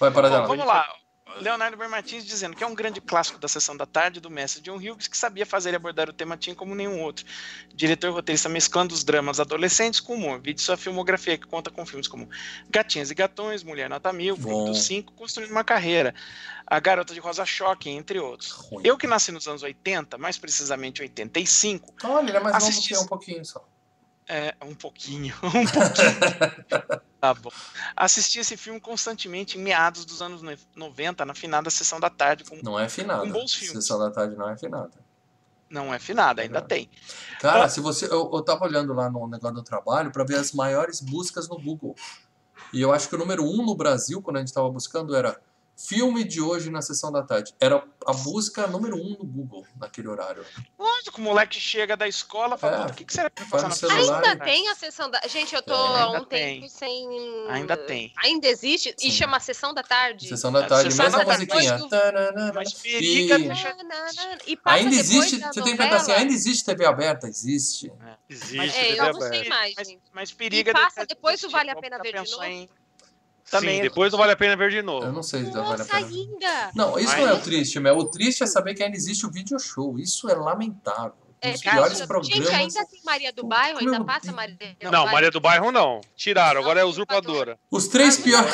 Vai para Bom, vamos lá. Leonardo B. Martins dizendo que é um grande clássico da sessão da tarde do mestre John Hughes, que sabia fazer e abordar o tema teen como nenhum outro. Diretor e roteirista mesclando os dramas adolescentes com humor. Vide sua filmografia, que conta com filmes como Gatinhas e Gatões, Mulher Nota Mil. Clube dos Cinco, Construindo uma Carreira, A Garota de Rosa Choque, entre outros. Ruim. Eu que nasci nos anos 80, mais precisamente 85, Olha, ele é mais novo Assisti- que um pouquinho só. É, um pouquinho, um pouquinho. tá bom. Assisti esse filme constantemente em meados dos anos 90, na finada sessão da tarde, com Não é afinada. Com bons filmes. Sessão da tarde não é afinada. Não é finada, ainda É. tem. Cara, Ah. se você. Eu, eu tava olhando lá no negócio do trabalho pra ver as maiores buscas no Google. E eu acho que o número um no Brasil, quando a gente tava buscando, era filme de hoje na sessão da tarde. Era a busca número um no Google naquele horário. Lógico, o moleque chega da escola e fala, É. "Puta, o que, que será que vai passar no na celular. sessão da ainda tarde?" tem a sessão da. Gente, eu tô Tem. há um tem. tempo sem. Ainda tem. Ainda existe? Sim. E chama Sessão da Tarde. Sessão da É, tarde, Sessão mesma da Tarde, musiquinha. mas- Tananana. Mas periga E-. E passa Ainda existe. da Você tem que perguntar assim: ainda existe TV aberta? Existe. Existe, Mas- É, TV eu não aberta. sei mais, Mas, mas periga E passa depois do Vale a Pena Ver de novo? Também Sim, depois não vale a pena ver de Eu novo. não sei se vale a Nossa, pena. ainda! Não, isso Mas- não é o triste, meu. O triste é saber que ainda existe o video show. Isso é lamentável. É, cara, piores gente, programas. ainda tem Maria do Bairro? Ainda passa. Maria do Não, Bairro? Maria do Bairro não. Tiraram, agora é Não, usurpadora. Os três piores.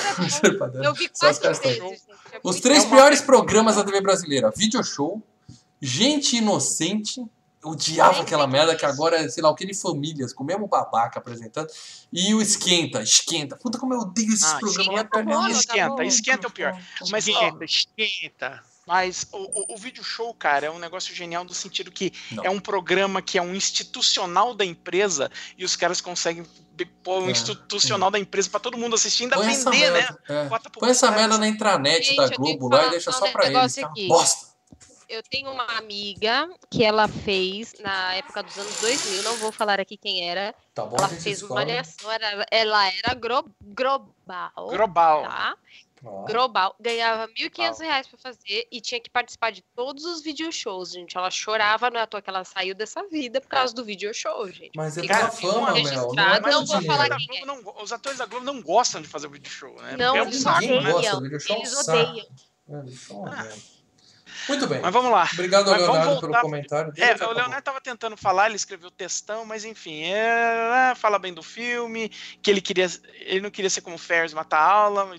Eu vi os quatro vezes, gente. É Os três piores programas da TV brasileira: Video Show, Gente Inocente. Eu odiava aquela merda que é agora é, sei lá, o que de famílias, com o mesmo babaca apresentando. E o Esquenta, Esquenta. Puta, como eu odeio esses Ah, programas. esquenta, bom, um- Esquenta, esquenta é o pior. Mas, ó, Esquenta, esquenta. Mas o, o, o vídeo show, cara, é um negócio genial no sentido que Não. é um programa que é um institucional da empresa e os caras conseguem pôr um É. institucional da empresa pra todo mundo assistir, ainda Põe vender, né? é. Põe essa merda na intranet Gente, da Globo lá e deixa um só pra eles. é aqui. bosta. Eu tenho uma amiga que ela fez na época dos anos 2000, não vou falar aqui quem era. Tá bom, Ela fez uma escolhe. malhação, era, ela era gro, global, Global. tá? Global, ganhava 1.500 reais pra fazer e tinha que participar de todos os video shows, gente. Ela chorava, não é à toa que ela saiu dessa vida por causa do video show, gente. Mas é pela Cara, fama, Mel. Não é não vou falar quem é. Não- os atores da Globo não gostam de fazer vídeo show, né? Não, é um eles saco, né? gosta, odeiam. vídeo show é Eles saco. odeiam. É, uma Ah. Muito bem. Mas vamos lá. Obrigado, Mas Leonardo, pelo comentário. É, o. Leonardo tava tentando falar, ele escreveu textão, mas enfim, é, é, fala bem do filme, que ele queria, ele não queria ser como Ferris matar a aula.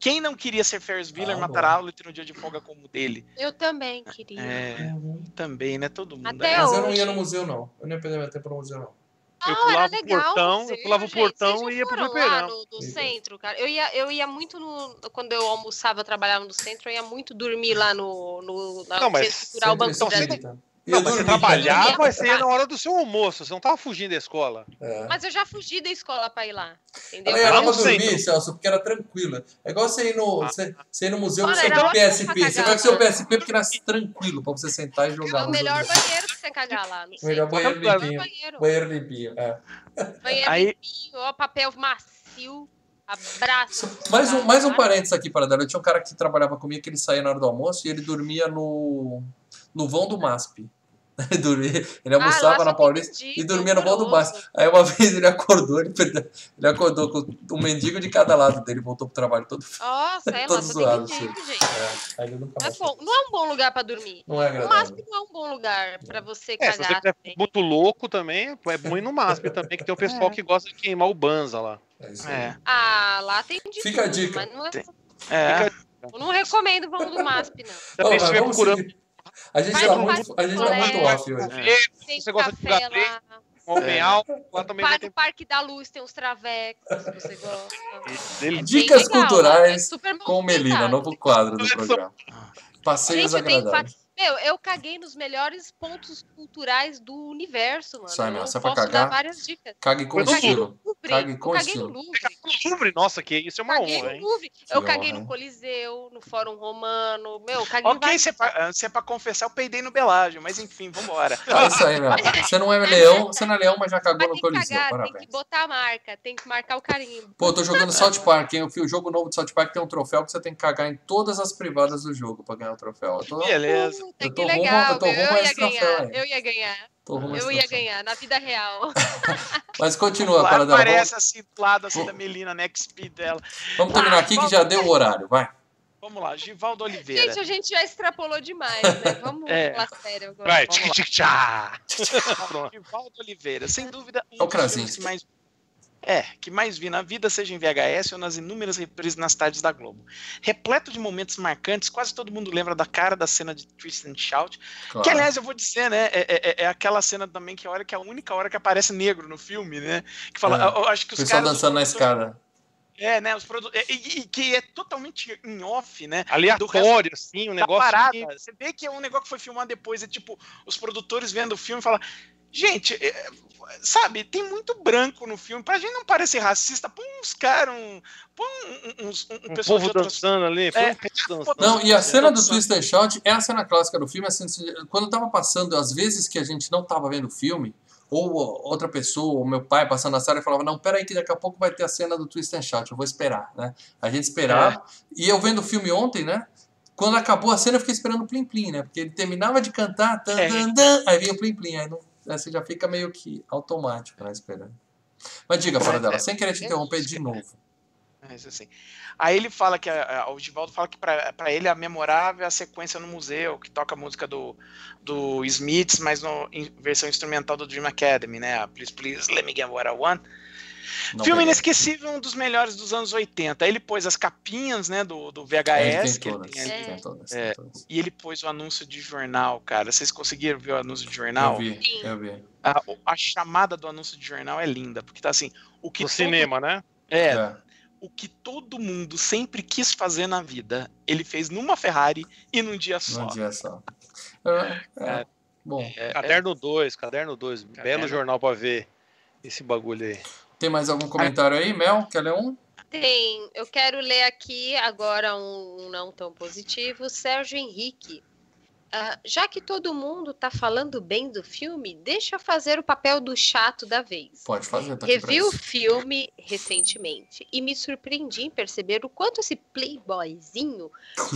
Quem não queria ser Ferris Bueller, Ah, matar a aula e ter um dia de folga como o dele? Eu também queria. É, também, né? Todo mundo. Até é. Mas eu não ia no museu, não. Eu não ia perder meu tempo no museu, não. Eu Ah, pulava o portão, eu pulava o portão e ia pro fliperama. lá no, no centro, cara. Eu ia, eu ia muito no. Quando eu almoçava, trabalhava no centro, eu ia muito dormir lá no, no na Não, mas Cultural Banco. Felipe. Não, mas você trabalhava, também. você ia na hora do seu almoço, você não tava fugindo da escola. É. Mas eu já fugi da escola pra ir lá. Entendeu? Ela ia lá Era pra dormir, centro. Celso, porque era tranquila. É igual você ir no, você, você ir no museu com Olha, seu era ótimo PSP. Você vai com seu? PSP porque era tranquilo pra você sentar e É jogar. o no melhor jogo. banheiro pra você cagar lá. No Melhor centro. banheiro Melhor limpinho. banheiro. Banheiro limpinho, é. Banheiro Aí- limpinho, ó, papel macio. Abraço. Mais um, mais um parênteses aqui para dar. Eu tinha um cara que trabalhava comigo que ele saía na hora do almoço e ele dormia no, no vão do MASP. Ele, dormia, ele Ah, almoçava só na Paulista e dormia no vão do. MASP. Aí uma vez ele acordou, ele, perdeu- ele acordou com um mendigo de cada lado dele, voltou pro trabalho todo. Nossa, é Todo só zoado, tem mendigo, gente. É, aí ele nunca Não é, mais. bom, não é um bom lugar pra dormir. Não é O. MASP não é um bom lugar pra você É, se você cagar. também. muito louco também, é bom ir no MASP também, que tem o pessoal que gosta de queimar o Banza lá. É isso aí. É, Ah, lá tem de Fica a tudo, dica. mas não é- é. eu não recomendo vamos do MASP, não. Ô, mas estiver procurando seguir. A gente tá no muito, a gente tá muito off hoje. você gosta de café lá. homem É. alto, lá também no Parque da Luz, tem uns travecos, se você gosta. dele. Dicas legal, culturais é Com Melina, novo quadro do programa. Passeios Gente, agradáveis. Meu, eu caguei nos melhores pontos culturais do universo, mano. Sai, eu meu, é pra posso cagar, dar várias dicas. Cague com estilo. Louvre. Cague eu caguei no Louvre. No Louvre, nossa, que isso é uma Caguei honra, no hein? Louvre. Eu caguei no? Coliseu, no Fórum Romano. Meu, caguei Ok, se é, pra, se é pra confessar, eu peidei no Belágio, mas enfim, vambora. É isso aí, meu. Você não é leão, você não é leão, mas já cagou Mas no tem Coliseu. cagar, tem Parabéns. que botar a marca, tem que marcar o carimbo. Pô, eu tô jogando South Park, hein? Eu fui o jogo novo de South Park tem um troféu que você tem que cagar em todas as privadas do jogo pra ganhar o troféu. Eu tô, Beleza. Puta, Eu tô que rumo- legal, eu tô rumo Eu a ia ganhar, eu ia ganhar. Eu ia ganhar, na vida real. Mas continua, Lá para dela. aparece Vamos, assim do lado assim, da Melina, na XP dela. vamos terminar aqui que já deu o horário, vai. Vamos lá, Givaldo Oliveira. Gente, a gente já extrapolou demais, né? Vamos É. falar sério agora. Vai, tic-tic-tchá! Pronto. Givaldo Oliveira, sem dúvida, É o um dos Krasinski. que mais é, que mais vi na vida, seja em VHS ou nas inúmeras reprises nas tardes da Globo. Repleto de momentos marcantes, quase todo mundo lembra da cara da cena de Twist and Shout. Claro. Que, aliás, eu vou dizer, né, é, é- é aquela cena também que, olha, que é a única hora que aparece negro no filme, né? Que fala, É. eu, eu acho que O os pessoal caras... dançando na escada. É, né, os produtos... E, e- e que é totalmente em off, né? Aleatório, assim, um da negócio. parada. que- Você vê que é um negócio que foi filmado depois, é tipo, os produtores vendo o filme e falam, gente, é, sabe, tem muito branco no filme, pra gente não parecer racista, põe uns caras, um, põe um, um, uns- um, um pessoal de povo outras... dançando ali, foi É. um povo dançando. Não, e a cena do Produção. Twist and Shout é a cena clássica do filme. Assim, quando tava passando, às vezes que a gente não tava vendo o filme, ou outra pessoa, ou meu pai passando na sala e falava: Não, peraí, que daqui a pouco vai ter a cena do Twist and Shout, eu vou esperar, né? A gente esperava. E eu vendo o filme ontem, né? Quando acabou a cena, eu fiquei esperando o Plim Plim, né? Porque ele terminava de cantar, tan, É. tan, tan, aí vinha o Plim Plim. Aí, não, aí você já fica meio que automático, né? Esperando. Mas diga, fora dela, sem querer te interromper de novo. Mas assim. Aí ele fala que a, a, o Givaldo fala que pra ele a memorável é a sequência no museu, que toca a música do, do Smiths, mas no, em versão instrumental do Dream Academy, né? A Please Please Let Me Get What I Want. Não Filme peguei. inesquecível, um dos melhores dos anos 80. Aí ele pôs as capinhas, né, do, do É, ele VHS, que ele todas, tem ali, É. tem todas, É. tem todas. e ele pôs o anúncio de jornal, cara. Vocês conseguiram ver o anúncio de Eu jornal? vi, Sim. eu vi. A, a chamada do anúncio de jornal é linda, porque tá assim, o que No todo- cinema, né? é, É. o que todo mundo sempre quis fazer na vida, ele fez numa Ferrari e num dia só. Num dia só. É, é. É. Bom, É, Caderno 2, Caderno 2. Belo jornal pra ver esse bagulho aí. Tem mais algum comentário aí, Mel? Quer ler um? Tem, eu quero ler aqui agora um, um não tão positivo, Sérgio Henrique. Ah, já que todo mundo tá falando bem do filme, deixa eu fazer o papel do chato da vez. Pode fazer, tá Revi o filme recentemente e me surpreendi em perceber o quanto esse playboyzinho,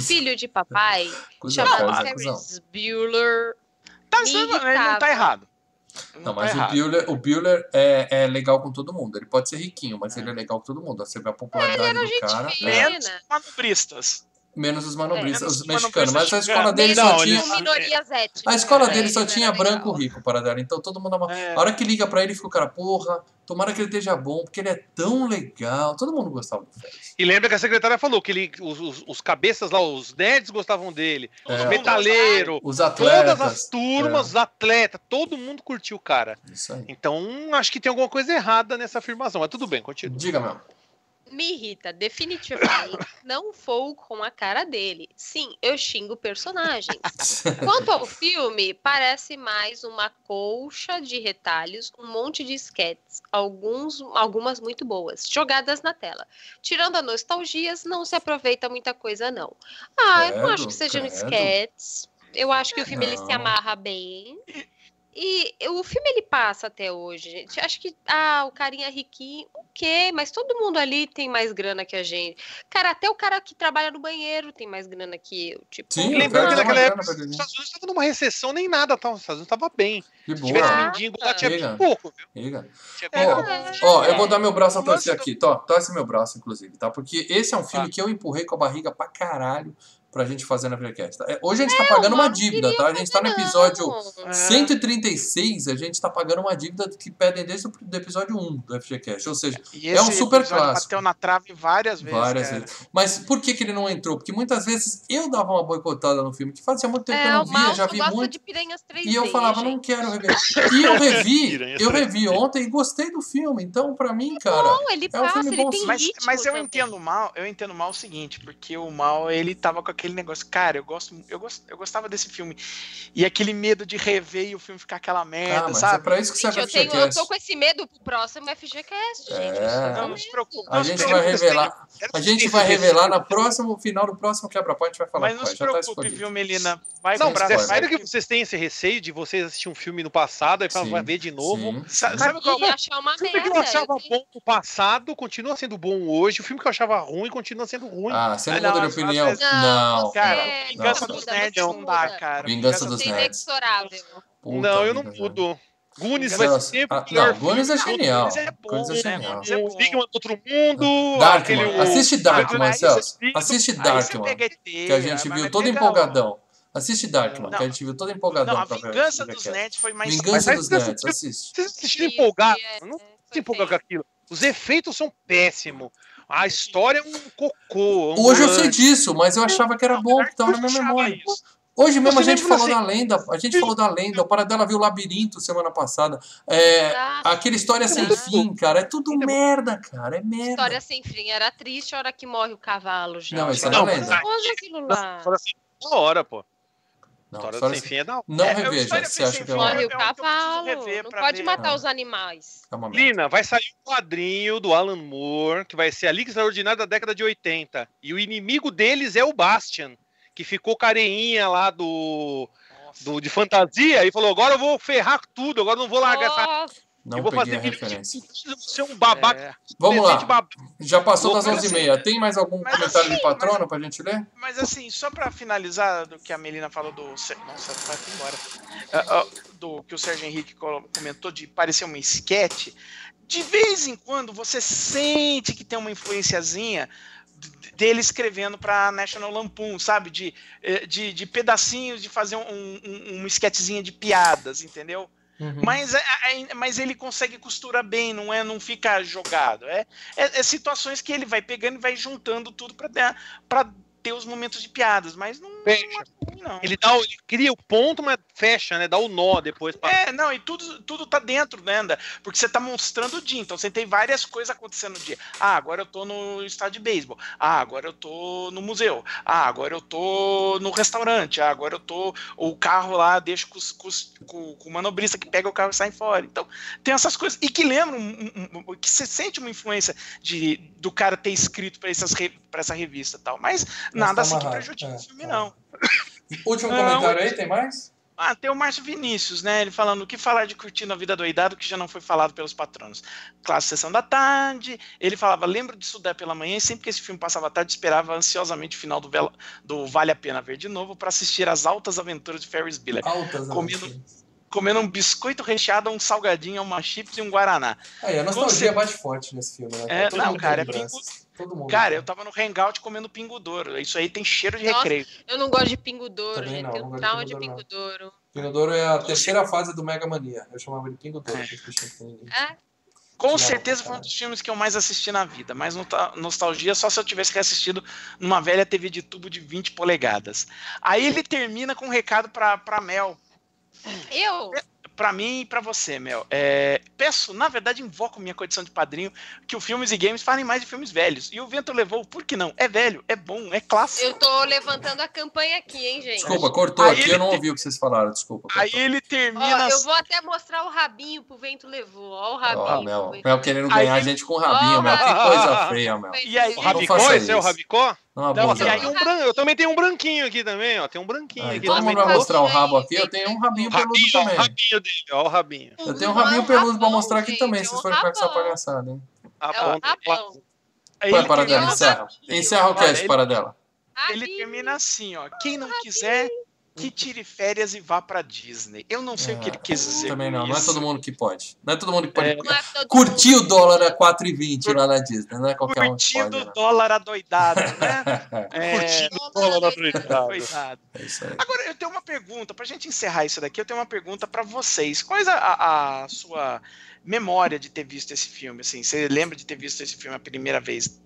filho de papai, Cusão, chamado Ferris. Bueller, Tá, me ele não tá errado. Não, tá mas o errado. Bueller, o Bueller é, é legal com todo mundo. Ele pode ser riquinho, mas ele é legal com todo mundo. Você vê a popularidade do gente cara. fina. é, Menos manobristas. Menos os manobristas, É, os os mexicanos. Mas a escola dele Não, só ele- tinha. com minorias étnicas. A escola dele só tinha branco rico para dar. Então todo mundo ama. É. A hora que liga pra ele, fica o cara, porra, tomara que ele esteja bom, porque ele é tão legal. Todo mundo gostava do Félix. E lembra que a secretária falou que ele, os, os, os cabeças lá, os nerds gostavam dele. É. Os metaleiros, Os todas atletas. as turmas, os atletas, todo mundo curtiu o cara. Isso aí. Então, acho que tem alguma coisa errada nessa afirmação. Mas tudo bem, continua. Diga, Mel. Me irrita definitivamente não vou com a cara dele. Sim, eu xingo personagens. Quanto ao filme, parece mais uma colcha de retalhos, um monte de sketches, alguns, algumas muito boas, jogadas na tela. Tirando a nostalgias, não se aproveita muita coisa, não. Ah, eu não acho que Credo, sejam credo. sketches. Eu acho que o filme ele se amarra bem. E o filme ele passa até hoje, gente. Acho que ah, o carinha riquinho, ok, mas todo mundo ali tem mais grana que a gente. Cara, até o cara que trabalha no banheiro tem mais grana que eu. Tipo, Sim, o lembrando que naquela época os. Estados Unidos estavam numa recessão nem nada, tá? os Estados Unidos estavam bem. De Se tivesse boa. Ah. mendigo lá, tinha bem pouco, viu? Tinha É, Ó. Ó, eu vou dar meu braço a O torcer aqui. Tó, torce meu braço, inclusive, tá? Porque esse é um filme Tá. que eu empurrei com a barriga pra caralho pra gente fazer na Freecast. tá? É, Hoje a gente tá eu pagando uma não dívida, tá? A gente tá no episódio não. É. 136, a gente tá pagando uma dívida que pedem desde o episódio 1 do FGCast. Ou seja, É um super clássico. bateu na trave várias vezes. várias cara. vezes. Mas por que, que ele não entrou? Porque muitas vezes eu dava uma boicotada no filme, que fazia muito tempo que eu É, não via, já vi muito. de piranhas 3D. E eu falava, não gente. quero rever. E eu revi, eu 3D. revi ontem e gostei do filme. Então, pra mim, cara, Não, ele É um passa, filme ele bom. Mas, ritmo mas eu também. entendo mal, eu entendo mal o seguinte, porque o mal ele tava com aquele negócio, cara, eu gosto, eu gosto, eu gostava desse filme. E aquele medo de rever e o filme ficar aquela merda, ah, mas é sabe? pra isso que Gente, serve eu, o tenho, eu tô com esse medo pro próximo FGCast, gente. É. eu sou Não, não se preocupe. A não gente vai revelar, a gente vai revelar na próximo final do próximo quebra-pau, a gente vai falar Mas não se tá preocupe, escolhido. viu, Melina? Vai Não, comprar, mas é sério que vocês têm esse receio de vocês assistir um filme no passado e falar, ver de novo? sim, Sa- sim. Sabe qual achar uma O filme que eu achava eu tenho- bom no passado continua sendo bom hoje. O filme que eu achava ruim continua sendo ruim. Ah, você não não, muda de opinião? vezes- Não. Cara, É, Vingança não dos muda, Nerds não dá, cara. Vingança dos Nerds. não, eu não vida, mudo. Celso, vai ser ah, não, Goonies é genial. Goonies é bom, é né? genial. É. Enigma do Outro Mundo. Darkman, aquele- assiste Darkman, Celso. Assiste Darkman, que a gente viu todo empolgadão. Assiste Darkman, Não. que a gente viu todo empolgadão Não, a pra ver. Vingança dos. Nerds foi mais... Vingança Mas dos Nerds, assiste. Vocês assistiram empolgado? é- Eu não é, se empolgar com aquilo. Os efeitos são péssimos. A história é um cocô. Hoje eu sei disso, mas eu achava que era bom, que tava na minha memória. isso. Hoje mesmo a gente falou assim- da lenda, a gente falou da lenda, o Paradela viu o Labirinto semana passada. É, Ah, aquela história sem fim, cara, é tudo merda, cara, é merda. História sem fim. Era triste a hora que morre o cavalo, gente. Não, isso é Não, mas lenda. Olha aquilo lá. É hora, pô. Não, História história sem fim é da hora. Não É, eu reveja, história você acha sem que é Morre o É cavalo. Não pode ver. matar Ah. os animais. é. Lina, vai sair um quadrinho do Alan Moore, que vai ser a Liga Extraordinária da década de 80. E o inimigo deles é o Bastian, que ficou careinha lá do, Nossa. do de fantasia e falou: agora eu vou ferrar tudo, agora eu não vou largar essa. Não eu vou fazer referência. ser um babaca. É, Vamos lá. babaca. Já passou das Vou- 11h30. Tem mais algum comentário assim, de patrona pra gente ler? Mas assim, só pra finalizar do que a Melina falou do. Nossa, vai embora. Ah, ah, do que o Sérgio Henrique comentou de parecer uma esquete. De vez em quando você sente que tem uma influenciazinha dele escrevendo pra National Lampoon, sabe? De, eh, de, de pedacinhos de fazer um, um, uma esquetezinha de piadas, entendeu? Uhum. Mas, é- é- mas ele consegue costurar bem, não é? Não fica jogado. É, é, é situações que ele vai pegando e vai juntando tudo pra ter os momentos de piadas, mas não, não Fecha. é ruim, não. Ele, dá, ele cria o ponto, mas fecha, né? Dá o nó depois. Pra... É, não, e tudo, tudo tá dentro, né? Anda? Porque você tá mostrando o dia, então você tem várias coisas acontecendo no dia. Ah, agora eu tô no estádio de beisebol. Ah, agora eu tô no museu. Ah, agora eu tô no restaurante. Ah, agora eu tô. O carro lá deixa com, com, com- com o manobrista que pega o carro e sai fora. Então, tem essas coisas. E que lembram, um- um- um- que você sente uma influência de, do cara ter escrito pra, essas, re- pra essa revista e tal. Mas nada tá assim que prejudique É, o filme, tá. não. Último Não, comentário aí, tem mais? Ah, tem o Márcio Vinícius, né? Ele falando o que falar de curtindo a vida doidado que já não foi falado pelos patronos. Classe Sessão da Tarde. Ele falava, lembro de estudar pela manhã e sempre que esse filme passava à tarde, esperava ansiosamente o final do, Vela- do Vale a Pena Ver de novo para assistir às altas aventuras de Ferris Bueller. Altas Comendo- aventuras. Comendo um biscoito recheado, um salgadinho, uma chips e um guaraná. Aí, a Com nostalgia bate forte nesse filme, né? É, não, cara, é lembranças. Todo mundo. Cara, tem. eu tava no hangout comendo pingo douro. Isso aí tem cheiro de Nossa, recreio. Eu não gosto de pingo douro, gente. não, Tenho não gosto de trauma de pingo douro. Pingo Douro é a terceira fase do Mega Mania. Eu chamava de Pingo Douro. É. É? Com certeza foi um dos filmes que eu mais assisti na vida, mas nostalgia só se eu tivesse reassistido numa velha TV de tubo de 20 polegadas. Aí ele termina com um recado pra, pra Mel, Eu? Pra mim e pra você, Mel. É, peço, na verdade, invoco minha condição de padrinho que o Filmes e Games falem mais de filmes velhos. E o Vento Levou, por que não? É velho, é bom, é clássico. Eu tô levantando a campanha aqui, hein, gente? Desculpa, cortou Aí aqui, ele eu não ouvi o que vocês falaram, desculpa. Aí cortou. ele Ó, termina. eu vou até mostrar o rabinho pro vento levou. Ó o rabinho. Ó, Mel, Mel querendo Aí- ganhar a gente com rabinho, Ó, Mel. Que coisa feia, Mel. E aí- O Rabicó, esse é o. Rabicó? Não Não, e um bran- Eu também tenho um branquinho aqui também, ó. Tem um branquinho Aí, aqui todo mundo vai mostrar o rabo aqui. Eu tenho um rabinho peludo Rabinho, ó, o também. rabinho dele, ó, o rabinho. Eu tenho um é rabinho um peludo pra mostrar aqui gente, também, é se vocês forem ficar com essa palhaçada, hein? A É o ponta- rabão. Aí Vai, ele Paradela, encerra. rabinho. Encerra o cast, ele- Paradela. ele termina assim, ó. Quem não quiser, que tire férias e vá pra Disney. Eu não sei o que ele quis dizer. Também com não, não é todo mundo que pode. Não é todo mundo que pode É. É curtir o dólar a 4,20 lá na Disney. Não é qualquer um que Curtindo o dólar adoidado, né? É, Curtindo o dólar adoidado. É isso aí. Agora, eu tenho uma pergunta, pra gente encerrar isso daqui, eu tenho uma pergunta pra vocês. Qual é a, a sua memória de ter visto esse filme? Assim, você lembra de ter visto esse filme a primeira vez?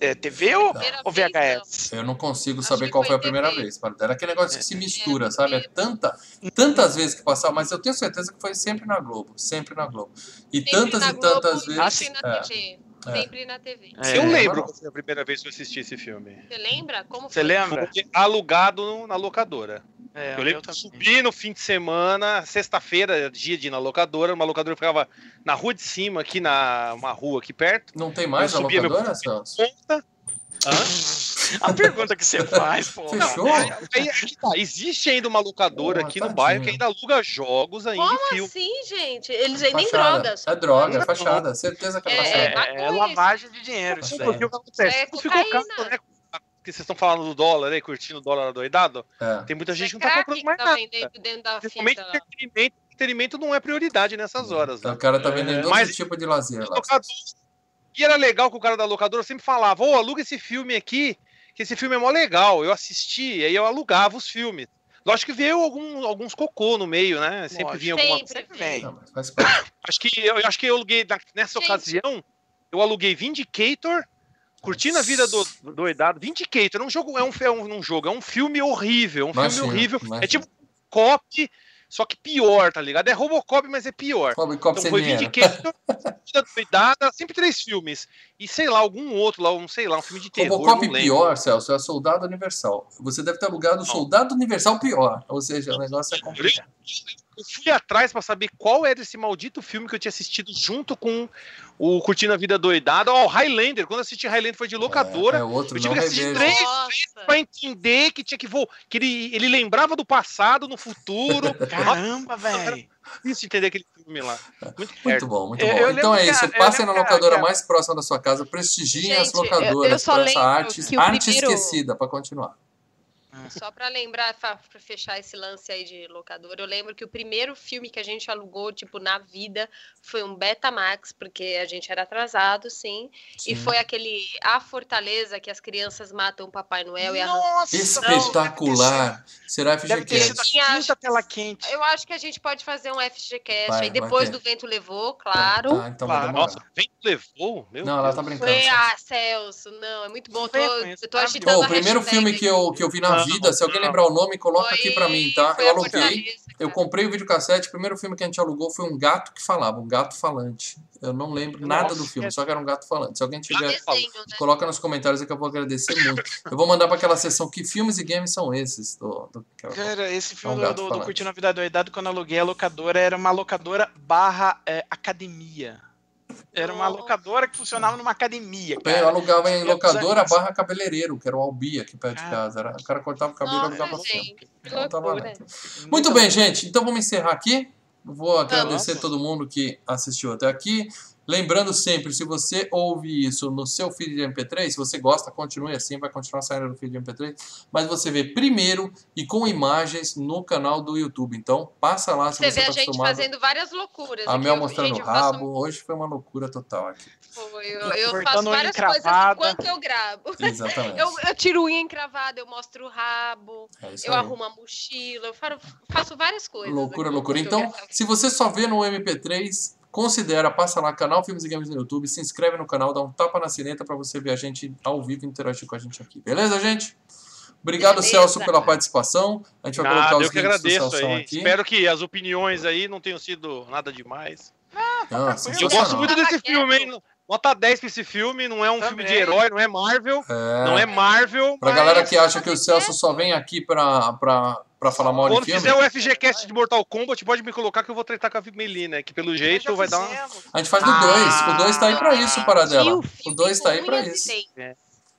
É, TV ou, ou vez, VHS? Eu não consigo saber qual foi a primeira TV. vez. É aquele negócio que se mistura, É, sabe? É tanta, tantas vezes que passava, mas eu tenho certeza que foi sempre na Globo. Sempre na Globo. E Sempre tantas e tantas vezes. Sempre na é. TV. É. Sempre na TV. É, Eu lembro qual foi a primeira vez que eu assisti esse filme. Você lembra? Como Você foi? lembra? Foi alugado na locadora. É, eu lembro que também. subi no fim de semana, sexta-feira, dia de ir na locadora. Uma locadora ficava na rua de cima, aqui na uma rua aqui perto. Não tem mais Eu a subia meu- locadora, Celso? A pergunta que você faz, pô. Fechou? Aí que tá, existe ainda uma locadora Porra, aqui no tadinho. bairro que ainda aluga jogos ainda Como filme. assim, gente? Eles vendem Fachada. drogas. É droga, é fachada. Certeza que é É, fachada. É, é lavagem de dinheiro isso daí. o que acontece? É Tudo ficou caro, né? Porque vocês estão falando do dólar aí, curtindo o dólar doidado. É. Tem muita gente que É não tá comprando que mais tá nada. dentro da Principalmente fita entretenimento. Entretenimento não é prioridade nessas horas. Então, Né? o cara tá vendendo É, todo mas- tipo de lazer lá. Locador. E era legal que o cara da locadora sempre falava: Ô, aluga esse filme aqui, que esse filme é mó legal. Eu assisti, aí eu alugava os filmes. Lógico que veio algum, alguns cocô no meio, né? Sempre Lógico. vinha alguma Sempre. Não, parte. Acho que eu, acho que eu aluguei nessa Gente. ocasião, eu aluguei Vindicator, curtindo a vida do, do doidado. Vindicator é um jogo, é um, é um, um jogo, é um filme horrível, um Imagina, filme horrível. imagina. É tipo Cop, só que pior, tá ligado? É Robocop, mas é pior. Cobre copo Então foi. Vindicator, Vida Doidada, sempre três filmes. E sei lá, algum outro lá, um, sei lá, um filme de terror, Robocop não pior, Celso, é Soldado Universal. Você deve ter alugado o Soldado Universal pior. Ou seja, o negócio é complicado. Eu fui atrás pra saber qual era esse maldito filme que eu tinha assistido junto com o Curtindo a Vida Doidada. Ó, o Highlander. Quando eu assisti Highlander foi de locadora. É, é outro eu tive que assistir três Nossa. pra entender que tinha que vo... que ele, ele lembrava do passado no futuro. Caramba, velho. Isso entender aquele filme lá. Muito, Muito bom, muito Eu- bom. eu então lembro é isso. a- eu Passem na locadora que a- mais próxima da sua casa. Prestigiem as Gente, eu- eu locadoras só para essa arte, arte primeiro- esquecida, para continuar. Só pra lembrar, pra pra fechar esse lance aí de locador, eu lembro que o primeiro filme que a gente alugou, tipo, na vida, foi um Betamax, porque a gente era atrasado, sim. E Sim. foi aquele A Fortaleza, que as crianças matam o Papai Noel e arrancam. Nossa, Espetacular. Será Deve ter sido FGCast. a quinta tela quente. Eu acho que a gente pode fazer um FGCast Vai, aí, depois do Vento Levou, claro. Tá, então Claro. Nossa, vem levou? Meu Não, ela tá brincando. Foi, ah, Celso, não, é muito bom. Eu tô, eu tô maravilhoso. agitando Ô, o a primeiro filme que eu, que eu vi na Não, vida, se alguém lembrar o nome, coloca Foi- aqui pra mim, tá? Eu aluguei. Eu comprei o videocassete, o primeiro filme que a gente alugou foi um gato que falava, um gato falante. Eu não lembro nada do Nossa, filme, só que era um gato falante. Se alguém tiver, Desenho, né? coloca nos comentários aí que eu vou agradecer muito. Eu vou mandar pra aquela sessão que filmes e games são esses. Do, do- Cara, esse filme É um do, do, do. Curtindo a Vida Doidado, quando eu aluguei a locadora, era uma locadora barra é, academia. Era uma Nossa. locadora que funcionava numa academia, Eu cara. alugava em locadora anos. barra cabeleireiro, que era o Albi aqui perto de Ah. casa. Era- o cara cortava o cabelo e alugava Nossa, filme. gente, Então valendo. Muito bem, gente. Então vamos encerrar aqui. Vou agradecer Vamos. todo mundo que assistiu até aqui. Lembrando sempre, se você ouve isso no seu feed de MP3, se você gosta, continue assim, vai continuar saindo no feed de MP3. Mas você vê primeiro e com imagens no canal do YouTube. Então passa lá se Você você vê está a gente acostumado. fazendo várias loucuras. A Mel eu- mostrando gente, o eu faço- rabo. Hoje foi uma loucura total aqui. Foi, eu, eu Cortando faço várias coisas enquanto eu gravo. Exatamente. Eu, eu tiro unha encravada, eu mostro o rabo, É eu aí. arrumo a mochila, eu faço várias coisas. Loucura, loucura. eu Então, se você só vê no MP3, considera, passa lá, canal Filmes e Games no YouTube, se inscreve no canal, dá um tapa na sineta pra você ver a gente ao vivo e interagir com a gente aqui. Beleza, gente? Obrigado, Beleza. Celso, pela participação. A gente vai colocar os eu que links do agradeço Celso aí. aqui. Espero que as opiniões aí não tenham sido nada demais. Não, Eu Eu sensacional. gosto muito desse filme, hein? Nota 10 pra esse filme, não é um filme de Também. herói, não é Marvel. É, Não é Marvel. Pra mas galera que acha que o Tava Celso só vem aqui pra, pra, pra falar mal de Quando filme, fizer o FGCast de Mortal Kombat, pode me colocar que eu vou tretar com a Melina, que pelo jeito vai dar uma. a gente faz do Ah. 2. O 2 tá aí pra isso, Paradela. E O filme 2 tá aí pra isso. É,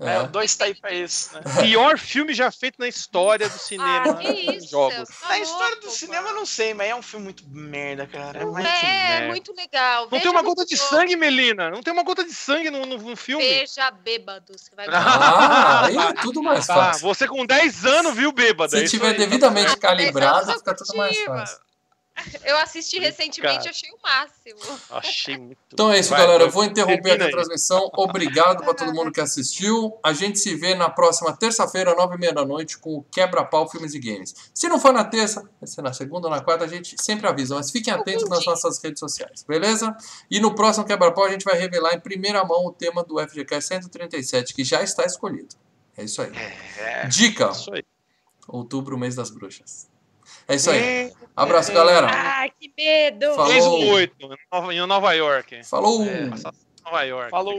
É. o 2 tá aí pra isso, né? Pior filme já feito na história do cinema. Ah, que dos isso, jogos. Tá Na história do cinema eu não sei, mas é um filme muito merda, cara. É Não mais- é, merda. muito legal. Não Veja tem uma gota de sangue, Melina. Não tem uma gota de sangue no, no, no filme. Veja bêbado, você vai Ah, aí é tudo mais Ah, fácil. você com 10 anos viu bêbado. é Se tiver aí. devidamente Ah, calibrado, fica tudo mais fácil. Eu assisti recentemente, Cara. achei o máximo. Achei muito. Então é isso, Vai, galera. Eu vou interromper aqui a transmissão. Obrigado para todo mundo que assistiu. A gente se vê na próxima terça-feira, nove e meia da noite, com o Quebra-Pau Filmes e Games. Se não for na terça, vai ser na segunda ou na quarta, a gente sempre avisa. Mas fiquem atentos nas nossas redes sociais, beleza? E no próximo Quebra-Pau a gente vai revelar em primeira mão o tema do FGK 137, que já está escolhido. É isso aí. É. Dica: Isso aí. outubro, mês das bruxas. É isso aí. É. Abraço, galera. Ai, que medo! Falou. Fez um 8 em Nova- em Nova York. Falou! É. Nova York. Falou.